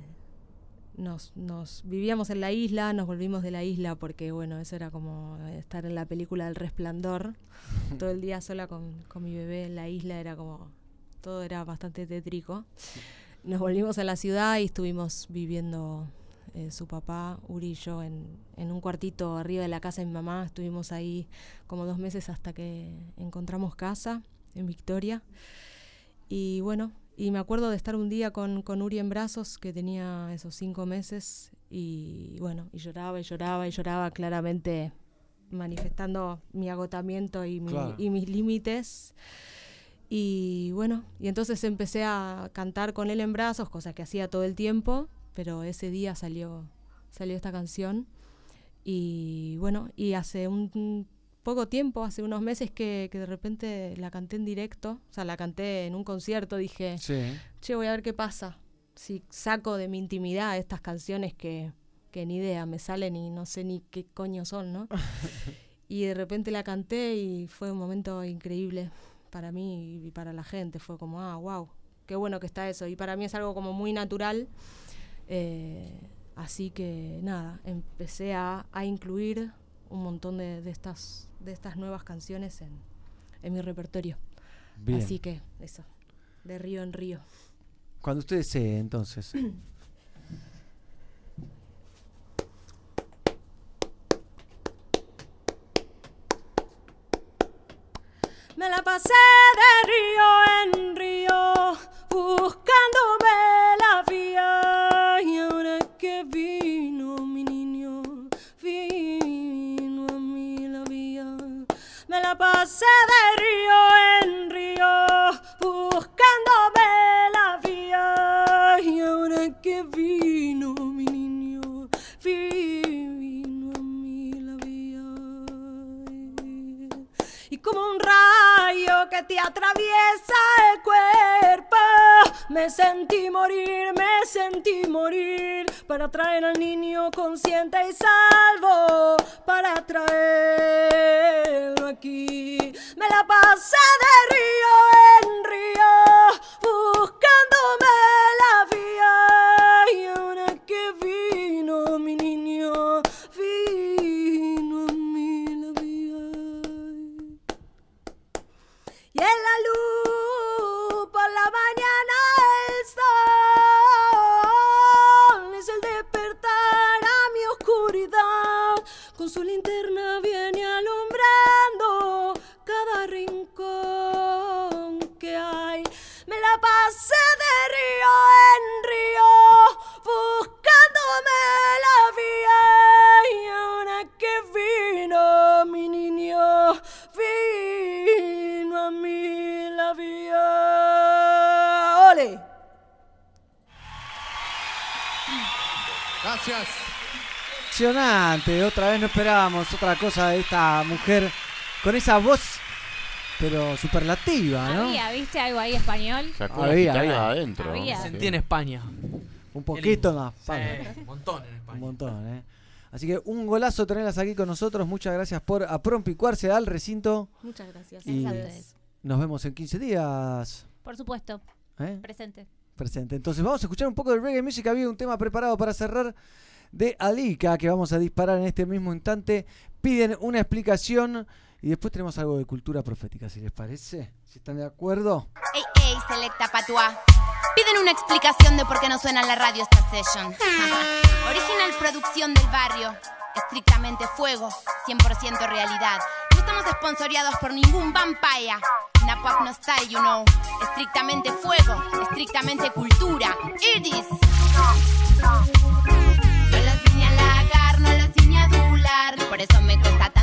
nos, nos vivíamos en la isla, nos volvimos de la isla porque, bueno, eso era como estar en la película del resplandor. Todo el día sola con, con mi bebé en la isla era como, todo era bastante tétrico. Nos volvimos a la ciudad y estuvimos viviendo eh, su papá, Uri y yo, en, en un cuartito arriba de la casa de mi mamá. Estuvimos ahí como dos meses hasta que encontramos casa en Victoria. Y bueno, y me acuerdo de estar un día con, con Uri en brazos, que tenía esos cinco meses, y bueno, y lloraba y lloraba y lloraba claramente manifestando mi agotamiento y, mi- Claro. y mis límites. Y bueno, y entonces empecé a cantar con él en brazos, cosa que hacía todo el tiempo, pero ese día salió, salió esta canción. Y bueno, y hace un poco tiempo, hace unos meses que, que de repente la canté en directo, o sea, la canté en un concierto, dije, Sí. che, voy a ver qué pasa. Si saco de mi intimidad estas canciones que, que ni idea, me salen y no sé ni qué coño son, ¿no? y de repente la canté y fue un momento increíble, para mí y para la gente. Fue como, ah, wow, qué bueno que está eso. Y para mí es algo como muy natural. Eh, así que nada, empecé a, a incluir un montón de, de estas, de estas nuevas canciones en, en mi repertorio. Bien. Así que eso, de río en río. Cuando usted desee, entonces. Me la pasé de río en río, buscándome la vía. Pasé de río en río, buscándome la vía. Y ahora que vino mi niño, vino a mí la vía. Y como un rayo que te atraviesa el cuerpo, me sentí morir, me sentí morir para traer al niño consciente y salvo, para traerlo aquí. Me la pasé de río en río, Gracias. Impresionante, otra vez no esperábamos otra cosa de esta mujer con esa voz, pero superlativa, ¿no? Había, ¿viste algo ahí español? Sacó Había, había. adentro. Había. Sí. Sentí en España. Un poquito más. Sí, un montón en España. Un montón, ¿eh? Así que un golazo tenerlas aquí con nosotros. Muchas gracias por aprompicuarse al recinto. Muchas gracias. Y a ustedes. nos vemos en 15 días. Por supuesto. ¿Eh? Presente. Presente. Entonces vamos a escuchar un poco de reggae music. Había un tema preparado para cerrar de Alika que vamos a disparar en este mismo instante. Piden una explicación y después tenemos algo de cultura profética, si les parece. Si están de acuerdo. Ey, ey, selecta patuá. Piden una explicación de por qué no suena en la radio esta session. Original producción del barrio. Estrictamente fuego, 100% realidad. No estamos sponsoriados por ningún vampire. Napap no style, you know. Estrictamente fuego, estrictamente cultura. Iris. No los vine a halagar, no los vine a adular. Por eso me cuesta tanto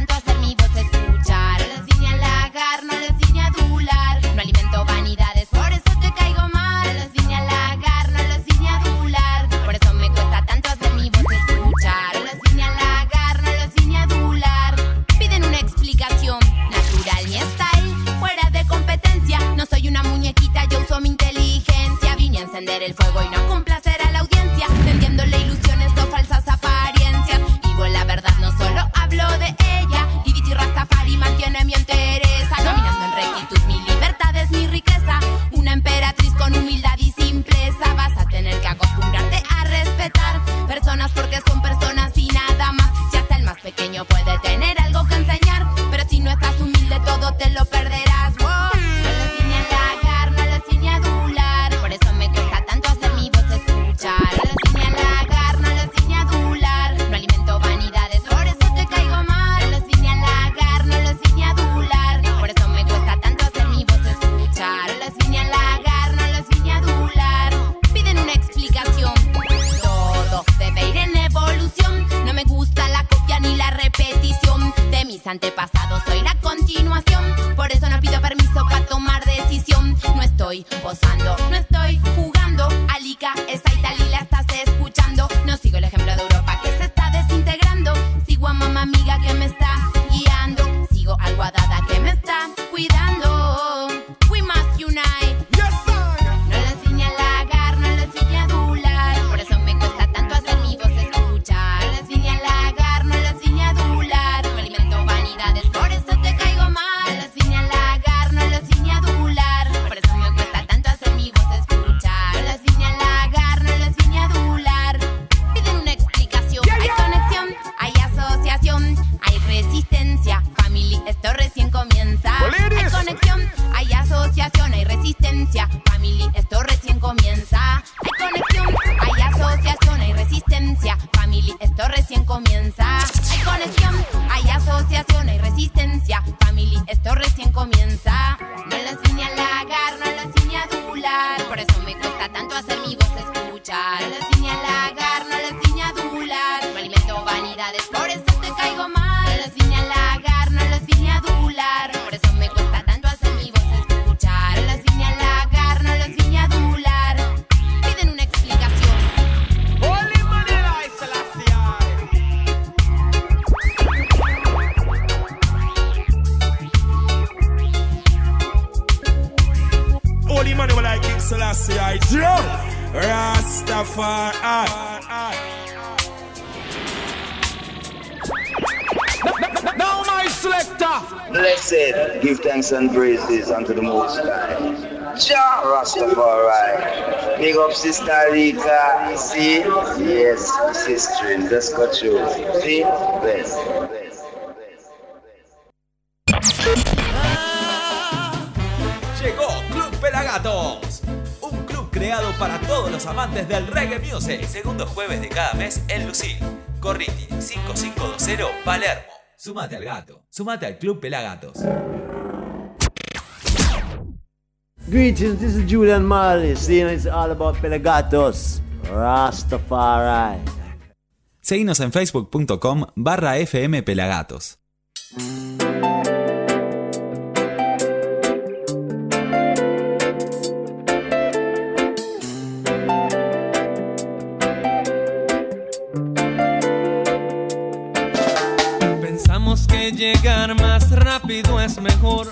encender el fuego amantes del reggae music. Segundo jueves de cada mes en Lucil. Corriti 5520 Palermo. Sumate al gato. Sumate al Club Pelagatos. Greetings, this is Julian Marley. See, it's all about Pelagatos. Rastafari. Seguinos en facebook.com barra. llegar más rápido es mejor.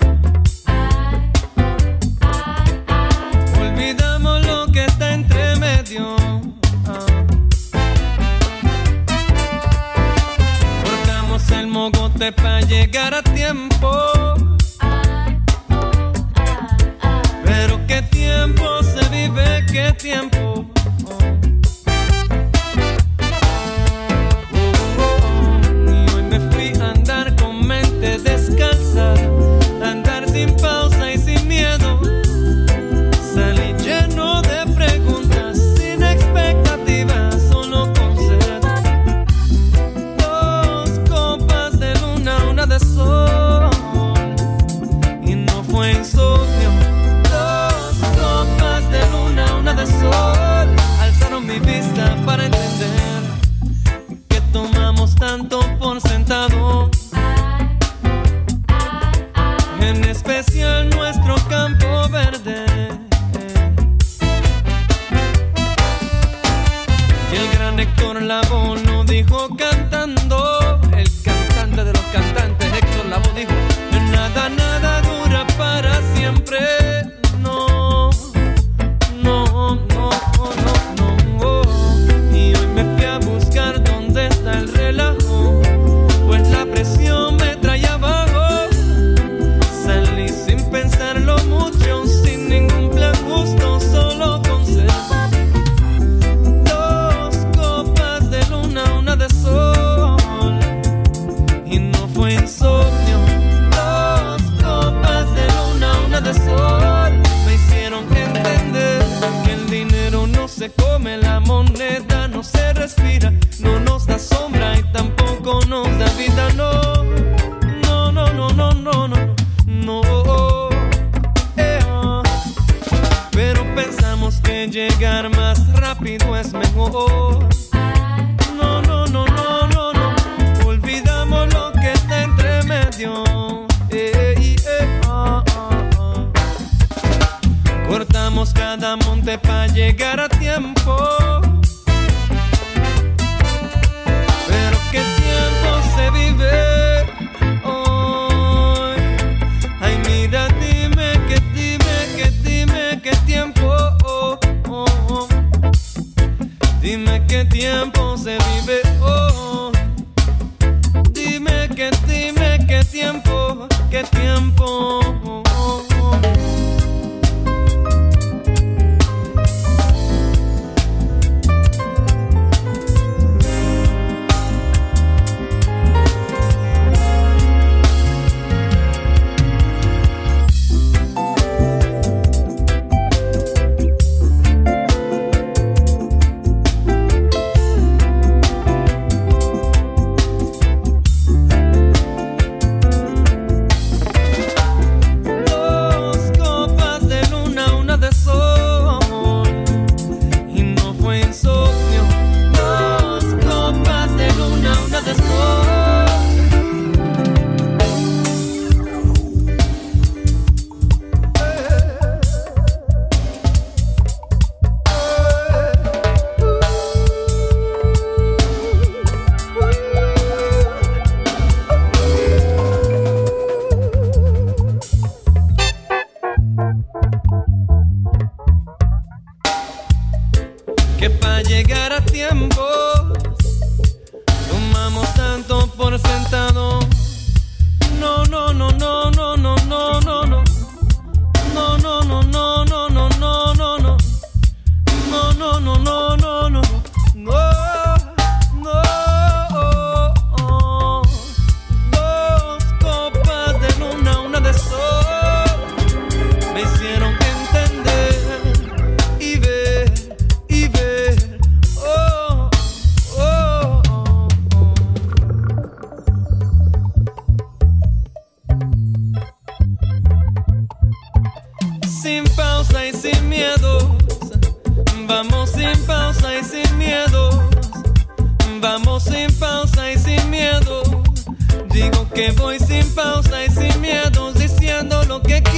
que voy sin pausa y sin miedos diciendo lo que quiero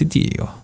positivo.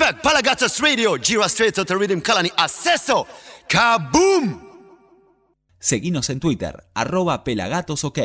Prospect, Radio, Jira Straight to Rhythm Kalani, Acceso, Kaboom. Seguinos en Twitter, arroba pelagatos ok.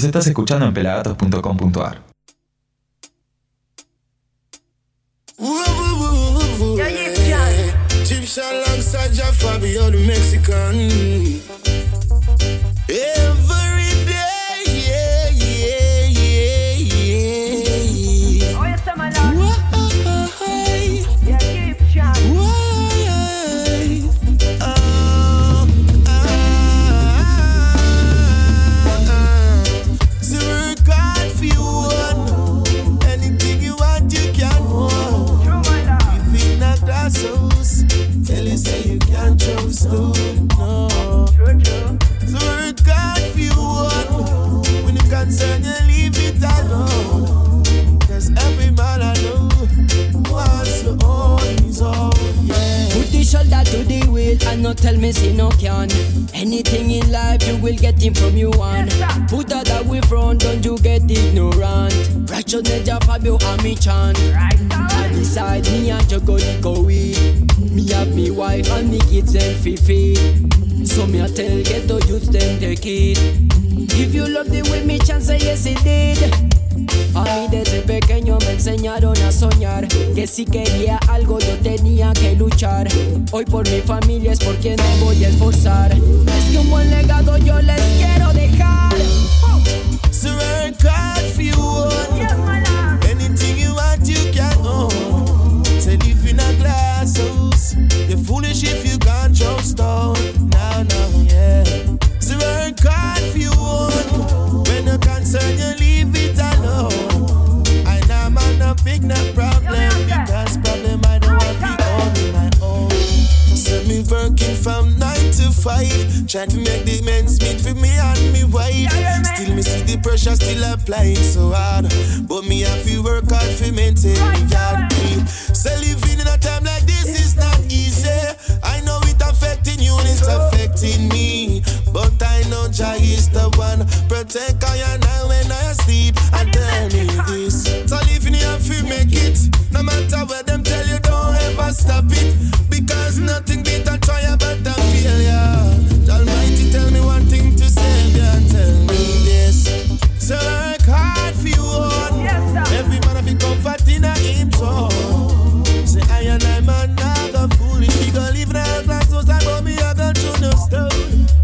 Nos estás escuchando en pelagatos.com.ar. missing no can. Anything in life you will get it from you one. Put that away front, don't you get ignorant. Pressure Ninja Fabio and me chan. I decide me and you go go we. Me have me wife and me kids and Fifi. So me I tell ghetto youth them the kid. If you love the way me chance, say yes it did. A mí desde pequeño me enseñaron a soñar Que si quería algo yo tenía que luchar Hoy por mi familia es por quien me voy a esforzar Es que un buen legado yo les quiero dejar So work hard for you own. Anything you want, you can own. Say live in a glass house. You're foolish if you can't trust stone. No, no, yeah. So work hard for you own. When you concern, you working from nine to five, trying to make the ends meet for me and me wife. Still me see the pressure still applying so hard, but me have to work hard for maintain me yard. So living in a time like this is not easy. I know it affecting you and it's affecting me, I know Jah is the one protect I and I when I sleep and tell me this. So living you have to make it, no matter what them tell you, don't ever stop it because nothing beat a try but a failure. The Almighty tell me one thing to say, yeah, tell me this. So work hard for you own. Every man have a comfort in a him. Say I and I man not go foolish. We go live in a glass house and go me a go through no stone.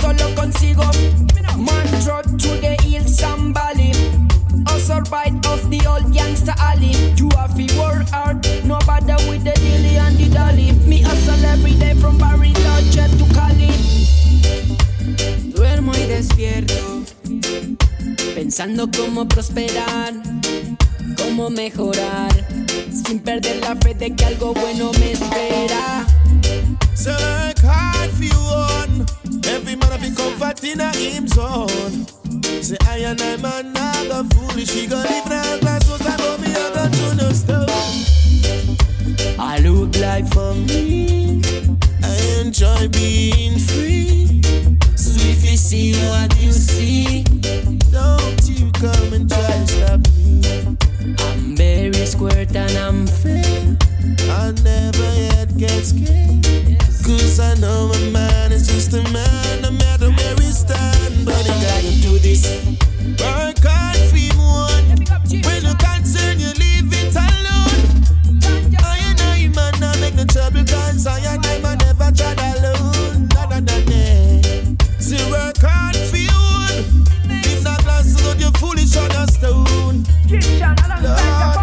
Con esfuerzo lo consigo. Man road to the hills and valley Also right off the old gangster alley You have to work hard No bother with the dilly and the dolly. Me hustle every day from Barry Lodge to Cali. Duermo y despierto pensando cómo prosperar, cómo mejorar, sin perder la fe de que algo bueno me espera. Work hard for you own. Every man a comfort in a him zone. Say I and I man not go foolish. We go live a glass house and go me a go through no stone. I look like for me. I enjoy being free. So if you see what you see, don't you come and try to stop me. I'm very squirt and I'm fair. I never yet get scared. Cause I know a man is just a man, no matter where we stand. But I gotta do this. Work hard one. When you concern, you leave it alone. I and I man, not make no trouble, cause I and I man never tried alone. Work hard for you one. If not glass, so you're foolish on a stone. Lord, Lord.